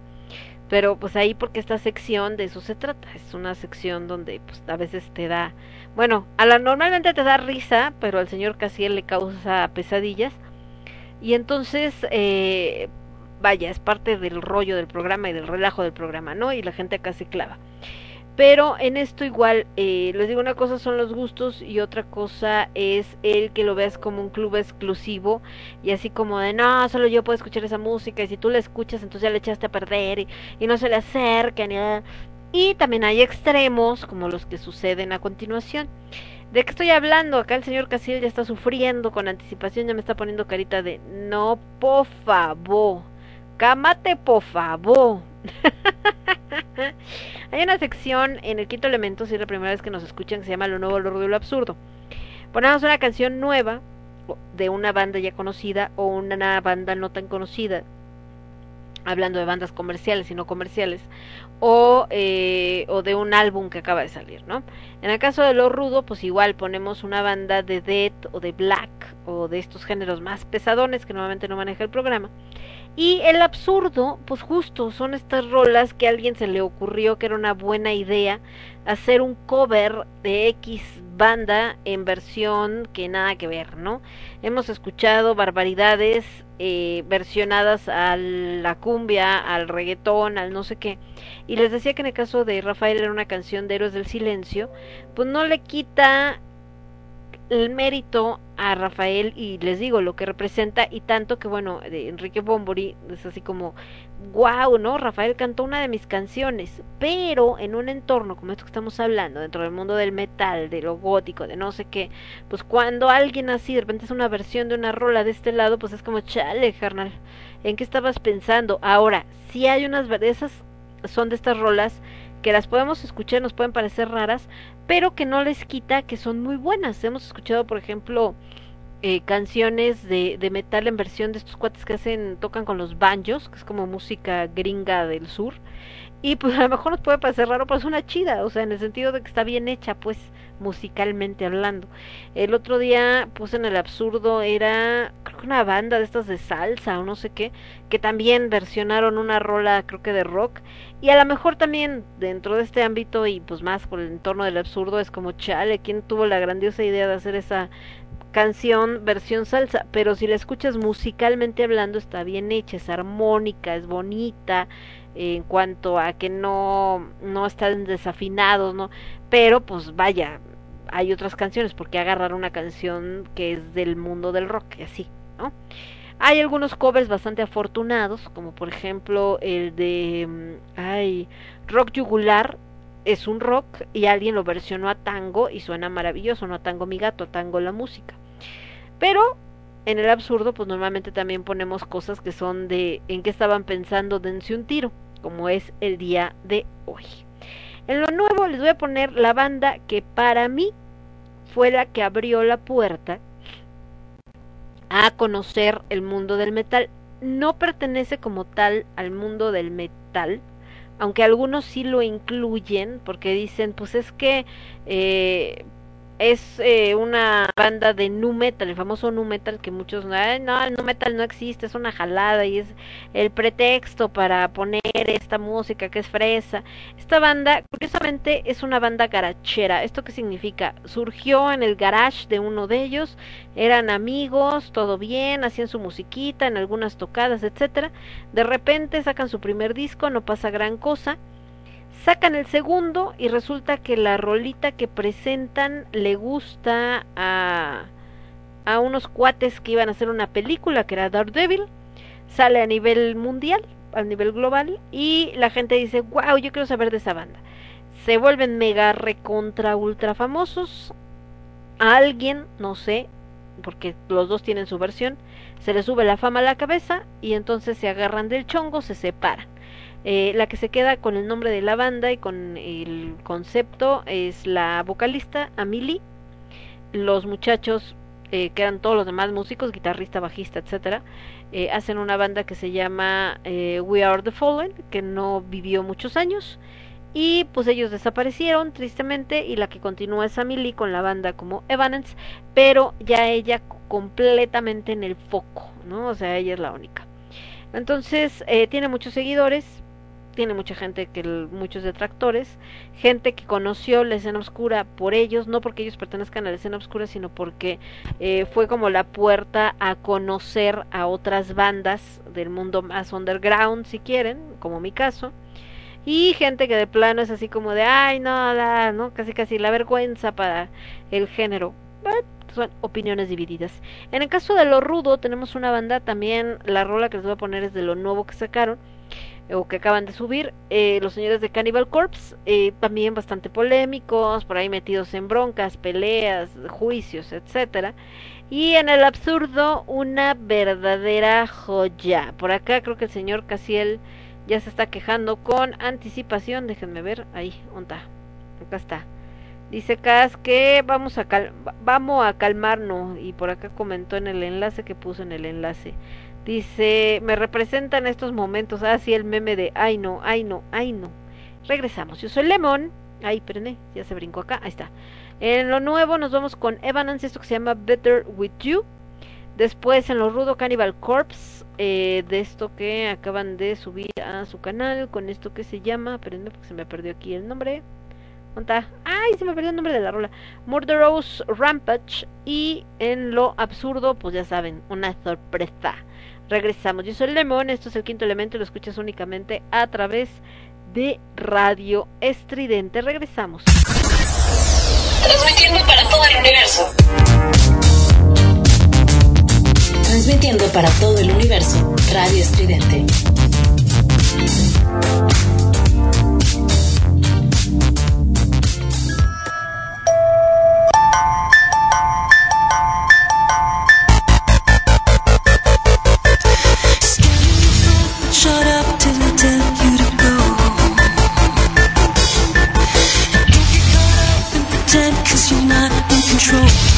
Pero pues ahí porque esta sección de eso se trata, es una sección donde pues a veces te da, bueno, a la normalmente te da risa, pero al señor Casiel le causa pesadillas y entonces eh, vaya, es parte del rollo del programa y del relajo del programa, ¿no? Y la gente acá se clava. Pero en esto igual, eh, les digo, una cosa son los gustos y otra cosa es el que lo veas como un club exclusivo y así como de, no, solo yo puedo escuchar esa música y si tú la escuchas entonces ya le echaste a perder y, no se le acercan y, y también hay extremos como los que suceden a continuación. ¿De qué estoy hablando? Acá el señor Casil ya está sufriendo con anticipación, ya me está poniendo carita de, no, por favor. Cámate, por favor. Hay una sección en el quinto elemento, si es la primera vez que nos escuchan, que se llama Lo Nuevo, Lo Rudo y Lo Absurdo. Ponemos una canción nueva de una banda ya conocida o una banda no tan conocida, hablando de bandas comerciales y no comerciales, o, eh, o de un álbum que acaba de salir, ¿no? En el caso de Lo Rudo, pues igual ponemos una banda de death o de black o de estos géneros más pesadones que normalmente no maneja el programa. Y el absurdo, pues justo, son estas rolas que a alguien se le ocurrió que era una buena idea hacer un cover de X banda en versión que nada que ver, ¿no? Hemos escuchado barbaridades eh, versionadas a la cumbia, al reggaetón, al no sé qué. Y les decía que en el caso de Rafael era una canción de Héroes del Silencio, pues no le quita el mérito a Rafael y les digo lo que representa y tanto que bueno de Enrique Bombori es así como wow no Rafael cantó una de mis canciones pero en un entorno como esto que estamos hablando dentro del mundo del metal de lo gótico de no sé qué pues cuando alguien así de repente es una versión de una rola de este lado pues es como chale carnal en qué estabas pensando ahora si hay unas esas son de estas rolas que las podemos escuchar, nos pueden parecer raras, pero que no les quita que son muy buenas. Hemos escuchado, por ejemplo, eh, canciones de, de metal en versión de estos cuates que hacen, tocan con los banjos, que es como música gringa del sur. Y pues a lo mejor nos puede parecer raro, pero es una chida, o sea, en el sentido de que está bien hecha, pues, musicalmente hablando. El otro día puse en el absurdo, era, creo que una banda de estas de salsa o no sé qué, que también versionaron una rola, creo que de rock, y a lo mejor también dentro de este ámbito y pues más con el entorno del absurdo es como, chale, ¿quién tuvo la grandiosa idea de hacer esa canción versión salsa? Pero si la escuchas musicalmente hablando está bien hecha, es armónica, es bonita, en cuanto a que no, no están desafinados, ¿no? Pero pues vaya, hay otras canciones, porque agarrar una canción que es del mundo del rock así, ¿no? Hay algunos covers bastante afortunados, como por ejemplo el de mm, ay, Rock Yugular, es un rock y alguien lo versionó a tango y suena maravilloso, no a tango mi gato, a tango la música. Pero en el absurdo, pues normalmente también ponemos cosas que son de en qué estaban pensando, dense un tiro, como es el día de hoy. En lo nuevo les voy a poner la banda que para mí fue la que abrió la puerta a conocer el mundo del metal. No pertenece como tal al mundo del metal, aunque algunos sí lo incluyen porque dicen, pues es que eh, es eh, una banda de nu metal, el famoso nu metal que muchos, no, nu metal no existe, es una jalada y es el pretexto para poner esta música que es fresa. Esta banda, curiosamente, es una banda garachera. ¿Esto qué significa? Surgió en el garage de uno de ellos, eran amigos, todo bien, hacían su musiquita en algunas tocadas, etcétera. De repente sacan su primer disco, no pasa gran cosa sacan el segundo y resulta que la rolita que presentan le gusta a, a unos cuates que iban a hacer una película que era Daredevil, sale a nivel mundial, a nivel global y la gente dice, wow, yo quiero saber de esa banda. Se vuelven mega recontra ultra famosos. A alguien, no sé, porque los dos tienen su versión, se les sube la fama a la cabeza y entonces se agarran del chongo, se separan. Eh, la que se queda con el nombre de la banda y con el concepto es la vocalista Amelie. Los muchachos, eh, que eran todos los demás músicos, guitarrista, bajista, etcétera, eh, hacen una banda que se llama eh, We Are the Fallen, que no vivió muchos años. Y pues ellos desaparecieron tristemente y la que continúa es Amelie con la banda como Evanescence, pero ya ella completamente en el foco, ¿no? O sea, ella es la única. Entonces, eh, tiene muchos seguidores, tiene mucha gente que muchos detractores, gente que conoció la escena oscura por ellos, no porque ellos pertenezcan a la escena oscura, sino porque eh, fue como la puerta a conocer a otras bandas del mundo más underground, si quieren, como mi caso. Y gente que de plano es así como de, ay, no, la, no, casi casi la vergüenza para el género. Son opiniones divididas. En el caso de lo rudo, tenemos una banda también, la rola que les voy a poner es de lo nuevo que sacaron o que acaban de subir, eh, los señores de Cannibal Corpse, eh, también bastante polémicos, por ahí metidos en broncas, peleas, juicios, etcétera. Y en el absurdo, una verdadera joya. Por acá creo que el señor Casiel ya se está quejando con anticipación. Déjenme ver, ahí, ¿dónde está? Acá está. Dice Cas que vamos a cal vamos a calmarnos y por acá comentó en el enlace que puso en el enlace. Dice, me representan estos momentos, así el meme de, ay no, ay no, ay no. Regresamos, yo soy Lemon. Ay, espérenme, ya se brincó acá, ahí está. En lo nuevo nos vamos con Evanescence, esto que se llama Better With You. Después en lo rudo Cannibal Corpse, eh, de esto que acaban de subir a su canal, con esto que se llama, espérenme porque se me perdió aquí el nombre. ¿Dónde? Ay, se me perdió el nombre de la rola. Murderous Rampage. Y en lo absurdo, pues ya saben, una sorpresa. Regresamos. Yo soy Lemon, esto es el quinto elemento lo escuchas únicamente a través de Radio Estridente. Regresamos. Transmitiendo para todo el universo. Transmitiendo para todo el universo. Radio Estridente. Pretend cause you're not in control.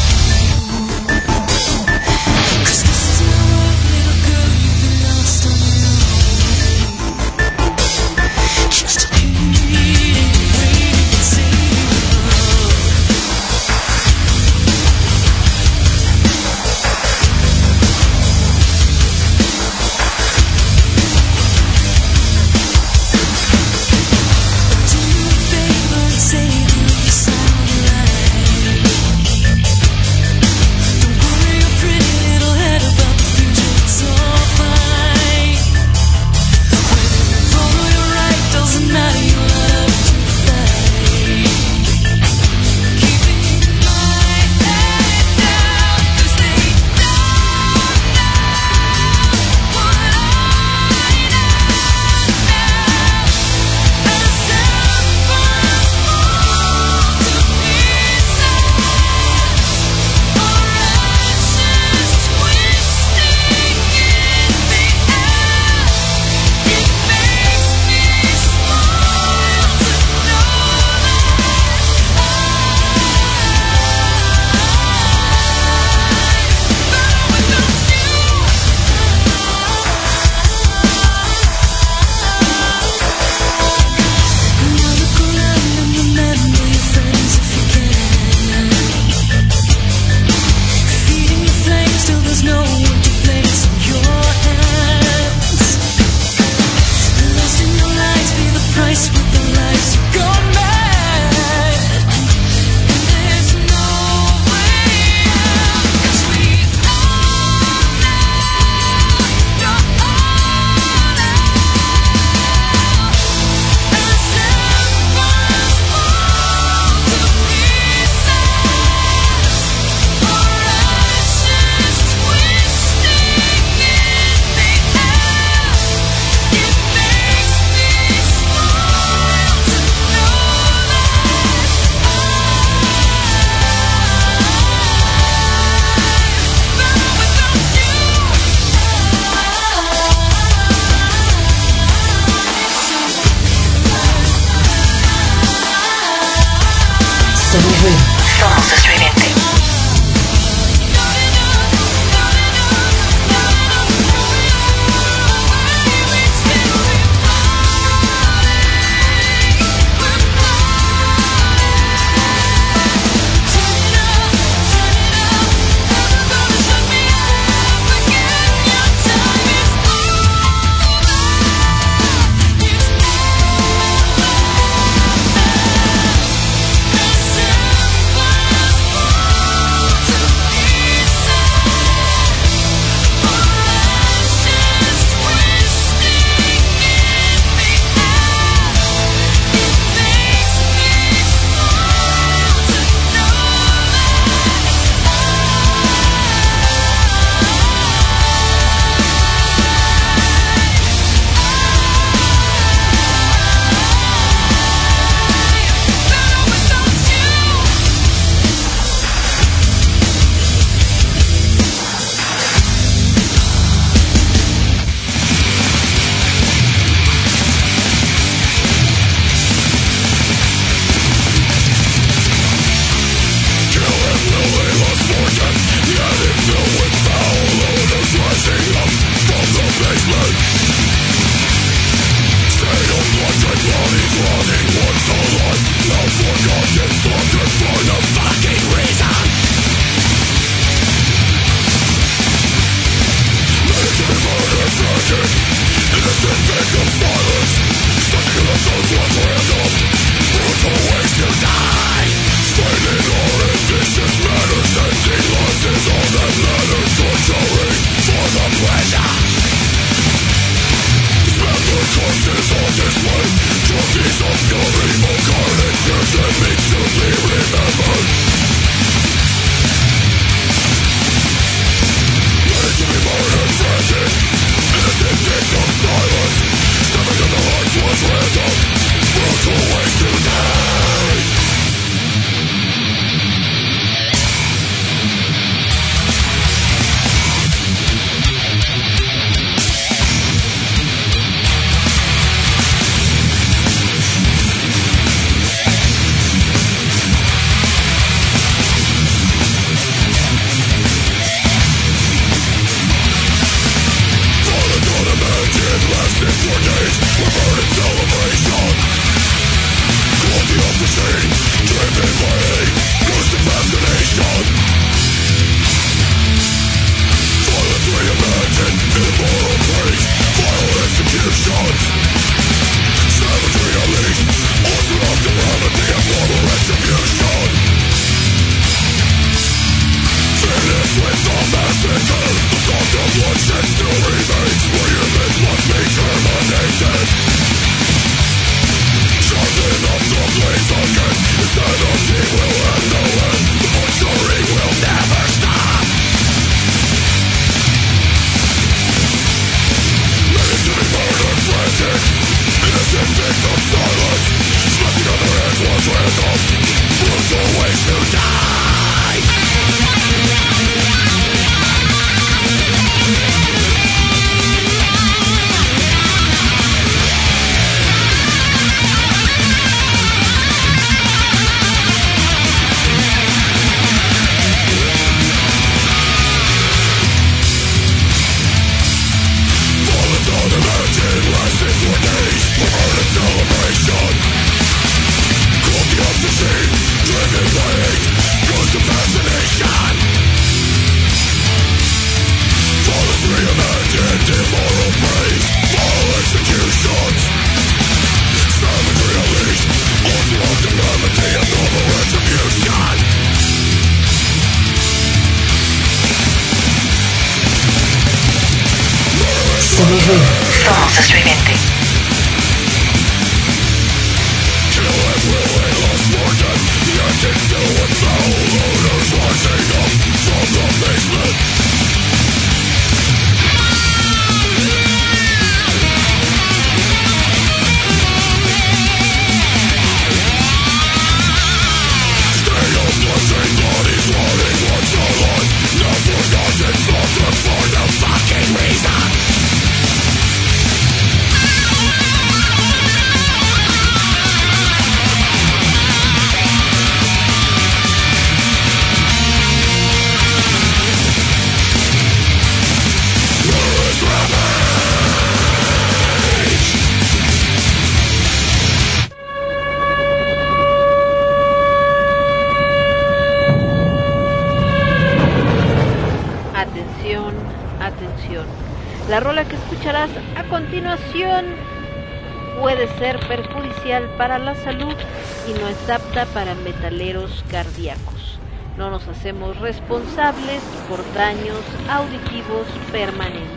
responsables por daños auditivos permanentes.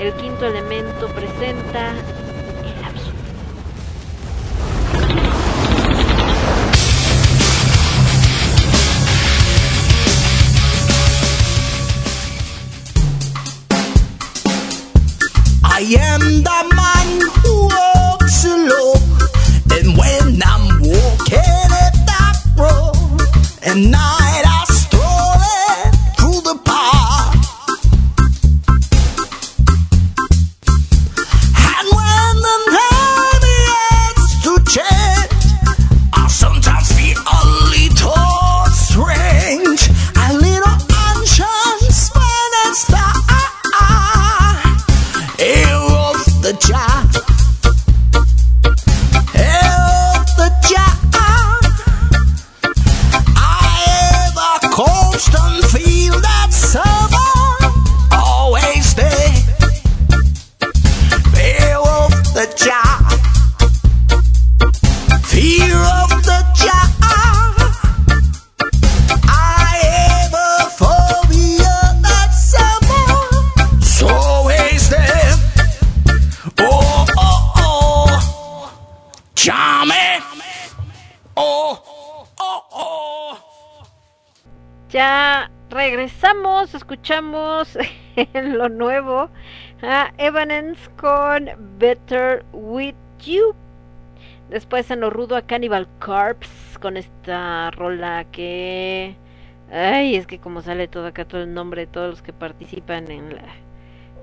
El quinto elemento presenta Better With You. Después en lo rudo a Cannibal Corpse con esta rola que... Ay, es que como sale todo acá todo el nombre de todos los que participan en la,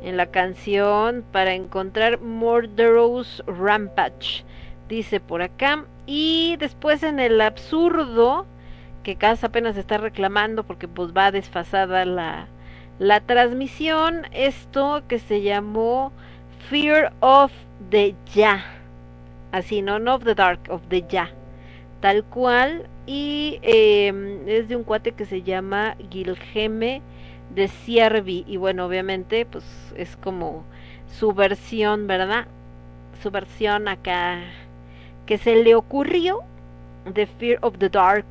en la canción para encontrar Murderous Rampage, dice por acá. Y después en el absurdo, que Casa apenas está reclamando porque pues va desfasada la, la transmisión, esto que se llamó Fear of the Ya. Así, no, no of the dark, of the Ya. Tal cual. Y eh, es de un cuate que se llama Gilgeme de Siervi. Y bueno, obviamente, pues es como su versión, ¿verdad? Su versión acá que se le ocurrió de Fear of the Dark.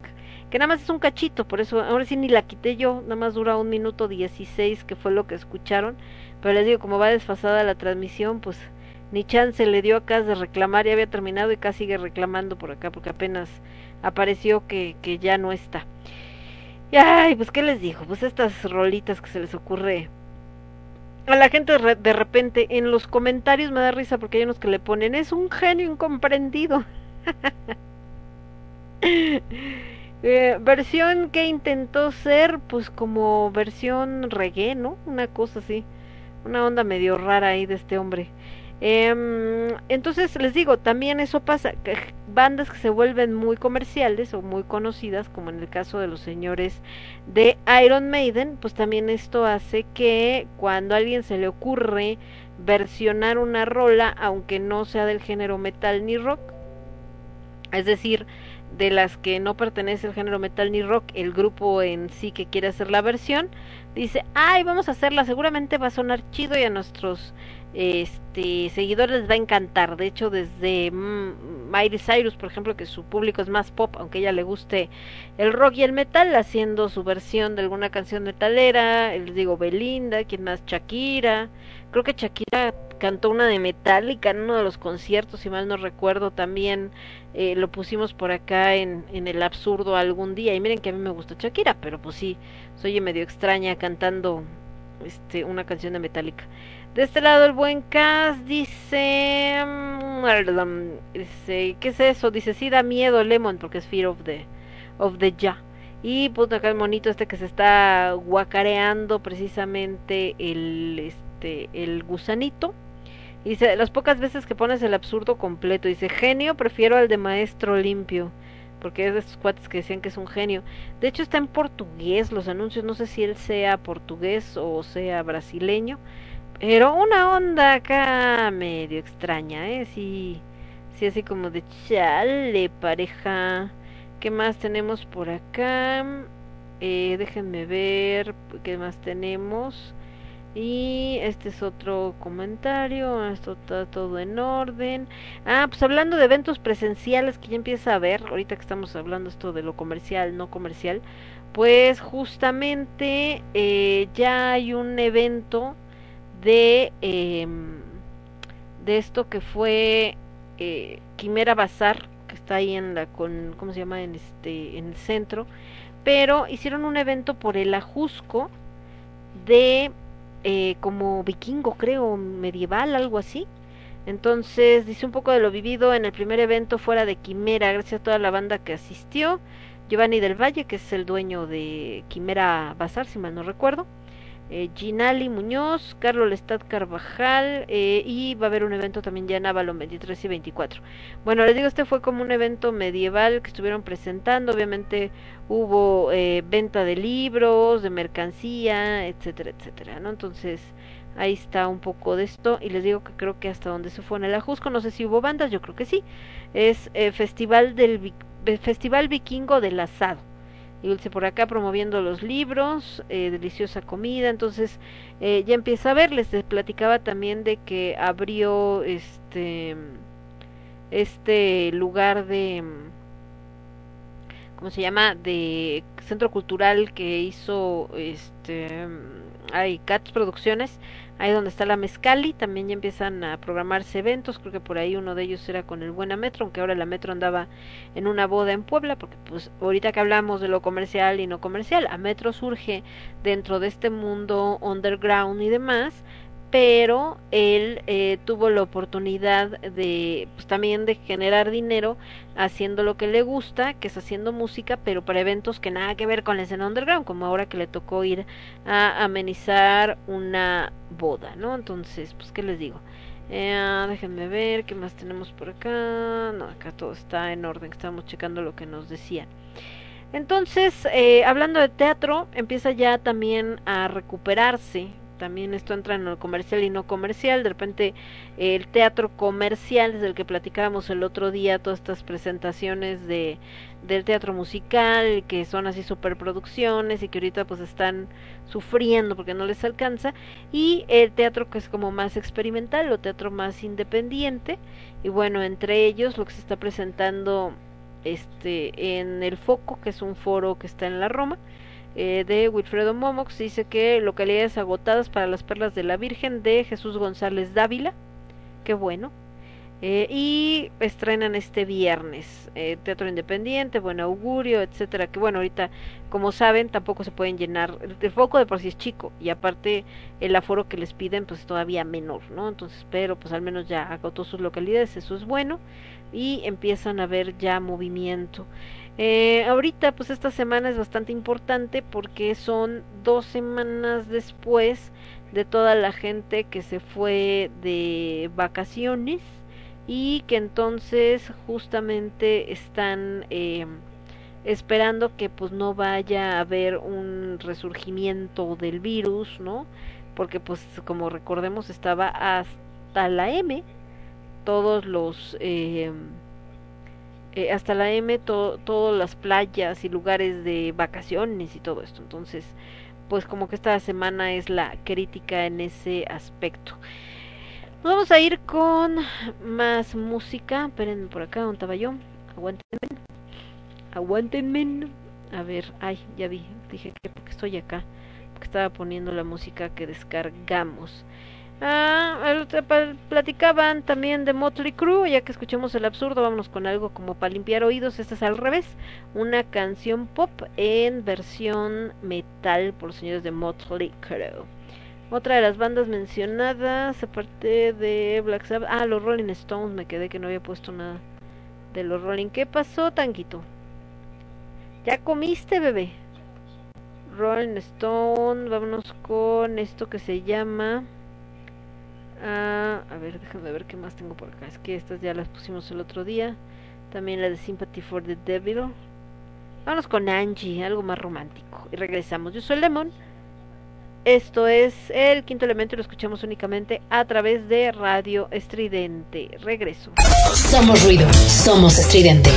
Que nada más es un cachito, por eso ahora sí ni la quité yo. Nada más dura un minuto 16, que fue lo que escucharon. Pero les digo, como va desfasada la transmisión, pues ni chance le dio acá de reclamar, ya había terminado y casi sigue reclamando por acá porque apenas apareció que, que ya no está. Y ay, pues qué les dijo, pues estas rolitas que se les ocurre a la gente de, de repente en los comentarios me da risa porque hay unos que le ponen es un genio incomprendido. Eh, versión que intentó ser pues como versión reggae, ¿no? Una cosa así, una onda medio rara ahí de este hombre. Em, entonces les digo, también eso pasa, que bandas que se vuelven muy comerciales o muy conocidas, como en el caso de los señores de Iron Maiden, pues también esto hace que cuando a alguien se le ocurre versionar una rola, aunque no sea del género metal ni rock, es decir, de las que no pertenece al género metal ni rock, el grupo en sí que quiere hacer la versión, dice, ay, vamos a hacerla, seguramente va a sonar chido y a nuestros este seguidores les va a encantar. De hecho, desde mm, Miley Cyrus, por ejemplo, que su público es más pop, aunque ella le guste el rock y el metal, haciendo su versión de alguna canción metalera, les digo Belinda, quien más Shakira, creo que Shakira cantó una de Metallica en uno de los conciertos, si mal no recuerdo, también eh, lo pusimos por acá en, en el absurdo algún día, y miren que a mí me gusta Shakira, pero pues sí, soy medio extraña cantando este una canción de Metallica. De este lado el buen Cas dice, mm, dice, ¿qué es eso? Dice, sí da miedo Lemon porque es Fear of the of the Ya. Y pues acá el monito este que se está guacareando precisamente el este el gusanito. Dice, las pocas veces que pones el absurdo completo, dice, genio prefiero al de maestro limpio, porque es de estos cuates que decían que es un genio. De hecho está en portugués los anuncios, no sé si él sea portugués o sea brasileño, pero una onda acá medio extraña, ¿eh? Sí, sí así como de chale, pareja. ¿Qué más tenemos por acá? Eh, déjenme ver qué más tenemos. Y este es otro comentario. Esto está todo en orden. Ah, pues hablando de eventos presenciales que ya empieza a ver, ahorita que estamos hablando esto de lo comercial, no comercial, pues justamente eh, ya hay un evento de eh, de esto que fue eh, Quimera Bazar que está ahí en la con cómo se llama en este en el centro. Pero hicieron un evento por el Ajusco de eh, como vikingo creo medieval algo así. Entonces dice un poco de lo vivido en el primer evento fuera de Quimera gracias a toda la banda que asistió. Giovanni del Valle que es el dueño de Quimera Bazar si mal no recuerdo eh, Ginali Muñoz, Carlos Lestat Carvajal eh, y va a haber un evento también ya en Avalon 23 y 24. Bueno, les digo, este fue como un evento medieval que estuvieron presentando, obviamente hubo eh, venta de libros, de mercancía, etcétera, etcétera, ¿no? Entonces ahí está un poco de esto y les digo que creo que hasta donde se fue en el Ajusco, no sé si hubo bandas, yo creo que sí, es eh, Festival del Festival Vikingo del Asado y Dulce por acá promoviendo los libros, eh, deliciosa comida, entonces eh, ya empieza a ver, les platicaba también de que abrió este este lugar de ¿cómo se llama? De centro cultural que hizo este hay Cats Producciones, ahí donde está la Mezcali, también ya empiezan a programarse eventos, creo que por ahí uno de ellos era con el Buena Metro, aunque ahora la Metro andaba en una boda en Puebla, porque pues ahorita que hablamos de lo comercial y no comercial, a Metro surge dentro de este mundo underground y demás, pero él eh, tuvo la oportunidad de pues, también de generar dinero haciendo lo que le gusta, que es haciendo música, pero para eventos que nada que ver con la escena underground, como ahora que le tocó ir a amenizar una boda, ¿no? Entonces, pues, ¿qué les digo? Eh, déjenme ver qué más tenemos por acá. No, acá todo está en orden, estamos checando lo que nos decían. Entonces, eh, hablando de teatro, empieza ya también a recuperarse también esto entra en lo comercial y no comercial, de repente el teatro comercial, desde el que platicábamos el otro día, todas estas presentaciones de del teatro musical, que son así superproducciones y que ahorita pues están sufriendo porque no les alcanza, y el teatro que es como más experimental o teatro más independiente, y bueno, entre ellos lo que se está presentando este en el Foco, que es un foro que está en la Roma, eh, de Wilfredo Momox dice que localidades agotadas para las perlas de la Virgen de Jesús González Dávila, qué bueno. Eh, y estrenan este viernes eh, Teatro Independiente, Buen Augurio, etcétera. Que bueno, ahorita, como saben, tampoco se pueden llenar. El foco de por sí es chico y aparte el aforo que les piden, pues es todavía menor, ¿no? Entonces, pero pues al menos ya agotó sus localidades, eso es bueno y empiezan a ver ya movimiento. Eh, ahorita, pues esta semana es bastante importante porque son dos semanas después de toda la gente que se fue de vacaciones y que entonces justamente están eh, esperando que pues no vaya a haber un resurgimiento del virus, ¿no? Porque pues como recordemos estaba hasta la M, todos los... Eh, eh, hasta la M todas las playas y lugares de vacaciones y todo esto. Entonces, pues como que esta semana es la crítica en ese aspecto. Vamos a ir con más música. Esperen por acá, un estaba yo? Aguántenme. Aguántenme. A ver, ay, ya vi. Dije que porque estoy acá. Porque estaba poniendo la música que descargamos. Ah, platicaban también de Motley Crue, ya que escuchamos el absurdo, vámonos con algo como para limpiar oídos, esta es al revés, una canción pop en versión metal por los señores de Motley Crue. Otra de las bandas mencionadas, aparte de Black Sabbath, ah, los Rolling Stones, me quedé que no había puesto nada de los Rolling. ¿Qué pasó, Tanquito? ¿Ya comiste, bebé? Rolling Stone, vámonos con esto que se llama... Ah, a ver, déjame ver qué más tengo por acá. Es que estas ya las pusimos el otro día. También la de Sympathy for the Devil. Vamos con Angie, algo más romántico. Y regresamos. Yo soy Lemon. Esto es el quinto elemento y lo escuchamos únicamente a través de Radio Estridente. Regreso. Somos ruido, somos estridente.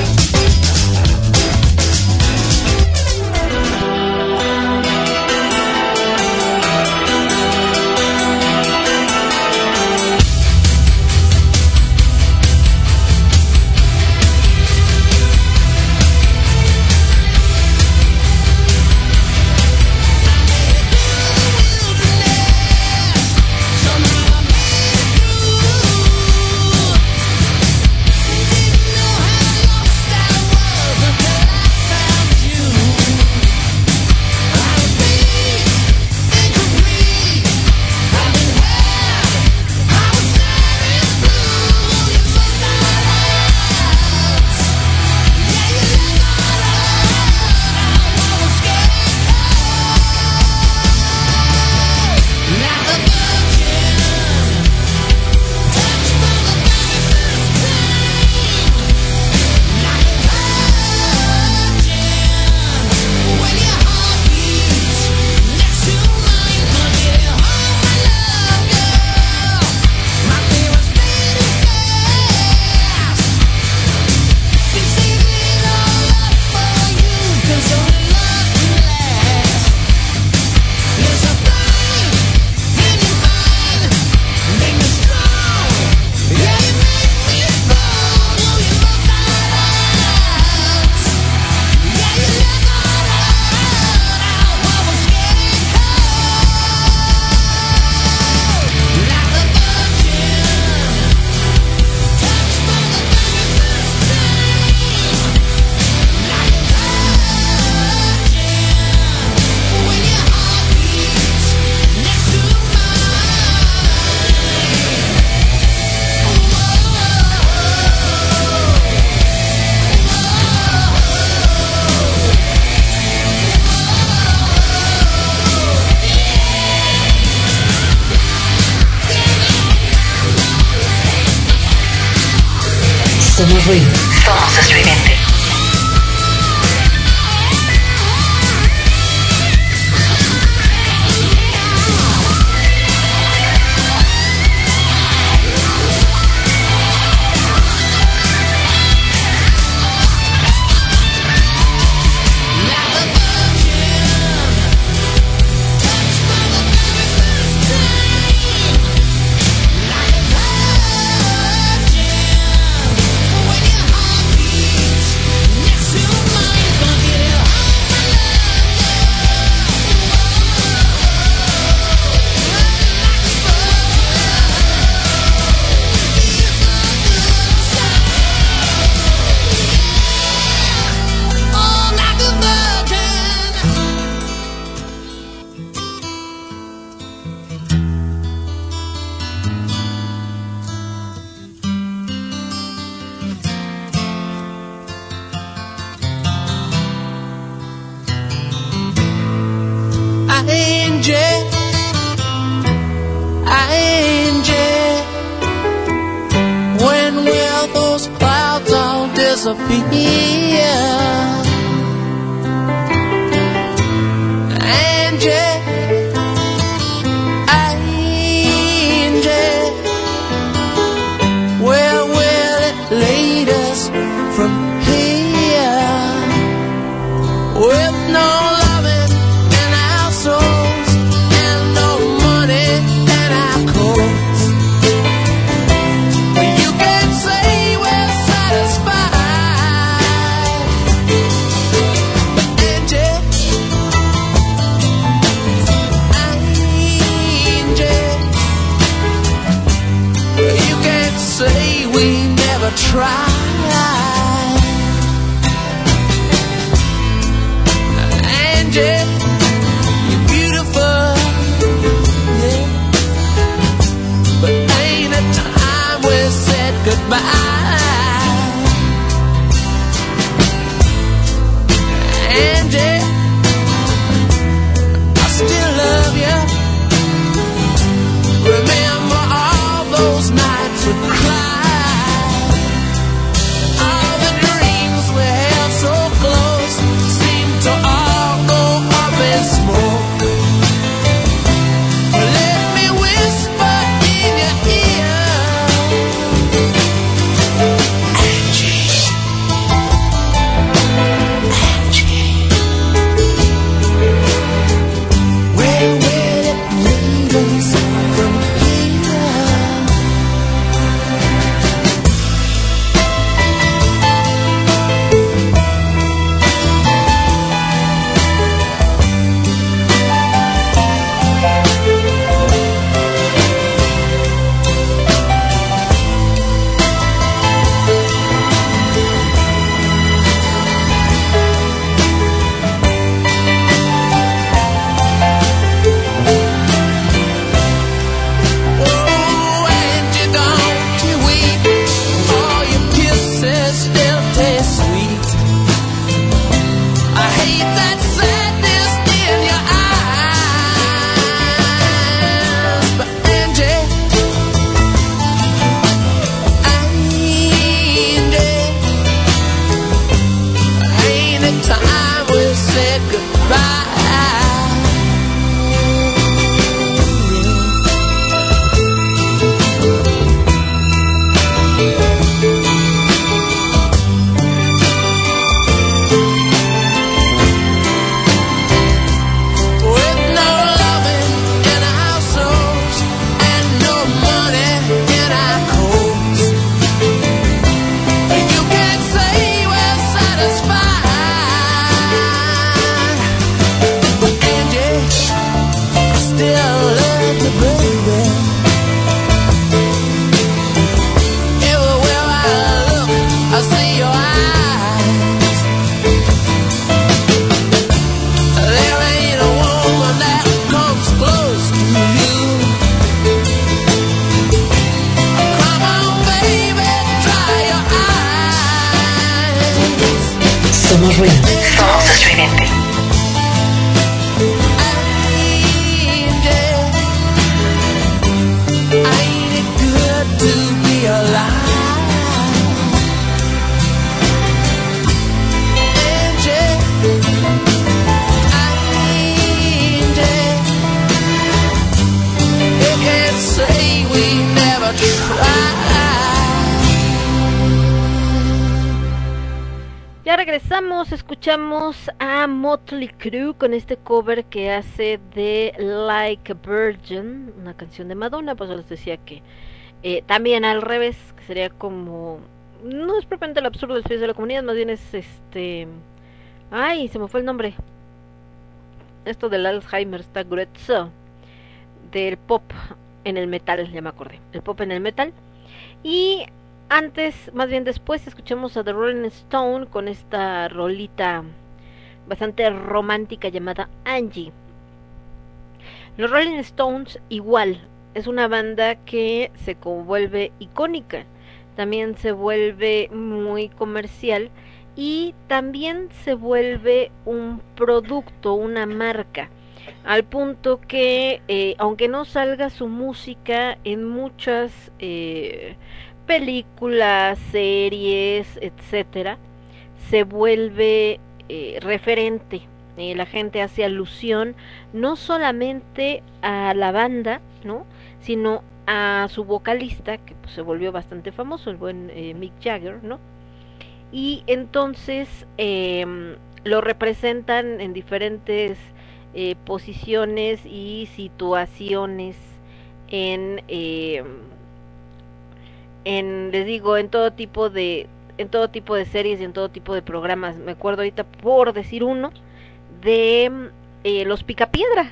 Ruido. Somos hace de Like a Virgin, una canción de Madonna, pues les decía que eh, también al revés, que sería como no es propiamente el absurdo del de la comunidad, más bien es este ay, se me fue el nombre. Esto del Alzheimer está grueso del pop en el metal, ya me acordé. El pop en el metal. Y antes, más bien después, escuchamos a The Rolling Stone con esta rolita bastante romántica llamada Angie. Los Rolling Stones igual, es una banda que se vuelve icónica, también se vuelve muy comercial y también se vuelve un producto, una marca, al punto que eh, aunque no salga su música en muchas eh, películas, series, etcétera, se vuelve eh, referente. Eh, la gente hace alusión no solamente a la banda, ¿no? sino a su vocalista, que pues, se volvió bastante famoso, el buen eh, Mick Jagger, ¿no? Y entonces em, lo representan en diferentes eh, posiciones y situaciones en, em, en, les digo, en todo tipo de, en todo tipo de series y en todo tipo de programas. Me acuerdo ahorita por decir uno de eh, los Picapiedra.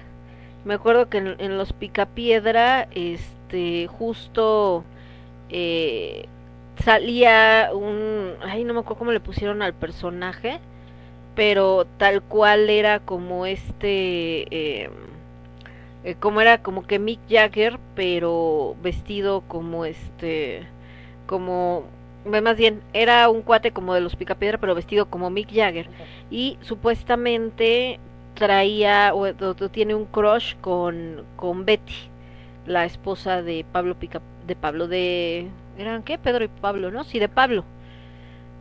Me acuerdo que en, los Picapiedra, este, justo eh, salía un, ay, no me acuerdo cómo le pusieron al personaje, pero tal cual era como este, eh, eh, como era como que Mick Jagger, pero vestido como este, como más bien era un cuate como de los Picapiedra, pero vestido como Mick Jagger y supuestamente traía o, o- o tiene un crush con con Betty, la esposa de Pablo Pica de Pablo de eran qué Pedro y Pablo, ¿no? Sí, de Pablo.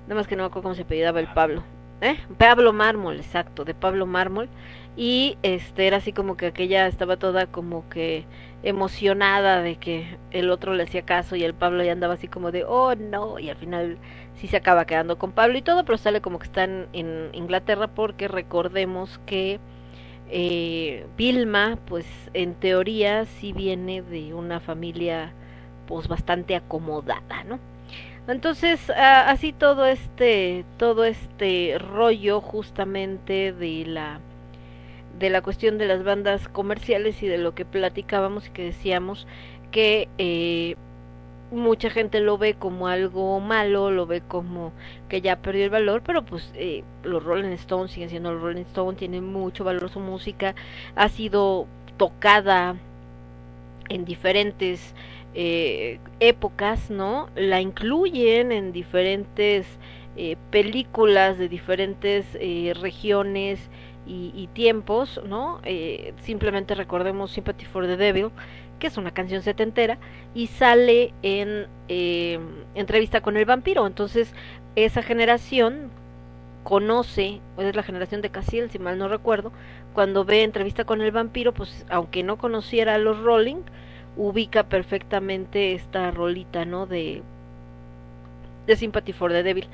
Nada más que no me acuerdo cómo se apellidaba el Pablo. ¿Eh? Pablo Mármol, exacto, de Pablo Mármol. Y este era así como que aquella estaba toda como que emocionada de que el otro le hacía caso y el Pablo ya andaba así como de, oh no, y al final sí se acaba quedando con Pablo y todo, pero sale como que están en Inglaterra porque recordemos que eh, Vilma, pues en teoría sí viene de una familia pues bastante acomodada, ¿no? Entonces, así todo este, todo este rollo justamente de la, de la cuestión de las bandas comerciales y de lo que platicábamos y que decíamos que eh, mucha gente lo ve como algo malo, lo ve como que ya perdió el valor, pero pues eh, los Rolling Stones siguen siendo los Rolling Stones, tienen mucho valor su música, ha sido tocada en diferentes eh, épocas, ¿no? La incluyen en diferentes eh, películas de diferentes eh, regiones y, y tiempos, ¿no? Eh, simplemente recordemos Sympathy for the Devil, que es una canción setentera, y sale en eh, entrevista con el vampiro. Entonces, esa generación conoce, es la generación de Cassiel, si mal no recuerdo, cuando ve entrevista con el vampiro, pues aunque no conociera a los Rolling, ubica perfectamente esta rolita, ¿no? De, de Sympathy for the Devil.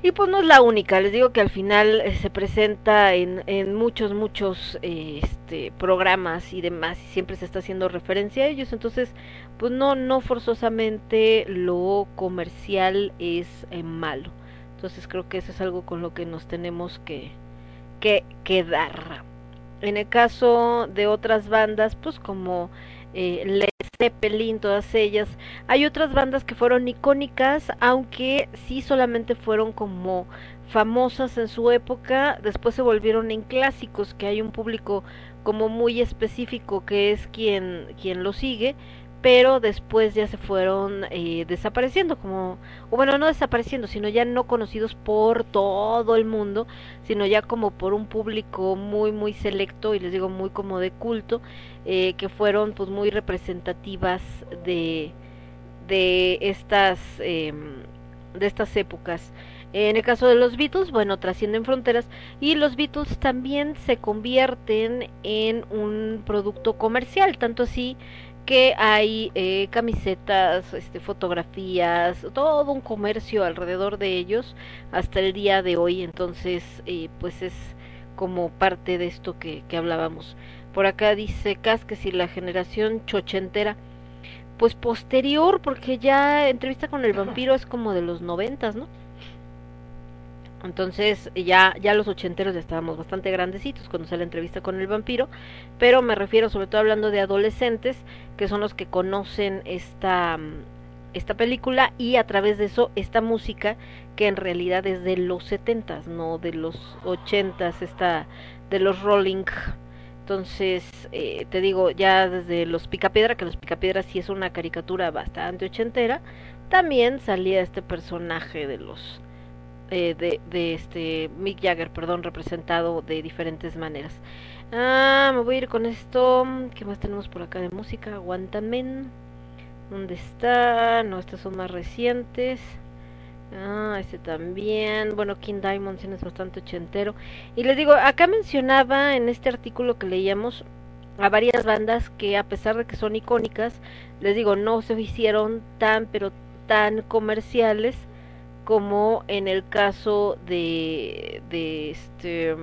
Y pues no es la única, les digo que al final eh, se presenta en, en muchos, muchos eh, este, programas y demás, y siempre se está haciendo referencia a ellos, entonces pues no, no forzosamente lo comercial es eh, malo. Entonces creo que eso es algo con lo que nos tenemos que, que quedar. En el caso de otras bandas, pues como eh, Led Zeppelin, todas ellas, hay otras bandas que fueron icónicas, aunque sí solamente fueron como famosas en su época, después se volvieron en clásicos, que hay un público como muy específico que es quien, quien lo sigue, pero después ya se fueron eh, desapareciendo, como, o bueno, no desapareciendo, sino ya no conocidos por todo el mundo, sino ya como por un público muy, muy selecto, y les digo muy como de culto, eh, que fueron pues muy representativas de, de estas, eh, de estas épocas. En el caso de los Beatles, bueno, trascienden fronteras y los Beatles también se convierten en un producto comercial, tanto así porque hay eh, camisetas, este, fotografías, todo un comercio alrededor de ellos hasta el día de hoy. Entonces, eh, pues es como parte de esto que, que hablábamos. Por acá dice Cas que si la generación chochentera, pues posterior, porque ya entrevista con el vampiro es como de los noventas, ¿no? Entonces ya, ya los ochenteros ya estábamos bastante grandecitos cuando sale la entrevista con el vampiro, pero me refiero sobre todo hablando de adolescentes, que son los que conocen esta, esta película y a través de eso esta música que en realidad es de los setentas, no de los ochentas, esta de los Rolling. Entonces, eh, te digo, ya desde los Picapiedra, que los Picapiedra sí es una caricatura bastante ochentera, también salía este personaje de los eh, de, de este Mick Jagger, perdón, representado de diferentes maneras. Ah, me voy a ir con esto. ¿Qué más tenemos por acá de música? Aguántame. ¿Dónde está? No, estas son más recientes. Ah, este también. Bueno, King Diamond es bastante ochentero. Y les digo, acá mencionaba en este artículo que leíamos a varias bandas que a pesar de que son icónicas, les digo, no se hicieron tan, pero tan comerciales como en el caso de, de este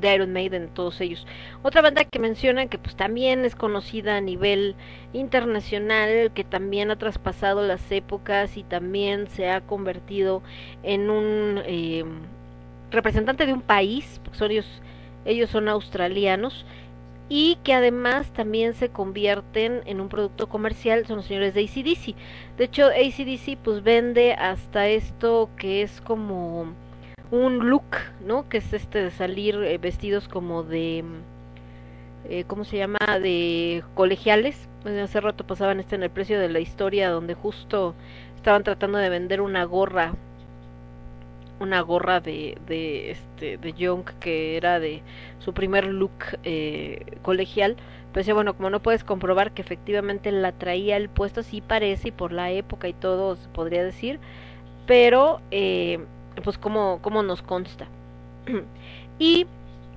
de Iron Maiden todos ellos. Otra banda que mencionan que pues también es conocida a nivel internacional que también ha traspasado las épocas y también se ha convertido en un eh, representante de un país porque son ellos ellos son australianos y que además también se convierten en un producto comercial son los señores de ACDC. De hecho, ACDC pues vende hasta esto que es como un look, ¿no? Que es este de salir eh, vestidos como de, eh, ¿cómo se llama? De colegiales. Hace rato pasaban este en el precio de la historia donde justo estaban tratando de vender una gorra una gorra de, de este de Young que era de su primer look eh, colegial pues ya bueno como no puedes comprobar que efectivamente la traía el puesto sí parece y por la época y todo se podría decir pero eh, pues como como nos consta y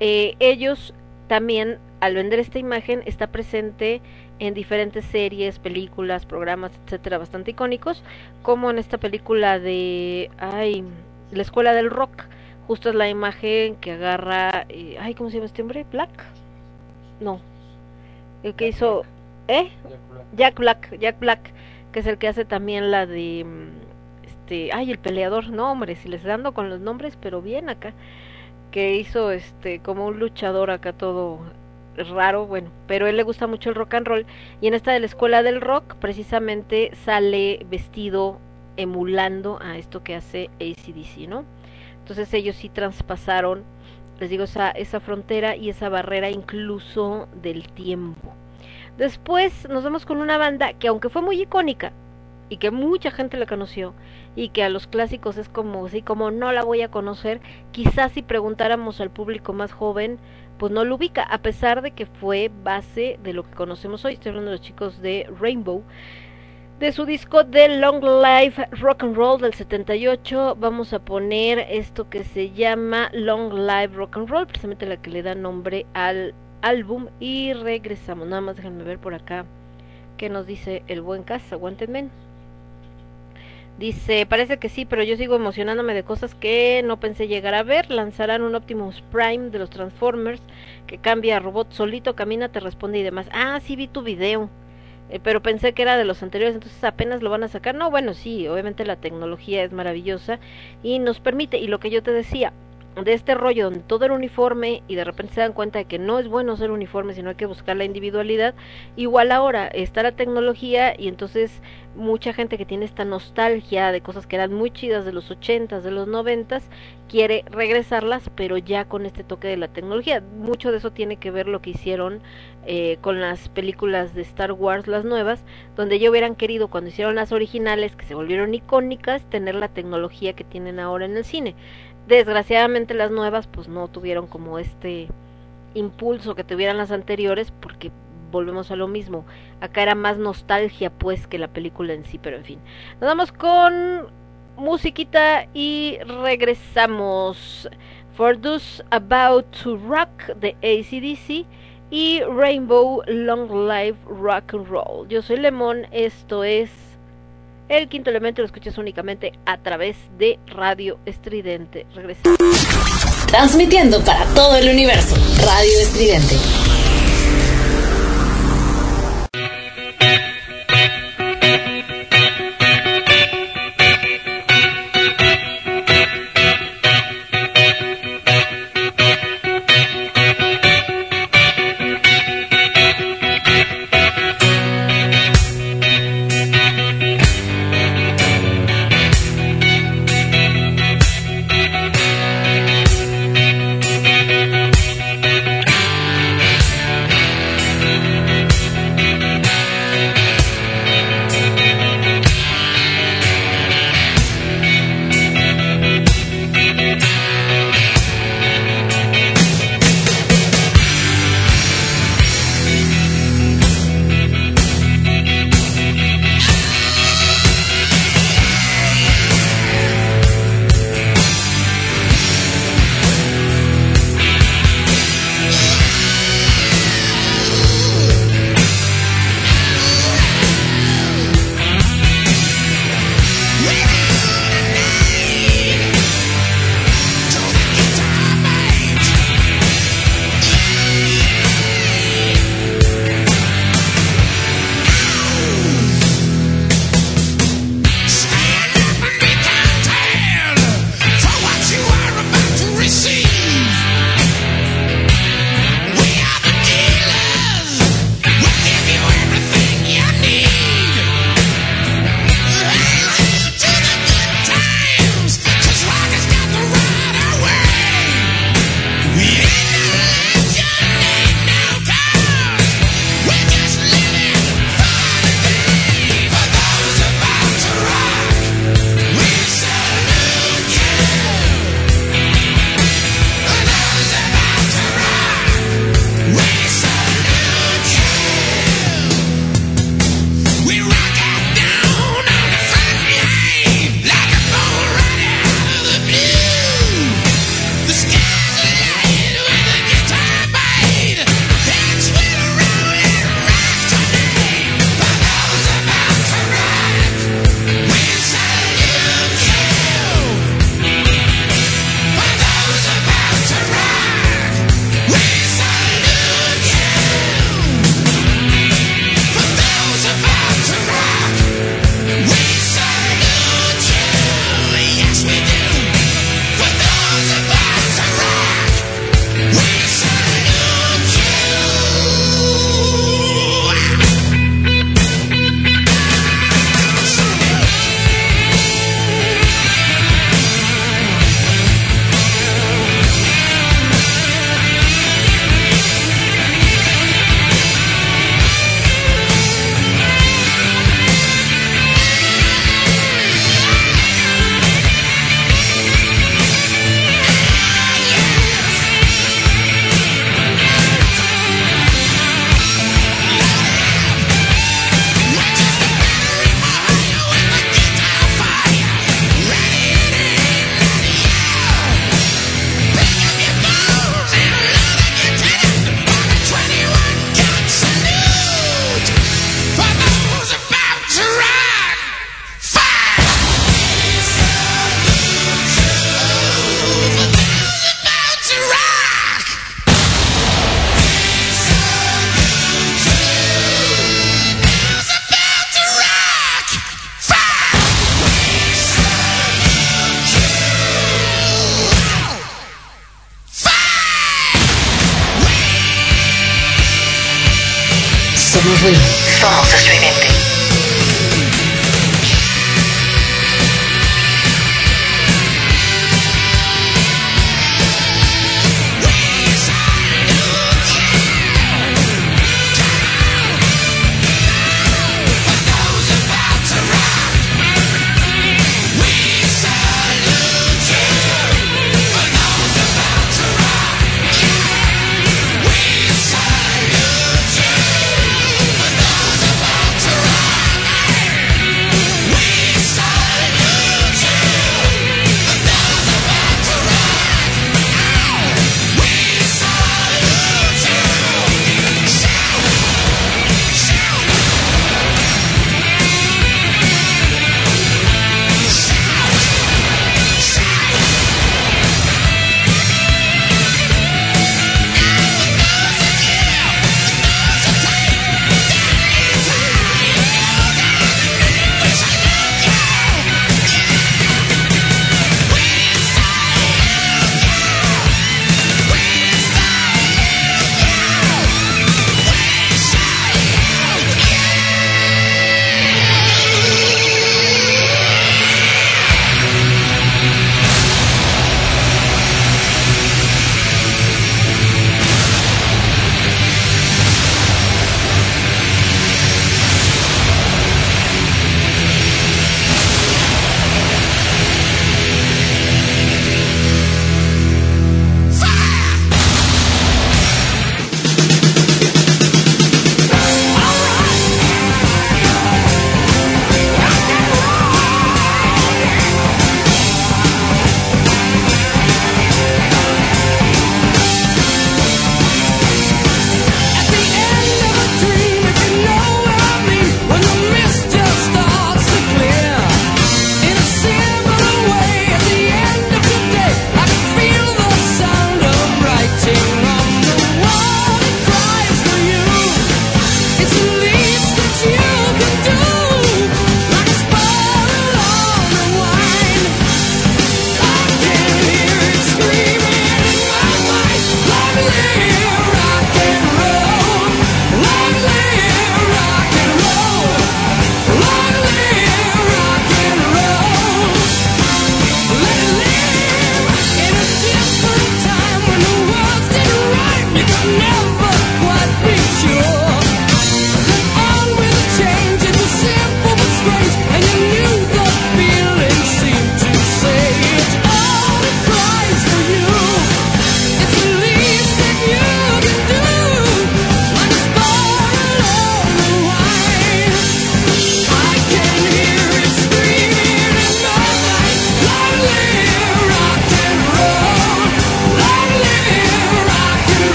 eh, ellos también al vender esta imagen está presente en diferentes series, películas, programas, etcétera, bastante icónicos, como en esta película de ay, la escuela del rock. Justo es la imagen que agarra, eh, ay, ¿cómo se llama este hombre? Black. No. El que hizo, ¿eh? Jack Black, Jack Black, que es el que hace también la de mm, este, ay, el peleador, no, hombre, si les dando con los nombres, pero bien acá, que hizo este como un luchador acá todo raro, bueno, pero a él le gusta mucho el rock and roll y en esta de la escuela del rock precisamente sale vestido emulando a esto que hace ACDC, ¿no? Entonces ellos sí traspasaron, les digo, esa, esa frontera y esa barrera incluso del tiempo. Después nos vemos con una banda que aunque fue muy icónica y que mucha gente la conoció y que a los clásicos es como así como no la voy a conocer, quizás si preguntáramos al público más joven, pues no lo ubica, a pesar de que fue base de lo que conocemos hoy. Estoy hablando de los chicos de Rainbow. De su disco The Long Life Rock and Roll del 78 vamos a poner esto que se llama Long Life Rock and Roll, precisamente la que le da nombre al álbum y regresamos. Nada más déjenme ver por acá qué nos dice el buen Cas, aguántenme. Dice, parece que sí, pero yo sigo emocionándome de cosas que no pensé llegar a ver. Lanzarán un Optimus Prime de los Transformers que cambia a robot solito, camina, te responde y demás. Ah, sí vi tu video. Eh, pero pensé que era de los anteriores, entonces apenas lo van a sacar. No, bueno, sí, obviamente la tecnología es maravillosa y nos permite, y lo que yo te decía, de este rollo donde todo era uniforme y de repente se dan cuenta de que no es bueno ser uniforme, sino hay que buscar la individualidad, igual ahora está la tecnología y entonces mucha gente que tiene esta nostalgia de cosas que eran muy chidas de los ochentas, de los noventas, quiere regresarlas, pero ya con este toque de la tecnología. Mucho de eso tiene que ver lo que hicieron eh, con las películas de Star Wars, las nuevas, donde ya hubieran querido cuando hicieron las originales, que se volvieron icónicas, tener la tecnología que tienen ahora en el cine. Desgraciadamente las nuevas pues no tuvieron como este impulso que tuvieran las anteriores porque volvemos a lo mismo. Acá era más nostalgia pues que la película en sí, pero en fin. Nos vamos con musiquita y regresamos. For Those About to Rock de ACDC y Rainbow Long Life Rock and Roll. Yo soy Lemon, esto es el quinto elemento, lo escuchas únicamente a través de Radio Estridente. Regresamos. Transmitiendo para todo el universo. Radio Estridente.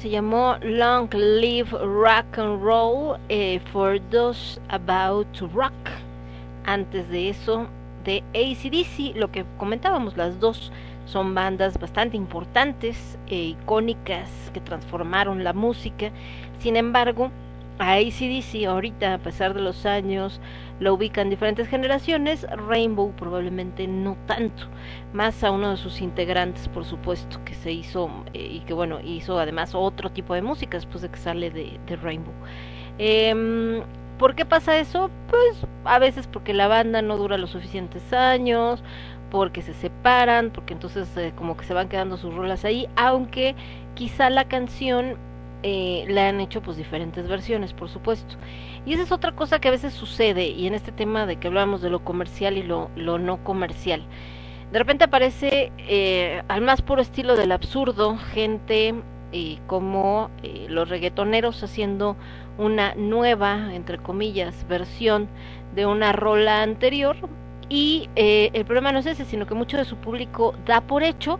Se llamó Long Live Rock and Roll eh, for Those About to Rock. Antes de eso, de ACDC, lo que comentábamos, las dos son bandas bastante importantes e icónicas que transformaron la música. Sin embargo, a ACDC ahorita, a pesar de los años, lo ubican diferentes generaciones, Rainbow probablemente no tanto, más a uno de sus integrantes, por supuesto, que se hizo eh, y que bueno, hizo además otro tipo de música después de que sale de, Rainbow. Em, ¿Por qué pasa eso? Pues a veces porque la banda no dura los suficientes años, porque se separan, porque entonces eh, como que se van quedando sus rolas ahí, aunque quizá la canción eh, le han hecho pues diferentes versiones, por supuesto. Y esa es otra cosa que a veces sucede, y en este tema de que hablamos de lo comercial y lo, lo no comercial. De repente aparece eh, al más puro estilo del absurdo gente como eh, los reggaetoneros haciendo una nueva, entre comillas, versión de una rola anterior. Y eh, el problema no es ese, sino que mucho de su público da por hecho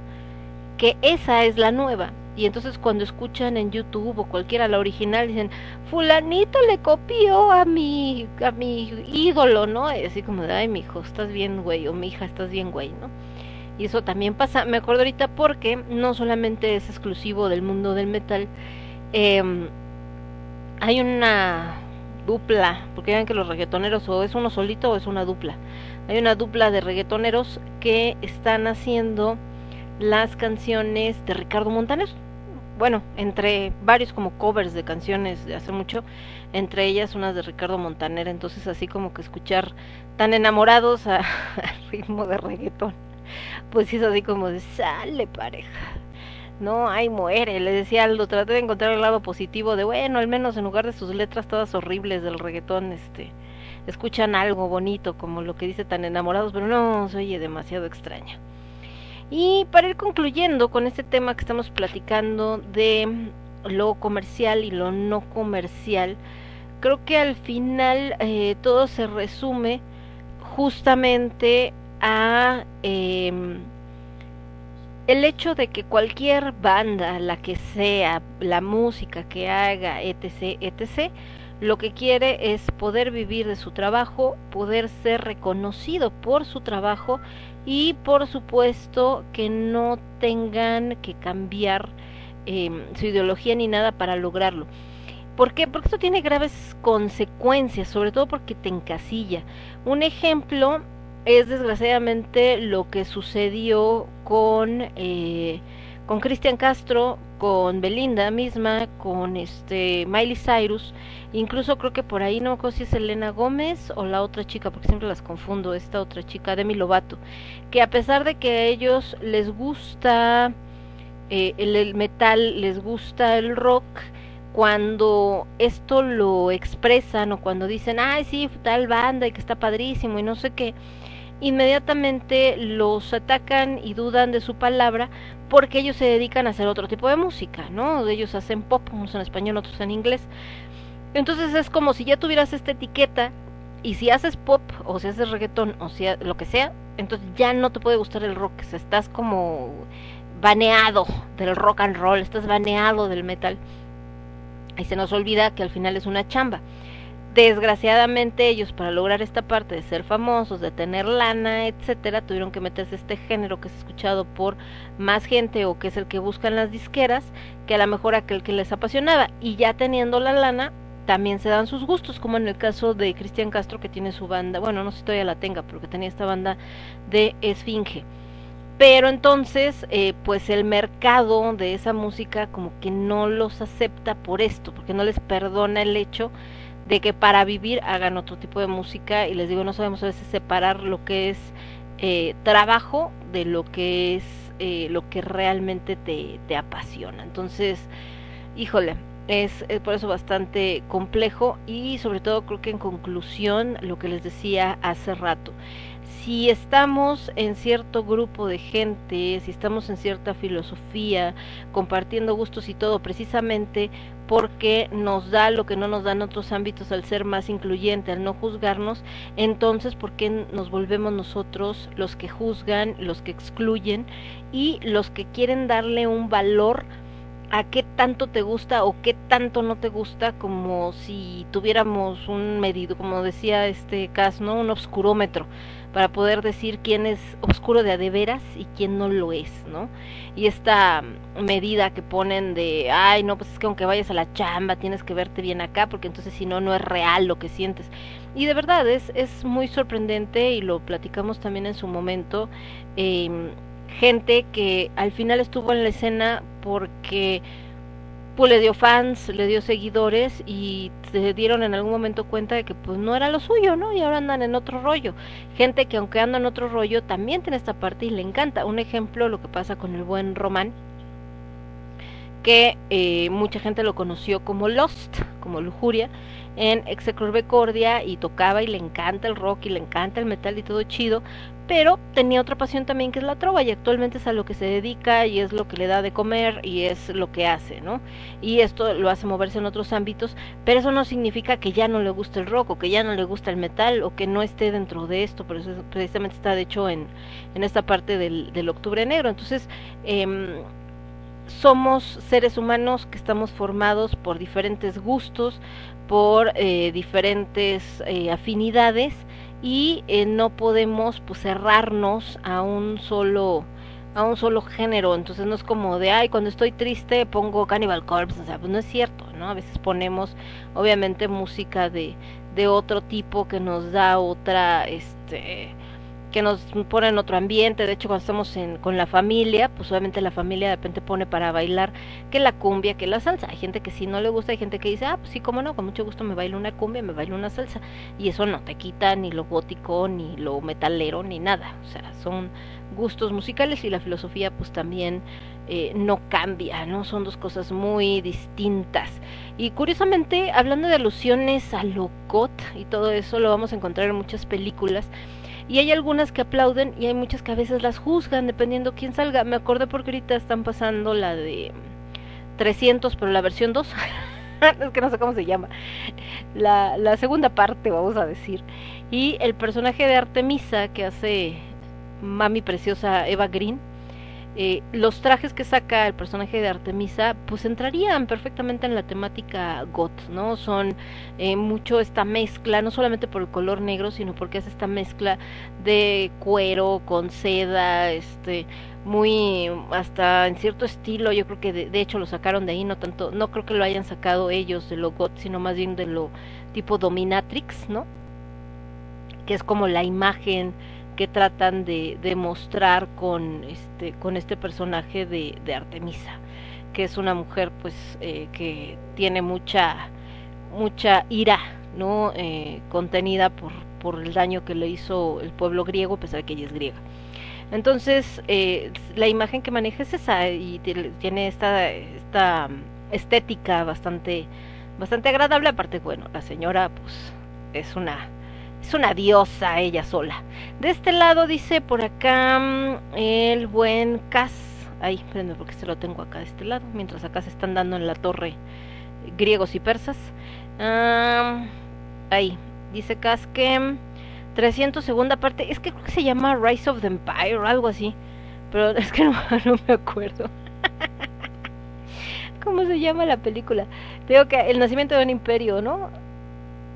que esa es la nueva. Y entonces cuando escuchan en YouTube o cualquiera la original dicen, fulanito le copió a mi, a mi ídolo, ¿no? Y así como de, ay, mi hijo, estás bien, güey, o mi hija, estás bien, güey, ¿no? Y eso también pasa, me acuerdo ahorita porque no solamente es exclusivo del mundo del metal, eh, hay una dupla, porque vean que los reggaetoneros o es uno solito o es una dupla. Hay una dupla de reggaetoneros que están haciendo las canciones de Ricardo Montaner. Bueno, entre varios como covers de canciones de hace mucho, entre ellas unas de Ricardo Montaner, entonces así como que escuchar tan enamorados a- al ritmo de reggaetón, pues es así como de sale pareja. No, ay, muere. Le decía Aldo, traté de encontrar el lado positivo de, bueno, al menos en lugar de sus letras todas horribles del reggaetón, este, escuchan algo bonito, como lo que dice tan enamorados, pero no, se oye demasiado extraño. Y para ir concluyendo con este tema que estamos platicando de lo comercial y lo no comercial, creo que al final eh, todo se resume justamente a em, el hecho de que cualquier banda, la que sea, la música que haga, etc., etc., lo que quiere es poder vivir de su trabajo, poder ser reconocido por su trabajo y por supuesto que no tengan que cambiar eh, su ideología ni nada para lograrlo. ¿Por qué? Porque esto tiene graves consecuencias, sobre todo porque te encasilla. Un ejemplo es desgraciadamente lo que sucedió con eh, con Cristian Castro, con Belinda misma, con este Miley Cyrus, incluso creo que por ahí no me si es Elena Gómez o la otra chica, porque siempre las confundo, esta otra chica, Demi Lovato, que a pesar de que a ellos les gusta eh, el, el metal, les gusta el rock, cuando esto lo expresan o cuando dicen, ay sí, tal banda y que está padrísimo y no sé qué, inmediatamente los atacan y dudan de su palabra porque ellos se dedican a hacer otro tipo de música, ¿no? Ellos hacen pop, unos en español, otros en inglés. Entonces es como si ya tuvieras esta etiqueta y si haces pop o si haces reggaetón o si lo que sea, entonces ya no te puede gustar el rock, estás como baneado del rock and roll, estás baneado del metal. Y se nos olvida que al final es una chamba. Desgraciadamente ellos para lograr esta parte de ser famosos, de tener lana, etcétera, tuvieron que meterse este género que es escuchado por más gente o que es el que buscan las disqueras, que a lo mejor aquel que les apasionaba. Y ya teniendo la lana, también se dan sus gustos, como en el caso de Cristian Castro que tiene su banda, bueno, no sé si todavía la tenga, pero que tenía esta banda de Esfinge. pero entonces eh, pues el mercado de esa música como que no los acepta por esto, porque no les perdona el hecho de que para vivir hagan otro tipo de música y les digo, no sabemos a veces separar lo que es eh, trabajo de lo que es eh, lo que realmente te, te apasiona. Entonces, híjole, es, es por eso bastante complejo y sobre todo creo que en conclusión lo que les decía hace rato, si estamos en cierto grupo de gente, si estamos en cierta filosofía, compartiendo gustos y todo, precisamente porque nos da lo que no nos dan otros ámbitos al ser más incluyente, al no juzgarnos, entonces ¿por qué nos volvemos nosotros los que juzgan, los que excluyen y los que quieren darle un valor a qué tanto te gusta o qué tanto no te gusta, como si tuviéramos un medido, como decía este caso, ¿no? Un obscurómetro para poder decir quién es oscuro de a de veras y quién no lo es, ¿no? Y esta medida que ponen de, ay, no, pues es que aunque vayas a la chamba tienes que verte bien acá, porque entonces si no, no es real lo que sientes. Y de verdad es, es muy sorprendente y lo platicamos también en su momento. Eh, gente que al final estuvo en la escena porque pues le dio fans, le dio seguidores y se dieron en algún momento cuenta de que pues no era lo suyo, ¿no? Y ahora andan en otro rollo. Gente que aunque anda en otro rollo también tiene esta parte y le encanta. Un ejemplo, lo que pasa con el buen Román, que eh, mucha gente lo conoció como Lost, como Lujuria, en Execurbecordia y tocaba y le encanta el rock y le encanta el metal y todo chido, pero tenía otra pasión también que es la trova y actualmente es a lo que se dedica y es lo que le da de comer y es lo que hace, ¿no? Y esto lo hace moverse en otros ámbitos, pero eso no significa que ya no le guste el rock o que ya no le gusta el metal o que no esté dentro de esto, por eso precisamente está de hecho en, en esta parte del, octubre negro. Entonces, eh, somos seres humanos que estamos formados por diferentes gustos, por eh, diferentes eh, afinidades y eh, no podemos pues cerrarnos a un solo a un solo género, entonces no es como de, ay, cuando estoy triste pongo Cannibal Corpse, o sea, pues no es cierto, ¿no? A veces ponemos, obviamente, música de, de otro tipo que nos da otra, este, que nos pone en otro ambiente, de hecho cuando estamos en, con la familia, pues obviamente la familia de repente pone para bailar que la cumbia, que la salsa, hay gente que si no le gusta, hay gente que dice, ah, pues sí, cómo no, con mucho gusto me bailo una cumbia, me bailo una salsa, y eso no te quita ni lo gótico, ni lo metalero, ni nada, o sea, son gustos musicales y la filosofía pues también eh, no cambia, ¿no? Son dos cosas muy distintas. Y curiosamente, hablando de alusiones a lo got y todo eso, lo vamos a encontrar en muchas películas, y hay algunas que aplauden y hay muchas que a veces las juzgan dependiendo quién salga. Me acordé porque ahorita están pasando la de 300, pero la versión 2. es que no sé cómo se llama. La, la segunda parte, vamos a decir. Y el personaje de Artemisa que hace mami preciosa Eva Green, eh, los trajes que saca el personaje de Artemisa pues entrarían perfectamente en la temática goth, ¿no? Son eh, mucho esta mezcla, no solamente por el color negro, sino porque hace esta mezcla de cuero con seda, este muy hasta en cierto estilo, yo creo que de, de hecho lo sacaron de ahí, no tanto, no creo que lo hayan sacado ellos de lo goth, sino más bien de lo tipo dominatrix, ¿no? Que es como la imagen que tratan de, de mostrar con este con este personaje de, Artemisa que es una mujer pues eh, que tiene mucha mucha ira no eh, contenida por por el daño que le hizo el pueblo griego a pesar de que ella es griega. Entonces eh, la imagen que maneja es esa y tiene esta esta estética bastante bastante agradable. Aparte bueno la señora pues es una es una diosa ella sola. De este lado dice por acá mm, el buen Cas. Ay, espérenme porque se lo tengo acá de este lado. Mientras acá se están dando en la torre griegos y persas. Ah, ahí, dice Cas que 300 segunda parte. Es que creo que se llama Rise of the Empire o algo así. Pero es que no, no me acuerdo. ¿Cómo se llama la película? Digo que el nacimiento de un imperio, ¿no?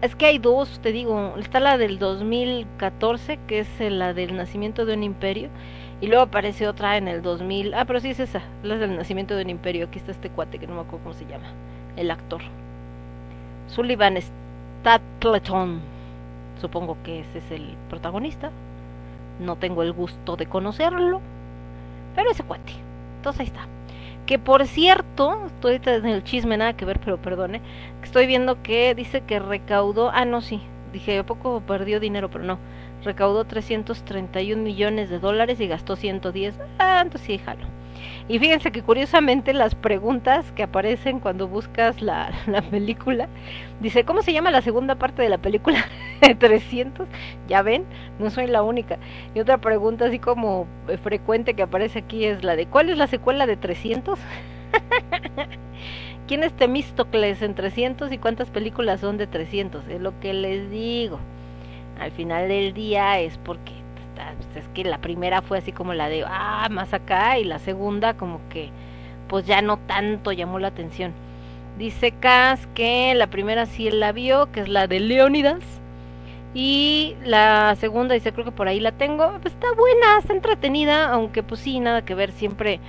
Es que hay dos, te digo, está la del 2014, que es la del nacimiento de un imperio, y luego aparece otra en el 2000, ah, pero sí es esa, la del nacimiento de un imperio, aquí está este cuate que no me acuerdo cómo se llama, el actor. Sullivan Stapleton, supongo que ese es el protagonista, no tengo el gusto de conocerlo, Pero ese cuate. Entonces ahí está. Que por cierto, estoy en el chisme, nada que ver, pero perdone. Estoy viendo que dice que recaudó. Ah, no, sí. Dije, ¿a poco perdió dinero, pero no. Recaudó 331 millones de dólares y gastó 110. Ah, entonces sí, jalo. Y fíjense que curiosamente las preguntas que aparecen cuando buscas la, la película, dice, ¿cómo se llama la segunda parte de la película? 300, ya ven, no soy la única. Y otra pregunta así como eh, frecuente que aparece aquí es la de, ¿cuál es la secuela de 300? ¿Quién es Temístocles en 300 y cuántas películas son de 300? Es lo que les digo. Al final del día es porque pues, es que la primera fue así como la de ah más acá y la segunda como que pues ya no tanto llamó la atención dice Cas que la primera sí él la vio que es la de Leónidas y la segunda dice creo que por ahí la tengo pues está buena está entretenida aunque pues sí nada que ver siempre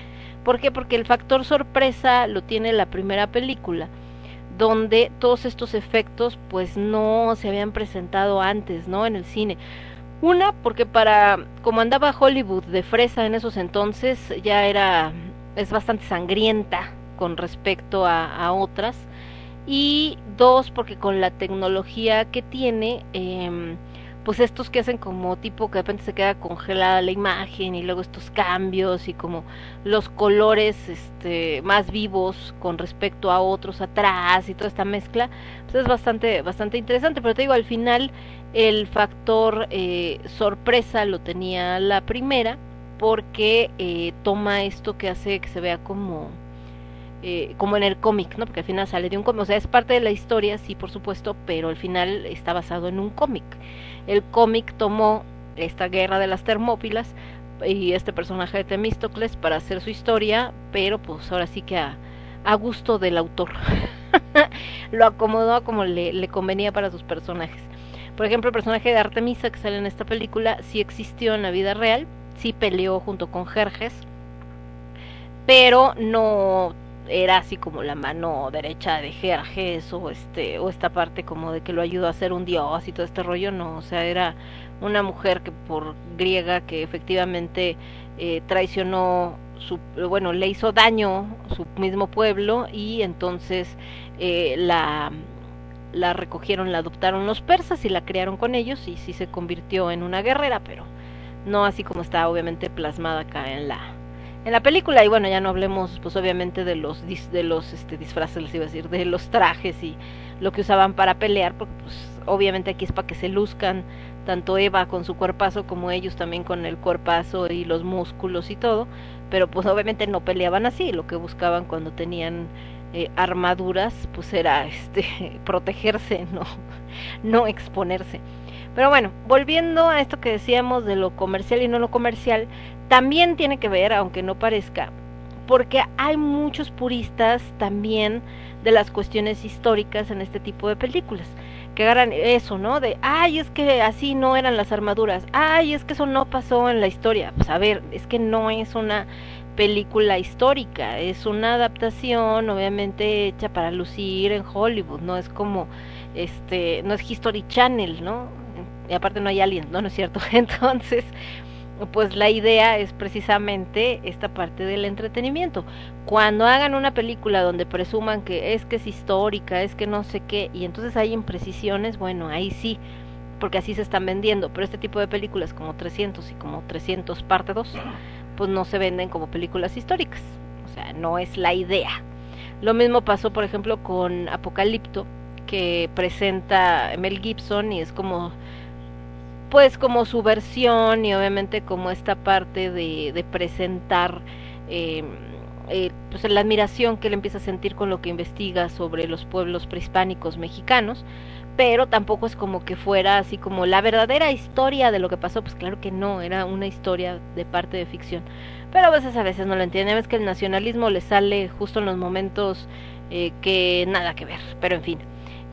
¿por qué? porque el factor sorpresa lo tiene la primera película donde todos estos efectos pues no se habían presentado antes, ¿no? En el cine. Una, porque para, como andaba Hollywood de fresa en esos entonces, ya era, es bastante sangrienta con respecto a, otras. Y dos, porque con la tecnología que tiene, em, pues estos que hacen como tipo que de repente se queda congelada la imagen y luego estos cambios y como los colores este más vivos con respecto a otros atrás y toda esta mezcla pues es bastante bastante interesante. Pero te digo al final el factor eh, sorpresa lo tenía la primera porque eh, toma esto que hace que se vea como eh, como en el cómic, ¿no? Porque al final sale de un cómic, o sea, es parte de la historia, sí, por supuesto, pero al final está basado en un cómic. El cómic tomó esta guerra de las Termópilas y este personaje de Temístocles para hacer su historia, pero pues ahora sí que a, gusto del autor. Lo acomodó como le, le convenía para sus personajes. Por ejemplo, el personaje de Artemisa que sale en esta película sí existió en la vida real, sí peleó junto con Jerjes, pero no era así como la mano derecha de Jerjes o este o esta parte como de que lo ayudó a ser un dios y todo este rollo, no, o sea, era una mujer que por griega que efectivamente eh, traicionó su bueno, le hizo daño su mismo pueblo y entonces eh, la la recogieron, la adoptaron los persas y la criaron con ellos y sí se convirtió en una guerrera, pero no así como está obviamente plasmada acá en la en la película y bueno ya no hablemos pues obviamente de los dis, de los este disfraces les iba a decir de los trajes y lo que usaban para pelear porque pues obviamente aquí es para que se luzcan tanto Eva con su cuerpazo como ellos también con el cuerpazo y los músculos y todo pero pues obviamente no peleaban así lo que buscaban cuando tenían eh, armaduras pues era este protegerse no no exponerse pero bueno, volviendo a esto que decíamos de lo comercial y no lo comercial, también tiene que ver, aunque no parezca, porque hay muchos puristas también de las cuestiones históricas en este tipo de películas, que agarran eso, ¿no? De, ay, es que así no eran las armaduras, ay, es que eso no pasó en la historia. Pues a ver, es que no es una película histórica, es una adaptación obviamente hecha para lucir en Hollywood, no es como, este, no es History Channel, ¿no? Y aparte no hay aliens, no, no es cierto. Entonces, pues la idea es precisamente esta parte del entretenimiento. Cuando hagan una película donde presuman que es que es histórica, es que no sé qué, y entonces hay imprecisiones, bueno, ahí sí, porque así se están vendiendo, pero este tipo de películas como 300 y como 300 parte 2, pues no se venden como películas históricas. O sea, no es la idea. Lo mismo pasó, por ejemplo, con Apocalipto, que presenta Mel Gibson y es como pues como su versión y obviamente como esta parte de, de presentar eh, eh, pues la admiración que él empieza a sentir con lo que investiga sobre los pueblos prehispánicos mexicanos, pero tampoco es como que fuera así como la verdadera historia de lo que pasó, pues claro que no, era una historia de parte de ficción. Pero a veces a veces no lo entienden, es que el nacionalismo le sale justo en los momentos eh, que nada que ver, pero en fin.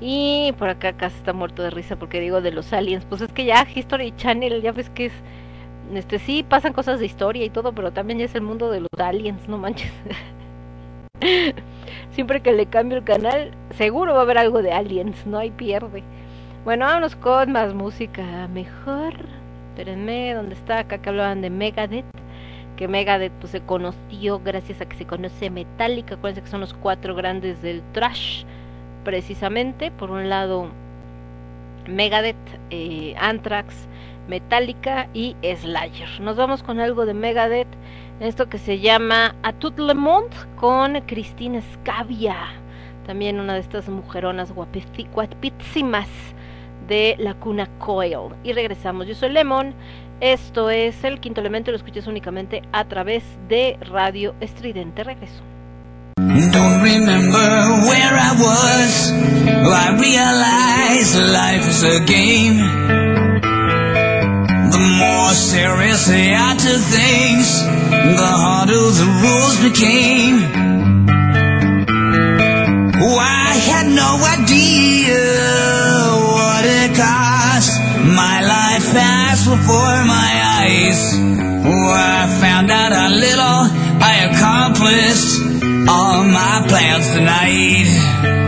Y por acá casi está muerto de risa porque digo de los aliens. Pues es que ya History Channel, ya ves que es. Este sí pasan cosas de historia y todo, pero también ya es el mundo de los aliens, no manches. Siempre que le cambio el canal, seguro va a haber algo de aliens, no hay pierde. Bueno, vámonos con más música mejor. Espérenme, ¿dónde está? Acá que hablaban de Megadeth. que Megadeth pues, se conoció gracias a que se conoce Metallica, acuérdense que son los cuatro grandes del trash, precisamente, por un lado Megadeth, eh, Anthrax, Metallica y Slayer. Nos vamos con algo de Megadeth, esto que se llama A tout le monde con Cristina Scavia, también una de estas mujeronas guapísimas de la cuna Coil. Y regresamos, yo soy Lemon, esto es el quinto elemento, lo escuchas únicamente a través de Radio Estridente. Regreso. Don't remember where I was. I realized life is a game. The more serious I took things, the harder the rules became. Oh, I had no idea what it cost. My life passed before my eyes. Oh, I found out how little I accomplished all my plans tonight.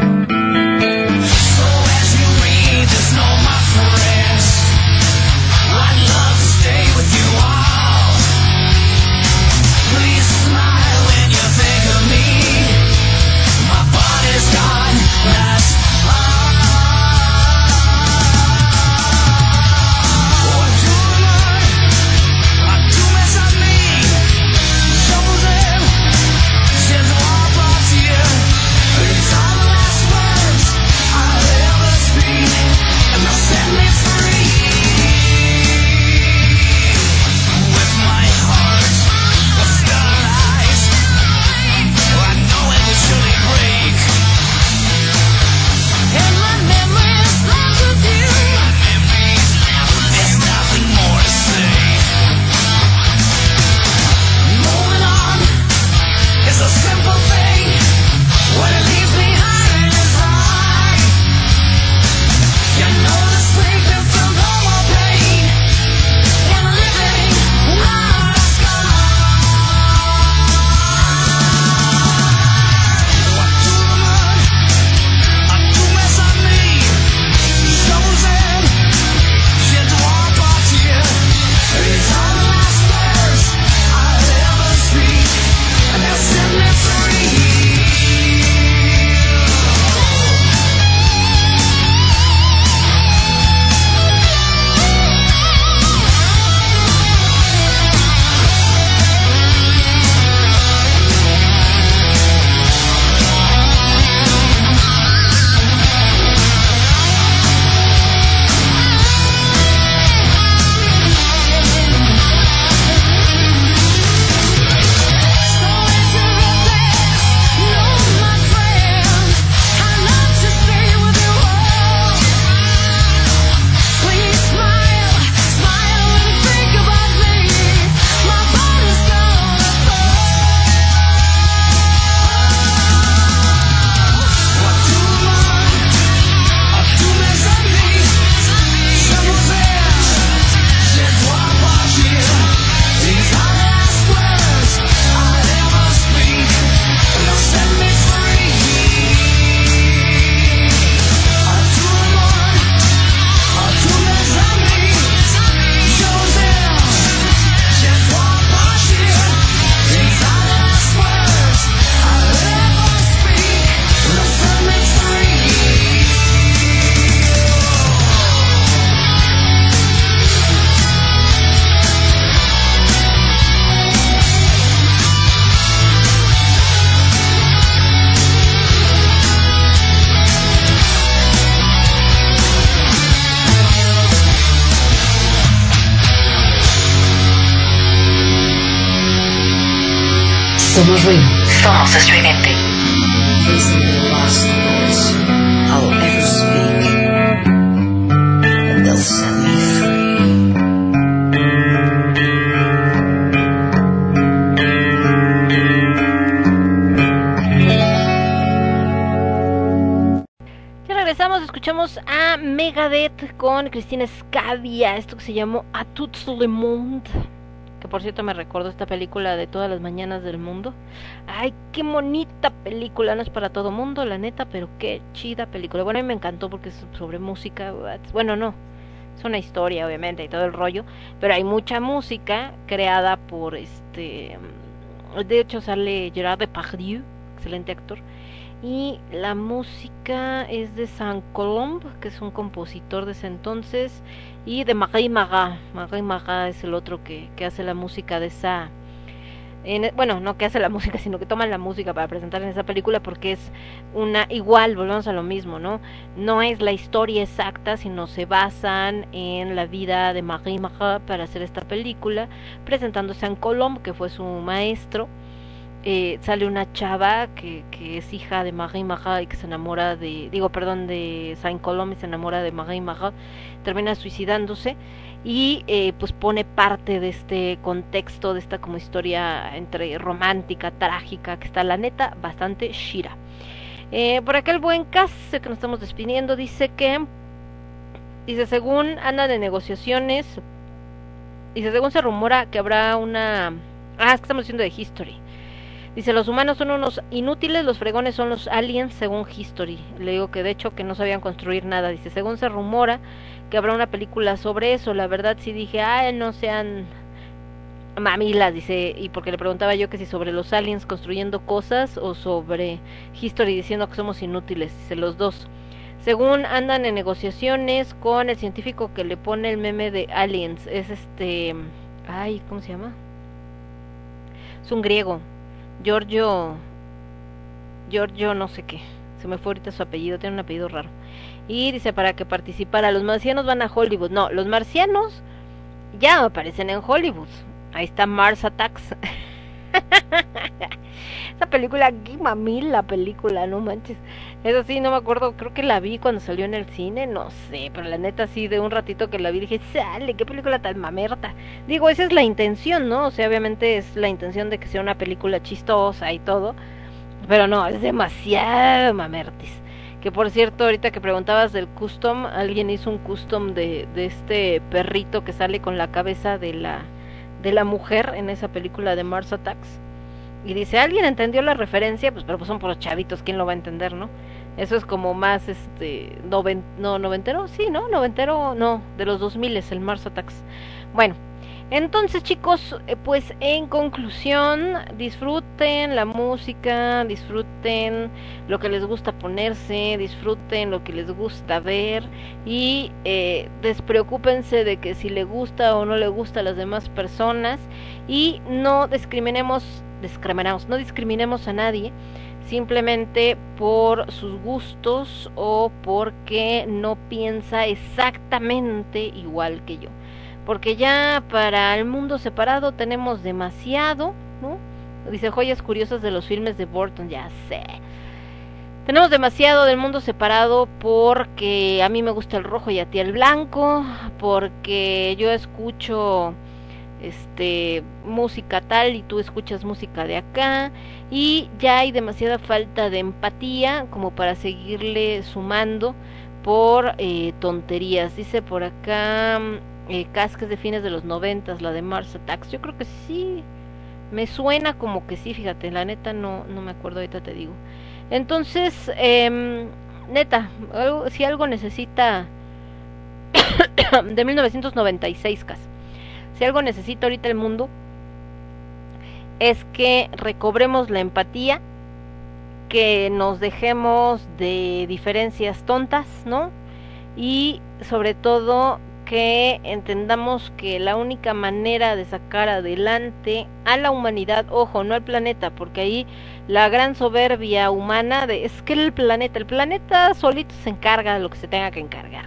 Que se llamó A tout le monde. Que por cierto me recordó esta película de todas las mañanas del mundo. Ay, qué bonita película, no es para todo mundo, la neta, pero qué chida película. Bueno, a mí me encantó porque es sobre música. Bueno, no, es una historia obviamente y todo el rollo, pero hay mucha música creada por este, de hecho sale Gerard Depardieu, excelente actor, y la música es de Saint Colombe, que es un compositor de ese entonces, y de Marie Marat, Marie Marat es el otro que, que hace la música de esa en- bueno, no que hace la música, sino que toman la música para presentar en esa película porque es una igual, volvemos a lo mismo, ¿no? No es la historia exacta, sino se basan en la vida de Marie Marat para hacer esta película, presentándose en Colombe, que fue su maestro. Eh, sale una chava que, es hija de Marie Marat y que se enamora de, digo, perdón, de Saint Colombe y se enamora de Marie Marat, termina suicidándose y eh, pues pone parte de este contexto, de esta como historia entre romántica, trágica, que está la neta bastante shira. Eh, por acá el buen Cas, sé que nos estamos despidiendo, dice que, dice, según anda de negociaciones, dice, según se rumora que habrá una, ah, es que estamos diciendo de History. Dice, los humanos son unos inútiles, los fregones son los aliens, según History. Le digo que de hecho que no sabían construir nada. Dice, según se rumora que habrá una película sobre eso. La verdad sí dije, ay, no sean mamilas, dice, y porque le preguntaba yo que si sobre los aliens construyendo cosas o sobre History diciendo que somos inútiles. Dice, los dos. Según andan en negociaciones con el científico que le pone el meme de aliens. Es este, ay, ¿cómo se llama? Es un griego. Giorgio Giorgio no sé qué. Se me fue ahorita su apellido tiene un apellido raro. Y dice para que participara los marcianos van a Hollywood. No los marcianos ya aparecen en Hollywood. Ahí está Mars Attacks esa película qué la película no manches eso sí no me acuerdo creo que la vi cuando salió en el cine no sé pero la neta sí de un ratito que la vi dije sale qué película tan mamerta Digo, esa es la intención, ¿no? O sea, obviamente es la intención de que sea una película chistosa y todo. Pero no, es demasiado mamertis. Que por cierto, ahorita que preguntabas del custom, alguien hizo un custom de, de este perrito que sale con la cabeza de la, de la mujer en esa película de Mars Attacks. Y dice, ¿alguien entendió la referencia? Pues, pero pues son por los chavitos, ¿quién lo va a entender, no? Eso es como más, este, noven, no, noventero, sí, ¿no? Noventero, no, de los 2000 es el Mars Attacks. Bueno, entonces chicos, eh, pues en conclusión, disfruten la música, disfruten lo que les gusta ponerse, disfruten lo que les gusta ver y eh, despreocúpense de que si le gusta o no le gusta a las demás personas y no discriminemos, discriminamos, no discriminemos a nadie simplemente por sus gustos o porque no piensa exactamente igual que yo porque ya para el mundo separado tenemos demasiado, ¿no? Dice joyas curiosas de los filmes de Burton, ya sé. Tenemos demasiado del mundo separado porque a mí me gusta el rojo y a ti el blanco, porque yo escucho este música tal y tú escuchas música de acá y ya hay demasiada falta de empatía como para seguirle sumando por eh, tonterías. Dice por acá eh, Casques de fines de los noventas, la de Mars Attacks. Yo creo que sí, me suena como que sí, fíjate, la neta no, no me acuerdo, ahorita te digo. Entonces, eh, neta, si algo necesita de 1996, Cas, si algo necesita ahorita el mundo, es que recobremos la empatía, que nos dejemos de diferencias tontas, ¿no? Y sobre todo que entendamos que la única manera de sacar adelante a la humanidad, ojo, no al planeta, porque ahí la gran soberbia humana de es que el planeta, el planeta solito se encarga de lo que se tenga que encargar.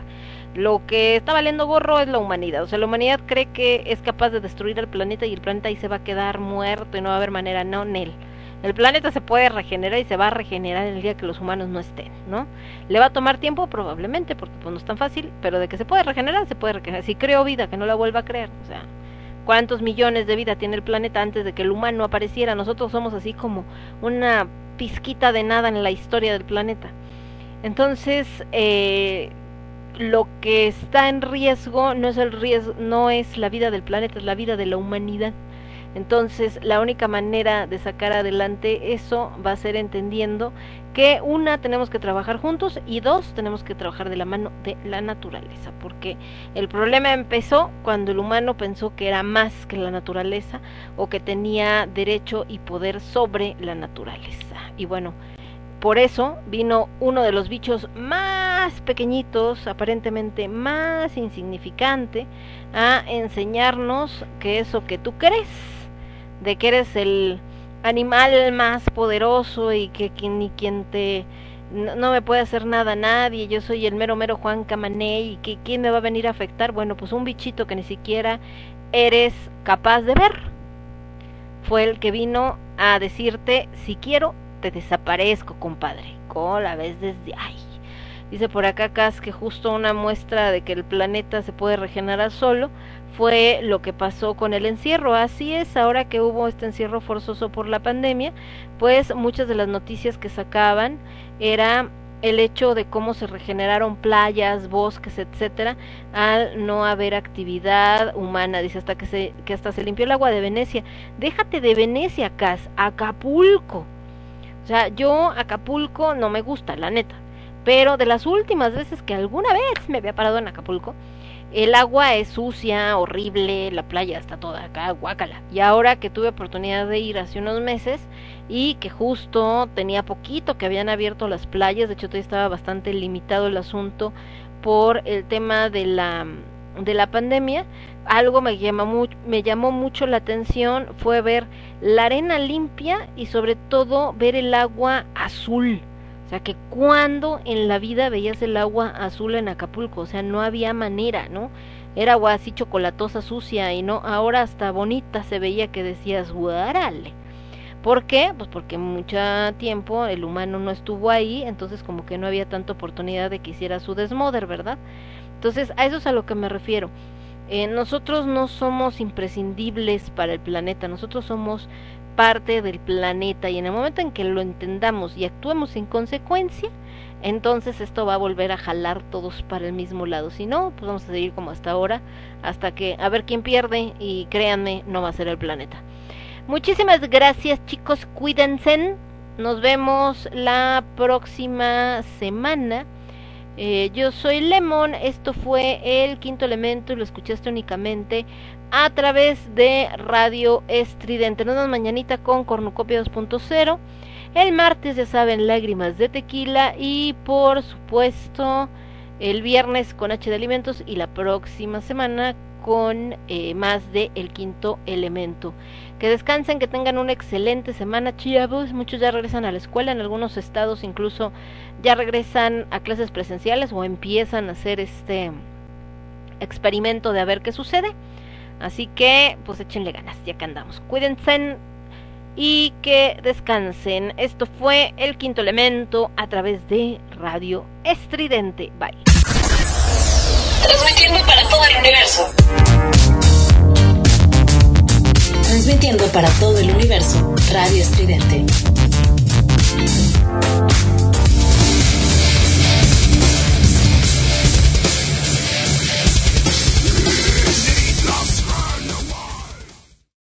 Lo que está valiendo gorro es la humanidad, o sea, la humanidad cree que es capaz de destruir el planeta y el planeta ahí se va a quedar muerto y no va a haber manera, no, Nel. El planeta se puede regenerar y se va a regenerar el día que los humanos no estén, ¿no? ¿Le va a tomar tiempo? Probablemente, porque pues, no es tan fácil, pero de que se puede regenerar, se puede regenerar. Si creo vida, que no la vuelva a creer, o sea, ¿cuántos millones de vida tiene el planeta antes de que el humano apareciera? Nosotros somos así como una pizquita de nada en la historia del planeta. Entonces, eh, lo que está en riesgo no es el riesgo, no es la vida del planeta, es la vida de la humanidad. Entonces, la única manera de sacar adelante eso va a ser entendiendo que una, tenemos que trabajar juntos y dos, tenemos que trabajar de la mano de la naturaleza, porque el problema empezó cuando el humano pensó que era más que la naturaleza o que tenía derecho y poder sobre la naturaleza. Y bueno, por eso vino uno de los bichos más pequeñitos, aparentemente más insignificante, a enseñarnos que eso que tú crees, de que eres el animal más poderoso y que, ni quien te no, no me puede hacer nada nadie, yo soy el mero mero Juan Camané y que quién me va a venir a afectar, bueno, pues un bichito que ni siquiera eres capaz de ver. Fue el que vino a decirte, si quiero, te desaparezco, compadre. ¿Cómo la ves desde ay? Dice por acá Cas que justo una muestra de que el planeta se puede regenerar solo fue lo que pasó con el encierro. Así es, ahora que hubo este encierro forzoso por la pandemia, pues muchas de las noticias que sacaban era el hecho de cómo se regeneraron playas, bosques, etcétera, al no haber actividad humana, dice hasta que se que hasta se limpió el agua de Venecia. Déjate de Venecia, Cas, Acapulco. O sea, yo Acapulco no me gusta, la neta. Pero de las últimas veces que alguna vez me había parado en Acapulco, el agua es sucia, horrible, la playa está toda acá, guácala. Y ahora que tuve oportunidad de ir hace unos meses y que justo tenía poquito que habían abierto las playas, de hecho todavía estaba bastante limitado el asunto por el tema de la de la pandemia, algo me llamó, me llamó mucho la atención fue ver la arena limpia y sobre todo ver el agua azul. O sea, que cuando en la vida veías el agua azul en Acapulco, o sea, no había manera, ¿no? Era agua así chocolatosa, sucia, y no, ahora hasta bonita se veía que decías, guárale. ¿Por qué? Pues porque mucho tiempo el humano no estuvo ahí, entonces como que no había tanta oportunidad de que hiciera su desmoder, ¿verdad? Entonces, a eso es a lo que me refiero. Eh, nosotros no somos imprescindibles para el planeta, nosotros somos parte del planeta y en el momento en que lo entendamos y actuemos en consecuencia, entonces esto va a volver a jalar todos para el mismo lado. Si no, pues vamos a seguir como hasta ahora, hasta que a ver quién pierde y créanme, no va a ser el planeta. Muchísimas gracias chicos, cuídense. Nos vemos la próxima semana. Eh, yo soy Lemon, esto fue el quinto elemento y lo escuchaste únicamente a través de Radio Estridente. Nos vemos mañanita con Cornucopia 2.0. El martes, ya saben, lágrimas de tequila. Y por supuesto, el viernes con H de alimentos. Y la próxima semana con eh, más de El Quinto Elemento. Que descansen, que tengan una excelente semana, chavos. Muchos ya regresan a la escuela, en algunos estados incluso ya regresan a clases presenciales o empiezan a hacer este experimento de a ver qué sucede. Así que, pues échenle ganas, ya que andamos. Cuídense y que descansen. Esto fue El Quinto Elemento a través de Radio Estridente. Bye. Transmitiendo para todo el universo. Transmitiendo para todo el universo. Radio Estridente.